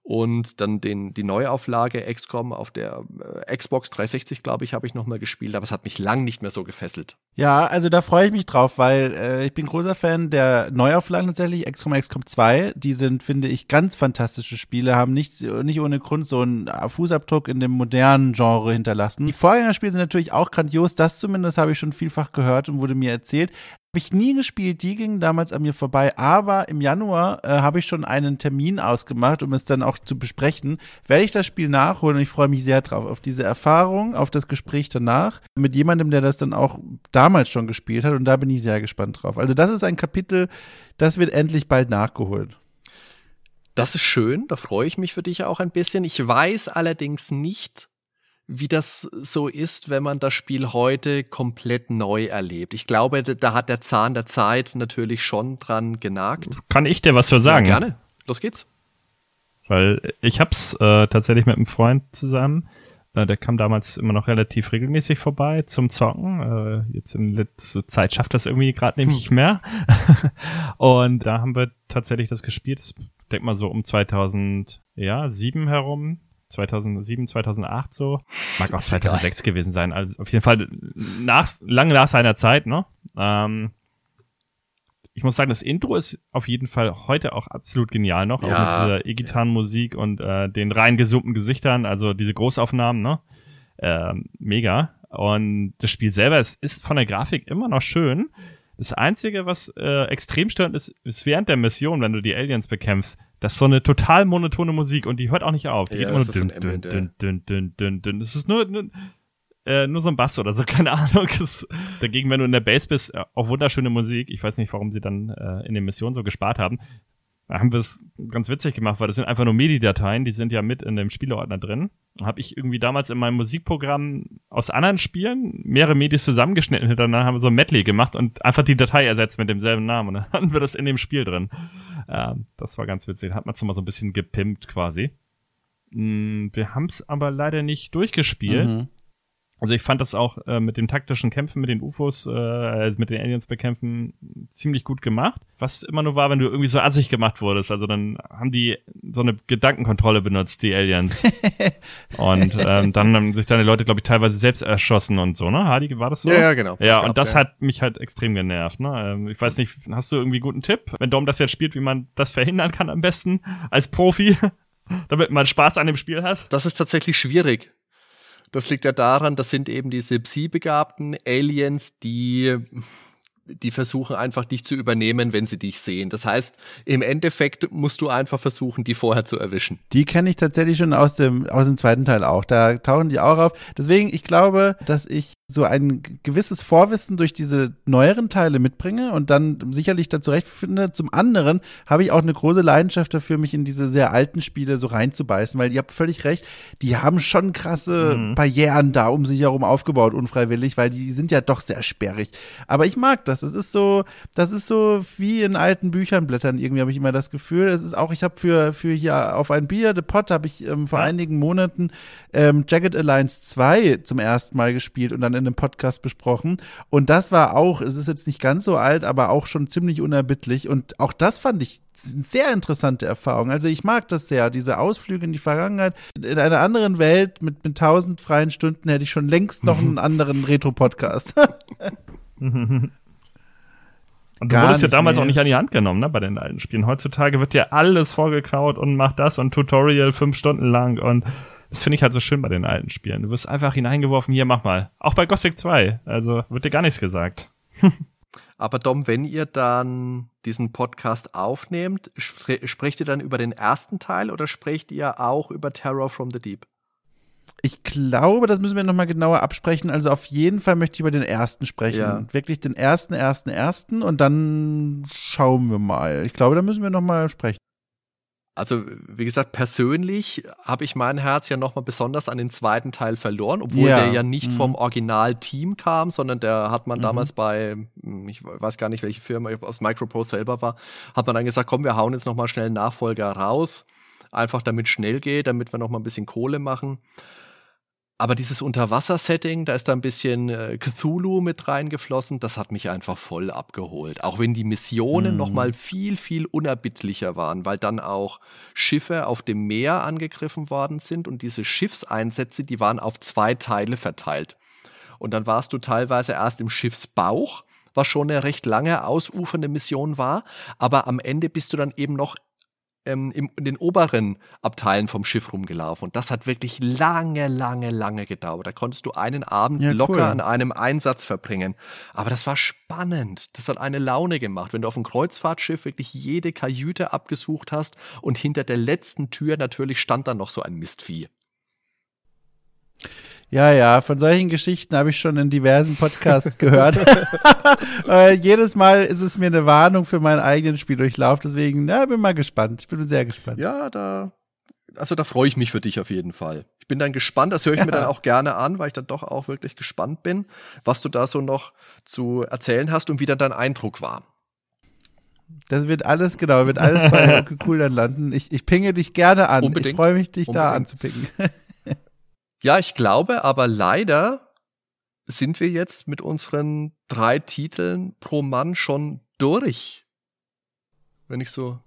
A: und dann den, die Neuauflage XCOM auf der äh, Xbox 360, glaube ich, habe ich nochmal gespielt, aber es hat mich lang nicht mehr so gefesselt.
B: Ja, also da freue ich mich drauf, weil äh, ich bin großer Fan der Neuauflagen tatsächlich, XCOM, XCOM 2. Die sind, finde ich, ganz fantastische Spiele, haben nicht, nicht ohne Grund so einen Fußabdruck in dem modernen Genre hinterlassen. Die Vorgängerspiele sind natürlich auch grandios, das zumindest habe ich schon vielfach gehört und wurde mir erzählt. Habe ich nie gespielt, die gingen damals an mir vorbei, aber im Januar äh, habe ich schon einen Termin ausgemacht, um es dann auch zu besprechen. Werde ich das Spiel nachholen und ich freue mich sehr drauf, auf diese Erfahrung, auf das Gespräch danach mit jemandem, der das dann auch damals schon gespielt hat und da bin ich sehr gespannt drauf. Also das ist ein Kapitel, das wird endlich bald nachgeholt.
A: Das ist schön, da freue ich mich für dich auch ein bisschen. Ich weiß allerdings nicht, wie das so ist, wenn man das Spiel heute komplett neu erlebt. Ich glaube, da hat der Zahn der Zeit natürlich schon dran genagt.
C: Kann ich dir was für sagen?
A: Ja, gerne. Los geht's.
C: Weil ich hab's äh, tatsächlich mit einem Freund zusammen. Äh, der kam damals immer noch relativ regelmäßig vorbei zum Zocken. Äh, jetzt in letzter Zeit schafft das irgendwie gerade nämlich nicht mehr. Und da haben wir tatsächlich das gespielt. Ich denke mal so um 2007 herum 2007, 2008 so. Mag auch 2006 gewesen sein. Also auf jeden Fall nach, lange nach seiner Zeit, ne? Ähm, ich muss sagen, das Intro ist auf jeden Fall heute auch absolut genial noch, ja. auch mit dieser E-Gitarrenmusik und äh, den rein gesummten Gesichtern, also diese Großaufnahmen, ne? Ähm, mega. Und das Spiel selber es ist von der Grafik immer noch schön. Das Einzige, was äh, extrem stört, ist, ist während der Mission, wenn du die Aliens bekämpfst, das ist so eine total monotone Musik und die hört auch nicht auf. Die
A: ja,
C: geht immer nur dünn, dünn, dünn, dünn, dünn, dünn, dünn. Das ist nur, nur, äh, nur so ein Bass oder so, keine Ahnung. Das, dagegen, wenn du in der Base bist, äh, auch wunderschöne Musik. Ich weiß nicht, warum sie dann äh, in den Missionen so gespart haben. Haben wir es ganz witzig gemacht, weil das sind einfach nur MIDI-Dateien, die sind ja mit in dem Spieleordner drin. Habe ich irgendwie damals in meinem Musikprogramm aus anderen Spielen mehrere MIDIs zusammengeschnitten hintereinander, haben wir so ein Medley gemacht und einfach die Datei ersetzt mit demselben Namen und dann hatten wir das in dem Spiel drin. Ähm, das war ganz witzig. Hat man es mal so ein bisschen gepimpt quasi. Mm, wir haben es aber leider nicht durchgespielt. Mhm. Also ich fand das auch äh, mit den taktischen Kämpfen mit den UFOs, äh, also mit den Aliens bekämpfen, ziemlich gut gemacht. Was immer nur war, wenn du irgendwie so assig gemacht wurdest. Also dann haben die so eine Gedankenkontrolle benutzt, die Aliens. und ähm, dann haben sich deine Leute, glaube ich, teilweise selbst erschossen und so, ne? Hardy, war das so?
A: Ja, ja genau.
C: Ja, und das ja. hat mich halt extrem genervt. Ne? Ähm, ich weiß nicht, hast du irgendwie guten Tipp, wenn Dom das jetzt spielt, wie man das verhindern kann am besten als Profi? damit man Spaß an dem Spiel hat?
A: Das ist tatsächlich schwierig. Das liegt ja daran, das sind eben diese Psi-begabten Aliens, die die versuchen einfach dich zu übernehmen, wenn sie dich sehen. Das heißt, im Endeffekt musst du einfach versuchen, die vorher zu erwischen.
B: Die kenne ich tatsächlich schon aus dem, aus dem zweiten Teil auch. Da tauchen die auch auf. Deswegen, ich glaube, dass ich so ein gewisses Vorwissen durch diese neueren Teile mitbringe und dann sicherlich da zurechtfinde. Zum anderen habe ich auch eine große Leidenschaft dafür, mich in diese sehr alten Spiele so reinzubeißen, weil ihr habt völlig recht, die haben schon krasse mhm. Barrieren da um sich herum aufgebaut, unfreiwillig, weil die sind ja doch sehr sperrig. Aber ich mag das. Das ist so, das ist so wie in alten Büchern blättern. Irgendwie habe ich immer das Gefühl. Es ist auch, ich habe für, für hier auf ein Bier, The Pot, habe ich ähm, vor ja. einigen Monaten ähm, Jagged Alliance 2 zum ersten Mal gespielt und dann in einem Podcast besprochen. Und das war auch, es ist jetzt nicht ganz so alt, aber auch schon ziemlich unerbittlich. Und auch das fand ich eine sehr interessante Erfahrung. Also ich mag das sehr, diese Ausflüge in die Vergangenheit. In einer anderen Welt mit, mit tausend freien Stunden hätte ich schon längst noch einen anderen Retro-Podcast.
C: Und du wurdest ja damals mehr. auch nicht an die Hand genommen, ne, bei den alten Spielen. Heutzutage wird dir alles vorgekaut und macht das und Tutorial fünf Stunden lang und das finde ich halt so schön bei den alten Spielen. Du wirst einfach hineingeworfen, hier, mach mal. Auch bei Gothic 2. Also wird dir gar nichts gesagt.
A: Aber Dom, wenn ihr dann diesen Podcast aufnehmt, spre sprecht ihr dann über den ersten Teil oder sprecht ihr auch über Terror from the Deep?
B: Ich glaube, das müssen wir nochmal genauer absprechen. Also auf jeden Fall möchte ich über den ersten sprechen.
A: Ja.
B: Wirklich den ersten, ersten, ersten und dann schauen wir mal. Ich glaube, da müssen wir nochmal sprechen.
A: Also, wie gesagt, persönlich habe ich mein Herz ja nochmal besonders an den zweiten Teil verloren, obwohl
B: Ja.
A: der ja nicht
B: Mhm.
A: vom Originalteam kam, sondern der hat man
B: Mhm.
A: damals bei, hm, ich weiß gar nicht, welche Firma aus Microprose selber war, hat man dann gesagt, komm, wir hauen jetzt nochmal schnell einen Nachfolger raus, einfach damit schnell geht, damit wir nochmal ein bisschen Kohle machen. Aber dieses Unterwasser-Setting, da ist da ein bisschen äh, Cthulhu mit reingeflossen, das hat mich einfach voll abgeholt. Auch wenn die Missionen
B: Mhm.
A: noch mal viel, viel unerbittlicher waren, weil dann auch Schiffe auf dem Meer angegriffen worden sind und diese Schiffseinsätze, die waren auf zwei Teile verteilt. Und dann warst du teilweise erst im Schiffsbauch, was schon eine recht lange ausufernde Mission war, aber am Ende bist du dann eben noch ähm, im, in den oberen Abteilen vom Schiff rumgelaufen. Und das hat wirklich lange, lange, lange gedauert. Da konntest du einen Abend
B: Ja,
A: locker
B: cool.
A: an einem Einsatz verbringen. Aber das war spannend. Das hat eine Laune gemacht, wenn du auf einem Kreuzfahrtschiff wirklich jede Kajüte abgesucht hast und hinter der letzten Tür natürlich stand dann noch so ein Mistvieh.
B: Ja, ja, von solchen Geschichten habe ich schon in diversen Podcasts gehört. äh, jedes Mal ist es mir eine Warnung für meinen eigenen Spieldurchlauf. Deswegen, ja, bin mal gespannt. Ich bin sehr gespannt.
A: Ja, da, also da freue ich mich für dich auf jeden Fall. Ich bin dann gespannt, das höre ich mir
B: Ja.
A: dann auch gerne an, weil ich dann doch auch wirklich gespannt bin, was du da so noch zu erzählen hast und wie dann dein Eindruck war.
B: Das wird alles, genau, wird alles bei Okay Cool dann landen. Ich, ich pinge dich gerne an.
A: Unbedingt.
B: Ich freue mich, dich da
A: Unbedingt. Ja, ich glaube, aber leider sind wir jetzt mit unseren drei Titeln pro Mann schon durch. Wenn ich so.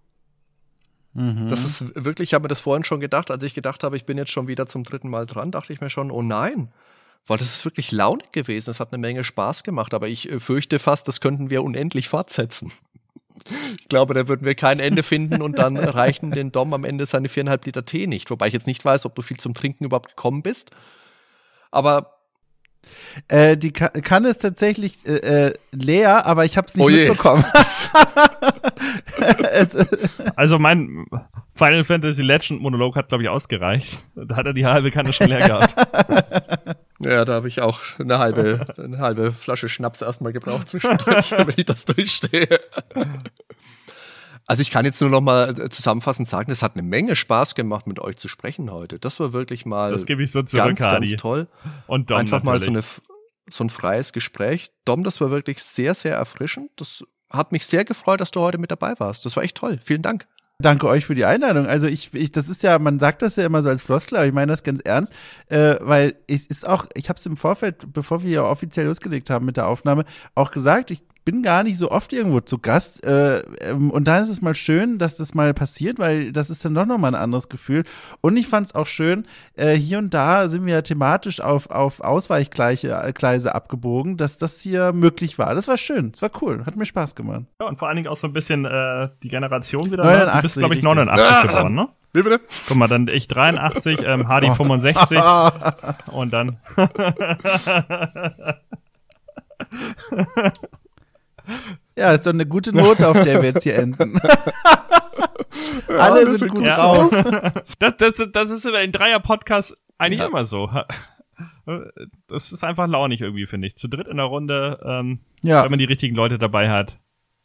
B: Mhm.
A: Das ist wirklich, ich habe mir das vorhin schon gedacht, als ich gedacht habe, ich bin jetzt schon wieder zum dritten Mal dran, dachte ich mir schon, oh nein. Weil das ist wirklich launig gewesen. Es hat eine Menge Spaß gemacht, aber ich äh, fürchte fast, das könnten wir unendlich fortsetzen. Ich glaube, da würden wir kein Ende finden und dann reichen den Dom am Ende seine viereinhalb Liter Tee nicht. Wobei ich jetzt nicht weiß, ob du viel zum Trinken überhaupt gekommen bist. Aber
B: Äh, die Ka Kanne ist tatsächlich äh, äh, leer, aber ich habe es nicht
A: Oh
B: mitbekommen.
C: Also mein Final Fantasy Legend Monolog hat, glaube ich, ausgereicht. Da hat er die halbe Kanne schon leer gehabt.
A: ja, da habe ich auch eine halbe, eine halbe Flasche Schnaps erstmal gebraucht zwischendurch, wenn ich das durchstehe. Also ich kann jetzt nur noch mal äh, zusammenfassend sagen, es hat eine Menge Spaß gemacht, mit euch zu sprechen heute. Das war wirklich mal
C: Das gebe ich so zurück,
A: ganz,
C: Hardy.
A: ganz toll.
C: Und Dom
A: Einfach mal so,
C: natürlich.
A: eine, so ein freies Gespräch. Dom, das war wirklich sehr, sehr erfrischend. Das hat mich sehr gefreut, dass du heute mit dabei warst. Das war echt toll. Vielen Dank.
B: Danke euch für die Einladung. Also ich, ich, das ist ja, man sagt das ja immer so als Floskel, aber ich meine das ganz ernst, äh, weil es ist auch, ich habe es im Vorfeld, bevor wir ja offiziell losgelegt haben mit der Aufnahme, auch gesagt, ich bin gar nicht so oft irgendwo zu Gast äh, ähm, und dann ist es mal schön, dass das mal passiert, weil das ist dann doch nochmal ein anderes Gefühl und ich fand es auch schön, äh, hier und da sind wir ja thematisch auf, auf Ausweichgleise äh, abgebogen, dass das hier möglich war. Das war schön, das war cool, hat mir Spaß gemacht.
C: Ja, und vor allen Dingen auch so ein bisschen äh, die Generation wieder. ne? Du bist,
B: 89,
C: glaube ich,
B: richtig.
C: 89 geworden, ne?
A: Wie bitte?
C: Guck mal, dann ich 83, ähm, Hardy
B: Oh.
C: 65 und dann.
B: Ja, ist doch eine gute Note, auf der wir jetzt hier enden. Alle
A: wir
B: sind gut drauf.
C: Das, das, das ist über den Dreier-Podcast eigentlich
A: Ja.
C: immer so. Das ist einfach launig irgendwie, finde ich. Zu dritt in der Runde, ähm,
B: Ja.
C: wenn man die richtigen Leute dabei hat,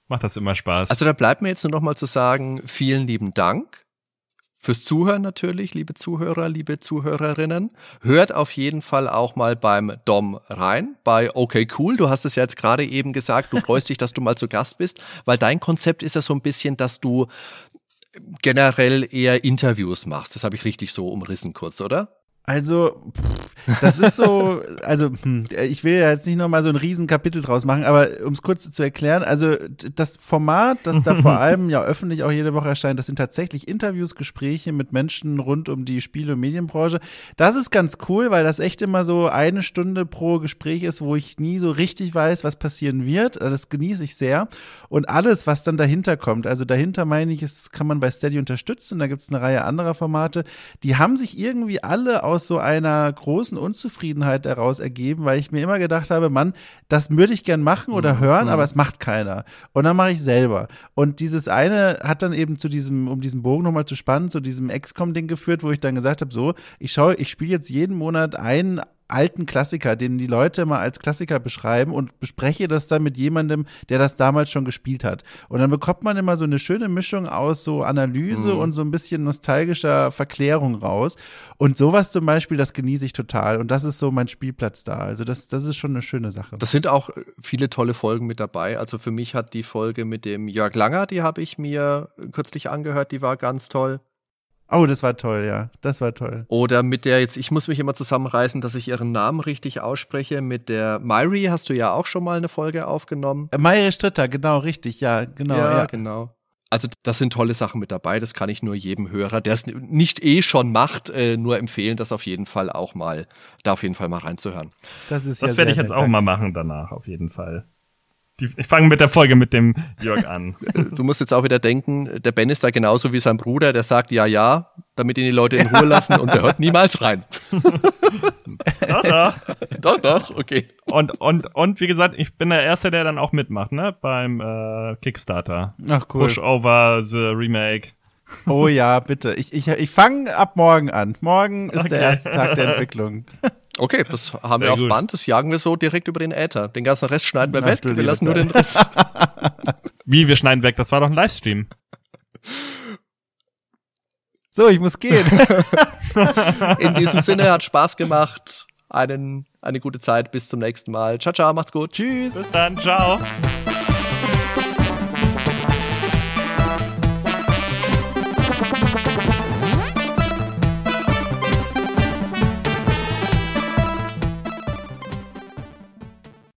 C: macht das immer Spaß.
A: Also da bleibt mir jetzt nur noch mal zu sagen, vielen lieben Dank fürs Zuhören natürlich, liebe Zuhörer, liebe Zuhörerinnen. Hört auf jeden Fall auch mal beim Dom rein, bei OK Cool. Du hast es ja jetzt gerade eben gesagt, du freust dich, dass du mal zu Gast bist, weil dein Konzept ist ja so ein bisschen, dass du generell eher Interviews machst. Das habe ich richtig so umrissen kurz, oder?
B: Also, pff, das ist so, also hm, ich will ja jetzt nicht nochmal so ein Riesenkapitel draus machen, aber um es kurz zu erklären, also das Format, das da vor allem ja öffentlich auch jede Woche erscheint, das sind tatsächlich Interviews, Gespräche mit Menschen rund um die Spiele- und Medienbranche. Das ist ganz cool, weil das echt immer so eine Stunde pro Gespräch ist, wo ich nie so richtig weiß, was passieren wird. Das genieße ich sehr. Und alles, was dann dahinter kommt, also dahinter meine ich, das kann man bei Steady unterstützen, da gibt es eine Reihe anderer Formate, die haben sich irgendwie alle aus aus so einer großen Unzufriedenheit daraus ergeben, weil ich mir immer gedacht habe, Mann, das würde ich gern machen oder mhm. hören, aber mhm. es macht keiner. Und dann mache ich selber. Und dieses eine hat dann eben zu diesem, um diesen Bogen nochmal zu spannen, zu diesem XCOM-Ding geführt, wo ich dann gesagt habe, so, ich schaue, ich spiele jetzt jeden Monat einen alten Klassiker, den die Leute mal als Klassiker beschreiben und bespreche das dann mit jemandem, der das damals schon gespielt hat. Und dann bekommt man immer so eine schöne Mischung aus so Analyse mhm. und so ein bisschen nostalgischer Verklärung raus. Und sowas zum Beispiel, das genieße ich total. Und das ist so mein Spielplatz da. Also das, das ist schon eine schöne Sache.
A: Das sind auch viele tolle Folgen mit dabei. Also für mich hat die Folge mit dem Jörg Langer, die habe ich mir kürzlich angehört, die war ganz toll.
B: Oh, das war toll, ja. Das war toll.
A: Oder mit der jetzt, ich muss mich immer zusammenreißen, dass ich ihren Namen richtig ausspreche. Mit der Myri hast du ja auch schon mal eine Folge aufgenommen.
B: Äh, Myri Stritter, genau, richtig, ja, genau.
A: Ja, ja, genau. Also das sind tolle Sachen mit dabei. Das kann ich nur jedem Hörer, der es nicht eh schon macht, äh, nur empfehlen, das auf jeden Fall auch mal, da auf jeden Fall mal reinzuhören.
C: Das ist das ja werde ich jetzt auch mal machen danach, auf jeden Fall. Die, ich fange mit der Folge mit dem Jörg an.
A: Du musst jetzt auch wieder denken, der Ben ist da genauso wie sein Bruder, der sagt ja, ja, damit ihn die Leute in Ruhe lassen und der hört niemals rein.
C: doch, doch.
A: Doch, doch, okay.
C: Und, und, und wie gesagt, ich bin der Erste, der dann auch mitmacht, ne? Beim äh, Kickstarter.
B: Ach cool.
C: Push over the Remake.
B: Oh ja, bitte. Ich, ich, ich fange ab morgen an. Morgen ist okay. der erste Tag der Entwicklung.
A: Okay, das haben Sehr wir auf gut. Band, das jagen wir so direkt über den Äther. Den ganzen Rest schneiden wir Na, weg, wir lassen nur den Rest.
C: Wie, wir schneiden weg? Das war doch ein Livestream.
B: So, ich muss gehen.
A: In diesem Sinne, hat Spaß gemacht. Einen, eine gute Zeit, bis zum nächsten Mal. Ciao, ciao, macht's gut.
C: Tschüss. Bis dann, ciao.